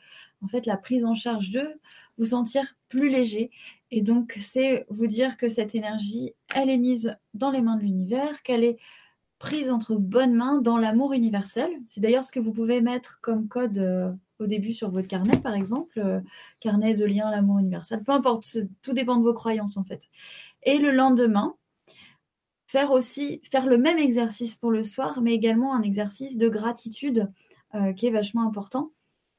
en fait la prise en charge de vous sentir plus léger et donc c'est vous dire que cette énergie, elle est mise dans les mains de l'univers, qu'elle est prise entre bonnes mains dans l'amour universel. C'est d'ailleurs ce que vous pouvez mettre comme code euh, au début sur votre carnet, par exemple, euh, carnet de lien, l'amour universel, peu importe, tout dépend de vos croyances en fait. Et le lendemain, faire aussi faire le même exercice pour le soir, mais également un exercice de gratitude euh, qui est vachement important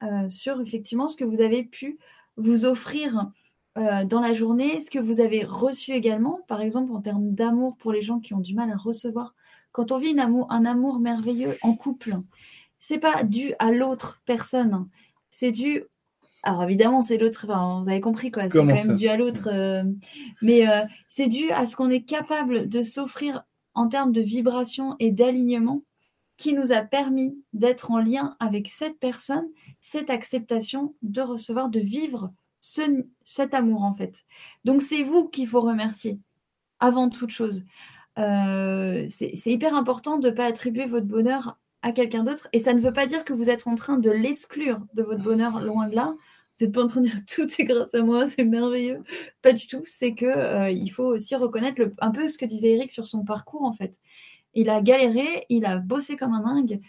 euh, sur effectivement ce que vous avez pu vous offrir euh, dans la journée, ce que vous avez reçu également, par exemple en termes d'amour pour les gens qui ont du mal à recevoir. Quand on vit un amour, un amour merveilleux en couple, c'est pas dû à l'autre personne, c'est dû alors évidemment, c'est l'autre, enfin, vous avez compris quoi, c'est quand même dû à l'autre, euh, mais euh, c'est dû à ce qu'on est capable de s'offrir en termes de vibration et d'alignement qui nous a permis d'être en lien avec cette personne, cette acceptation de recevoir, de vivre ce, cet amour en fait. Donc c'est vous qu'il faut remercier avant toute chose. Euh, c'est c'est hyper important de ne pas attribuer votre bonheur à quelqu'un d'autre et ça ne veut pas dire que vous êtes en train de l'exclure de votre bonheur, loin de là. Vous n'êtes pas en train de dire [LAUGHS] tout est grâce à moi, c'est merveilleux. Pas du tout. C'est que euh, il faut aussi reconnaître le, un peu ce que disait Eric sur son parcours en fait. Il a galéré, il a bossé comme un dingue.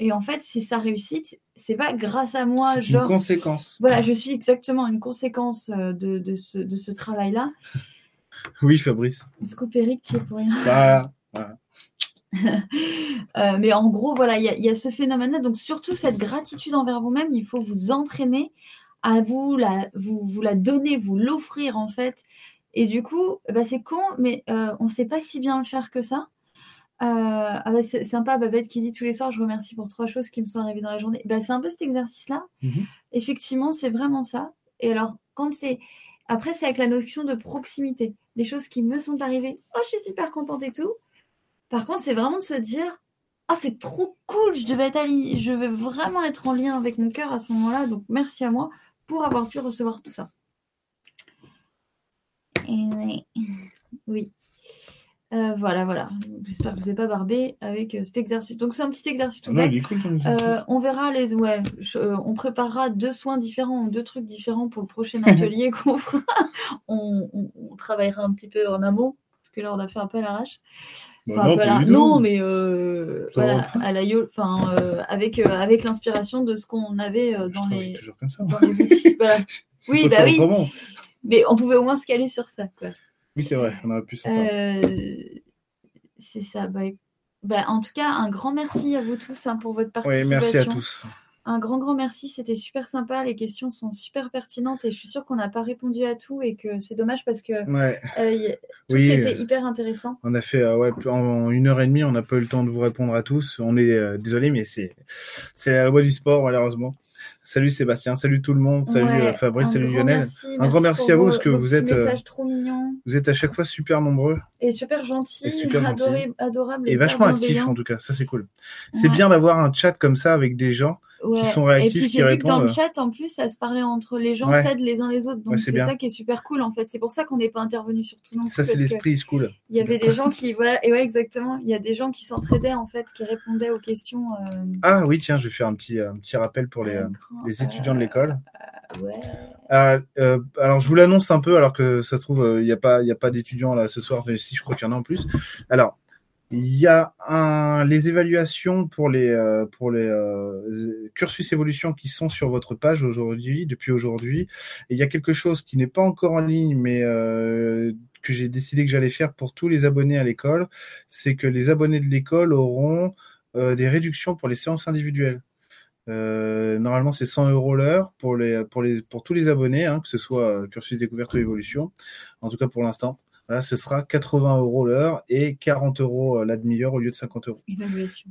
Et en fait, si ça réussit, c'est pas grâce à moi, C'est genre. une conséquence. Voilà, je suis exactement une conséquence euh, de, de ce, de ce travail-là. [LAUGHS] Oui, Fabrice. Scoop Eric, tu es pour rien. Voilà. [LAUGHS] voilà. [LAUGHS] Euh, mais en gros, voilà, il y, a- il y a ce phénomène-là. Donc, surtout, cette gratitude envers vous-même, il faut vous entraîner à vous la, vous, vous la donner, vous l'offrir, en fait. Et du coup, bah, c'est con, mais euh, on ne sait pas si bien le faire que ça. Euh, ah bah, c'est sympa, Babette qui dit tous les soirs, je remercie pour trois choses qui me sont arrivées dans la journée. Bah, c'est un peu cet exercice-là. Mhm. Effectivement, c'est vraiment ça. Et alors, quand c'est. Après, c'est avec la notion de proximité. Les choses qui me sont arrivées, oh, je suis super contente et tout. Par contre, c'est vraiment de se dire Ah, c'est trop cool, je devais être je vais vraiment être en lien avec mon cœur à ce moment-là, donc merci à moi pour avoir pu recevoir tout ça. Et oui. Euh, voilà, voilà. J'espère que je vous ai pas barbé avec euh, cet exercice. Donc, c'est un petit exercice tout Ah cool. Euh, on verra les. Ouais, je- on préparera deux soins différents, deux trucs différents pour le prochain [LAUGHS] atelier qu'on fera. On, on- on travaillera un petit peu en amont, parce que là, on a fait un peu à l'arrache. Bah Enfin, non, mais euh, voilà, à la yo- euh, avec, euh, avec l'inspiration de ce qu'on avait dans les, toujours comme ça. dans les outils. [LAUGHS] Voilà. Oui, bah oui. autrement. Mais on pouvait au moins se caler sur ça. Quoi. Oui, c'est vrai, on aurait pu c'est ça. Bah, bah, en tout cas, un grand merci à vous tous hein, pour votre Oui, participation. merci à tous. Un grand, grand merci. C'était super sympa. Les questions sont super pertinentes et je suis sûre qu'on n'a pas répondu à tout et que c'est dommage parce que Ouais, euh, tout oui, était euh, hyper intéressant. on a fait euh, ouais, en une heure et demie, on n'a pas eu le temps de vous répondre à tous. On est euh, désolé, mais c'est la loi du sport, malheureusement. Salut Sébastien, salut tout le monde, salut Ouais, Fabrice, salut Lionel. Merci, Un grand merci à vous, parce que vous êtes, trop Vous êtes à chaque fois super nombreux et super gentils, Et super adoré- adorables et vachement actifs en tout cas, ça c'est cool. C'est bien d'avoir un chat comme ça avec des gens Ouais. qui sont Et réactifs, puis qui j'ai vu que dans le chat, en plus, ça se parlait entre les gens, Ouais. s'aident les uns les autres. Donc Ouais, c'est ça qui est super cool en fait. C'est pour ça qu'on n'est pas intervenu sur tout non. Ça, c'est l'esprit school. Il y avait des [LAUGHS] gens qui, voilà, et ouais, exactement. Il y a des gens qui s'entraidaient en fait, qui répondaient aux questions. euh, Ah oui, tiens, je vais faire un petit, un petit rappel pour les, à euh, l'écran. les étudiants de l'école. Euh, ouais. Ah, euh, alors, je vous l'annonce un peu, alors que ça se trouve, euh, il n'y a pas, y a pas d'étudiants là ce soir, mais si, je crois qu'il y en a en plus. Alors, il y a un, les évaluations pour les, euh, euh, cursus évolution qui sont sur votre page aujourd'hui, depuis aujourd'hui. Et il y a quelque chose qui n'est pas encore en ligne, mais euh, que j'ai décidé que j'allais faire pour tous les abonnés à l'école, c'est que les abonnés de l'école auront des réductions pour les séances individuelles. Normalement, c'est 100 euros l'heure pour tous les abonnés, hein, que ce soit cursus découverte ou évolution. En tout cas pour l'instant, là, ce sera 80 euros l'heure et 40 euros euh, la demi-heure au lieu de 50 euros. Évaluation.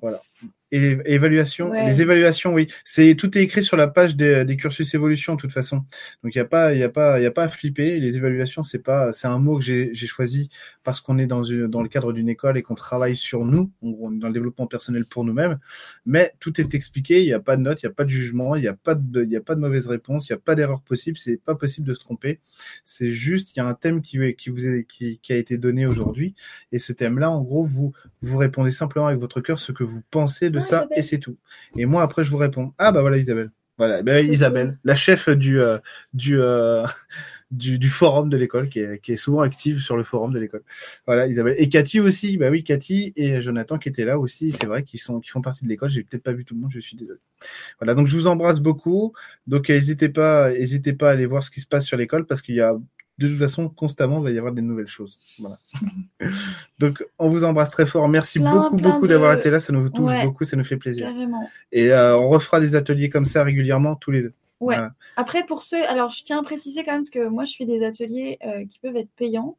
Et les évaluations, Ouais. les évaluations, oui, c'est tout est écrit sur la page des, des cursus évolution de toute façon. Donc il y a pas, il y a pas, il y a pas à flipper. Les évaluations, c'est pas, c'est un mot que j'ai choisi parce qu'on est dans une, dans le cadre d'une école et qu'on travaille sur nous, on est dans le développement personnel pour nous-mêmes. Mais tout est expliqué. Il n'y a pas de notes, il n'y a pas de jugement, il n'y a pas de, il y a pas de mauvaise réponse, il n'y a pas d'erreur possible. C'est pas possible de se tromper. C'est juste, il y a un thème qui, qui vous est, qui, qui a été donné aujourd'hui et ce thème-là, en gros, vous vous répondez simplement avec votre cœur ce que vous pensez de ça et c'est tout. Et moi après je vous réponds. Ah bah voilà Isabelle. Voilà, ben, Isabelle, la chef du euh, du, euh, [LAUGHS] du du forum de l'école qui est, qui est souvent active sur le forum de l'école. Voilà Isabelle et Cathy aussi. Bah oui Cathy et Jonathan qui étaient là aussi. C'est vrai qu'ils sont qui font partie de l'école. J'ai peut-être pas vu tout le monde. Je suis désolé. Voilà donc je vous embrasse beaucoup. Donc euh, n'hésitez pas n'hésitez pas à aller voir ce qui se passe sur l'école parce qu'il y a de toute façon, constamment, il va y avoir des nouvelles choses. Voilà. [LAUGHS] Donc, on vous embrasse très fort. Merci Plein, beaucoup, plein beaucoup de- d'avoir été là. Ça nous touche Ouais. beaucoup, ça nous fait plaisir. Carrément. Et euh, on refera des ateliers comme ça régulièrement, tous les deux. Ouais. Voilà. Après, pour ceux, alors je tiens à préciser quand même parce que moi je fais des ateliers euh, qui peuvent être payants,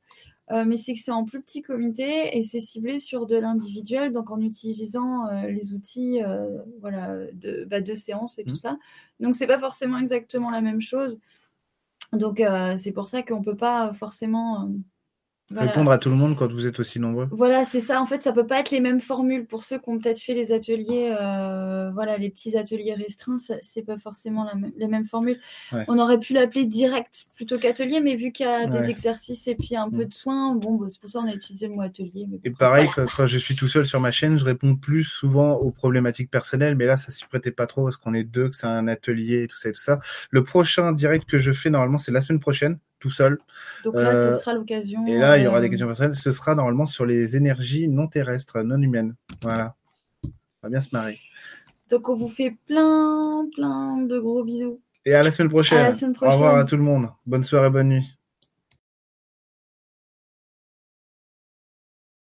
euh, mais c'est que c'est en plus petit comité et c'est ciblé sur de l'individuel, donc en utilisant euh, les outils euh, voilà, de, bah, de séance et tout Mhm. ça. Donc c'est pas forcément exactement la même chose. Donc euh, c'est pour ça qu'on peut pas forcément euh, voilà. Répondre à tout le monde quand vous êtes aussi nombreux. Voilà, c'est ça. En fait, ça peut pas être les mêmes formules pour ceux qui ont peut-être fait les ateliers, euh, voilà, les petits ateliers restreints. C'est pas forcément la les mêmes formules. Ouais. On aurait pu l'appeler direct plutôt qu'atelier, mais vu qu'il y a des exercices et puis un peu Mm. de soins, bon, bah, c'est pour ça qu'on a utilisé le mot atelier. mais Et pareil, voilà. quand, quand je suis tout seul sur ma chaîne, je réponds plus souvent aux problématiques personnelles, mais là, ça s'y prêtait pas trop parce qu'on est deux, que c'est un atelier et tout ça et tout ça. Le prochain direct que je fais, normalement, c'est la semaine prochaine, tout seul. Donc là, Euh, ce sera l'occasion. Et là, il y aura euh, des questions personnelles. Ce sera normalement sur les énergies non terrestres, non humaines. Voilà. On va bien se marrer. Donc on vous fait plein, plein de gros bisous. Et à la semaine prochaine. À la semaine Au revoir prochaine. à tout le monde. Bonne soirée, bonne nuit.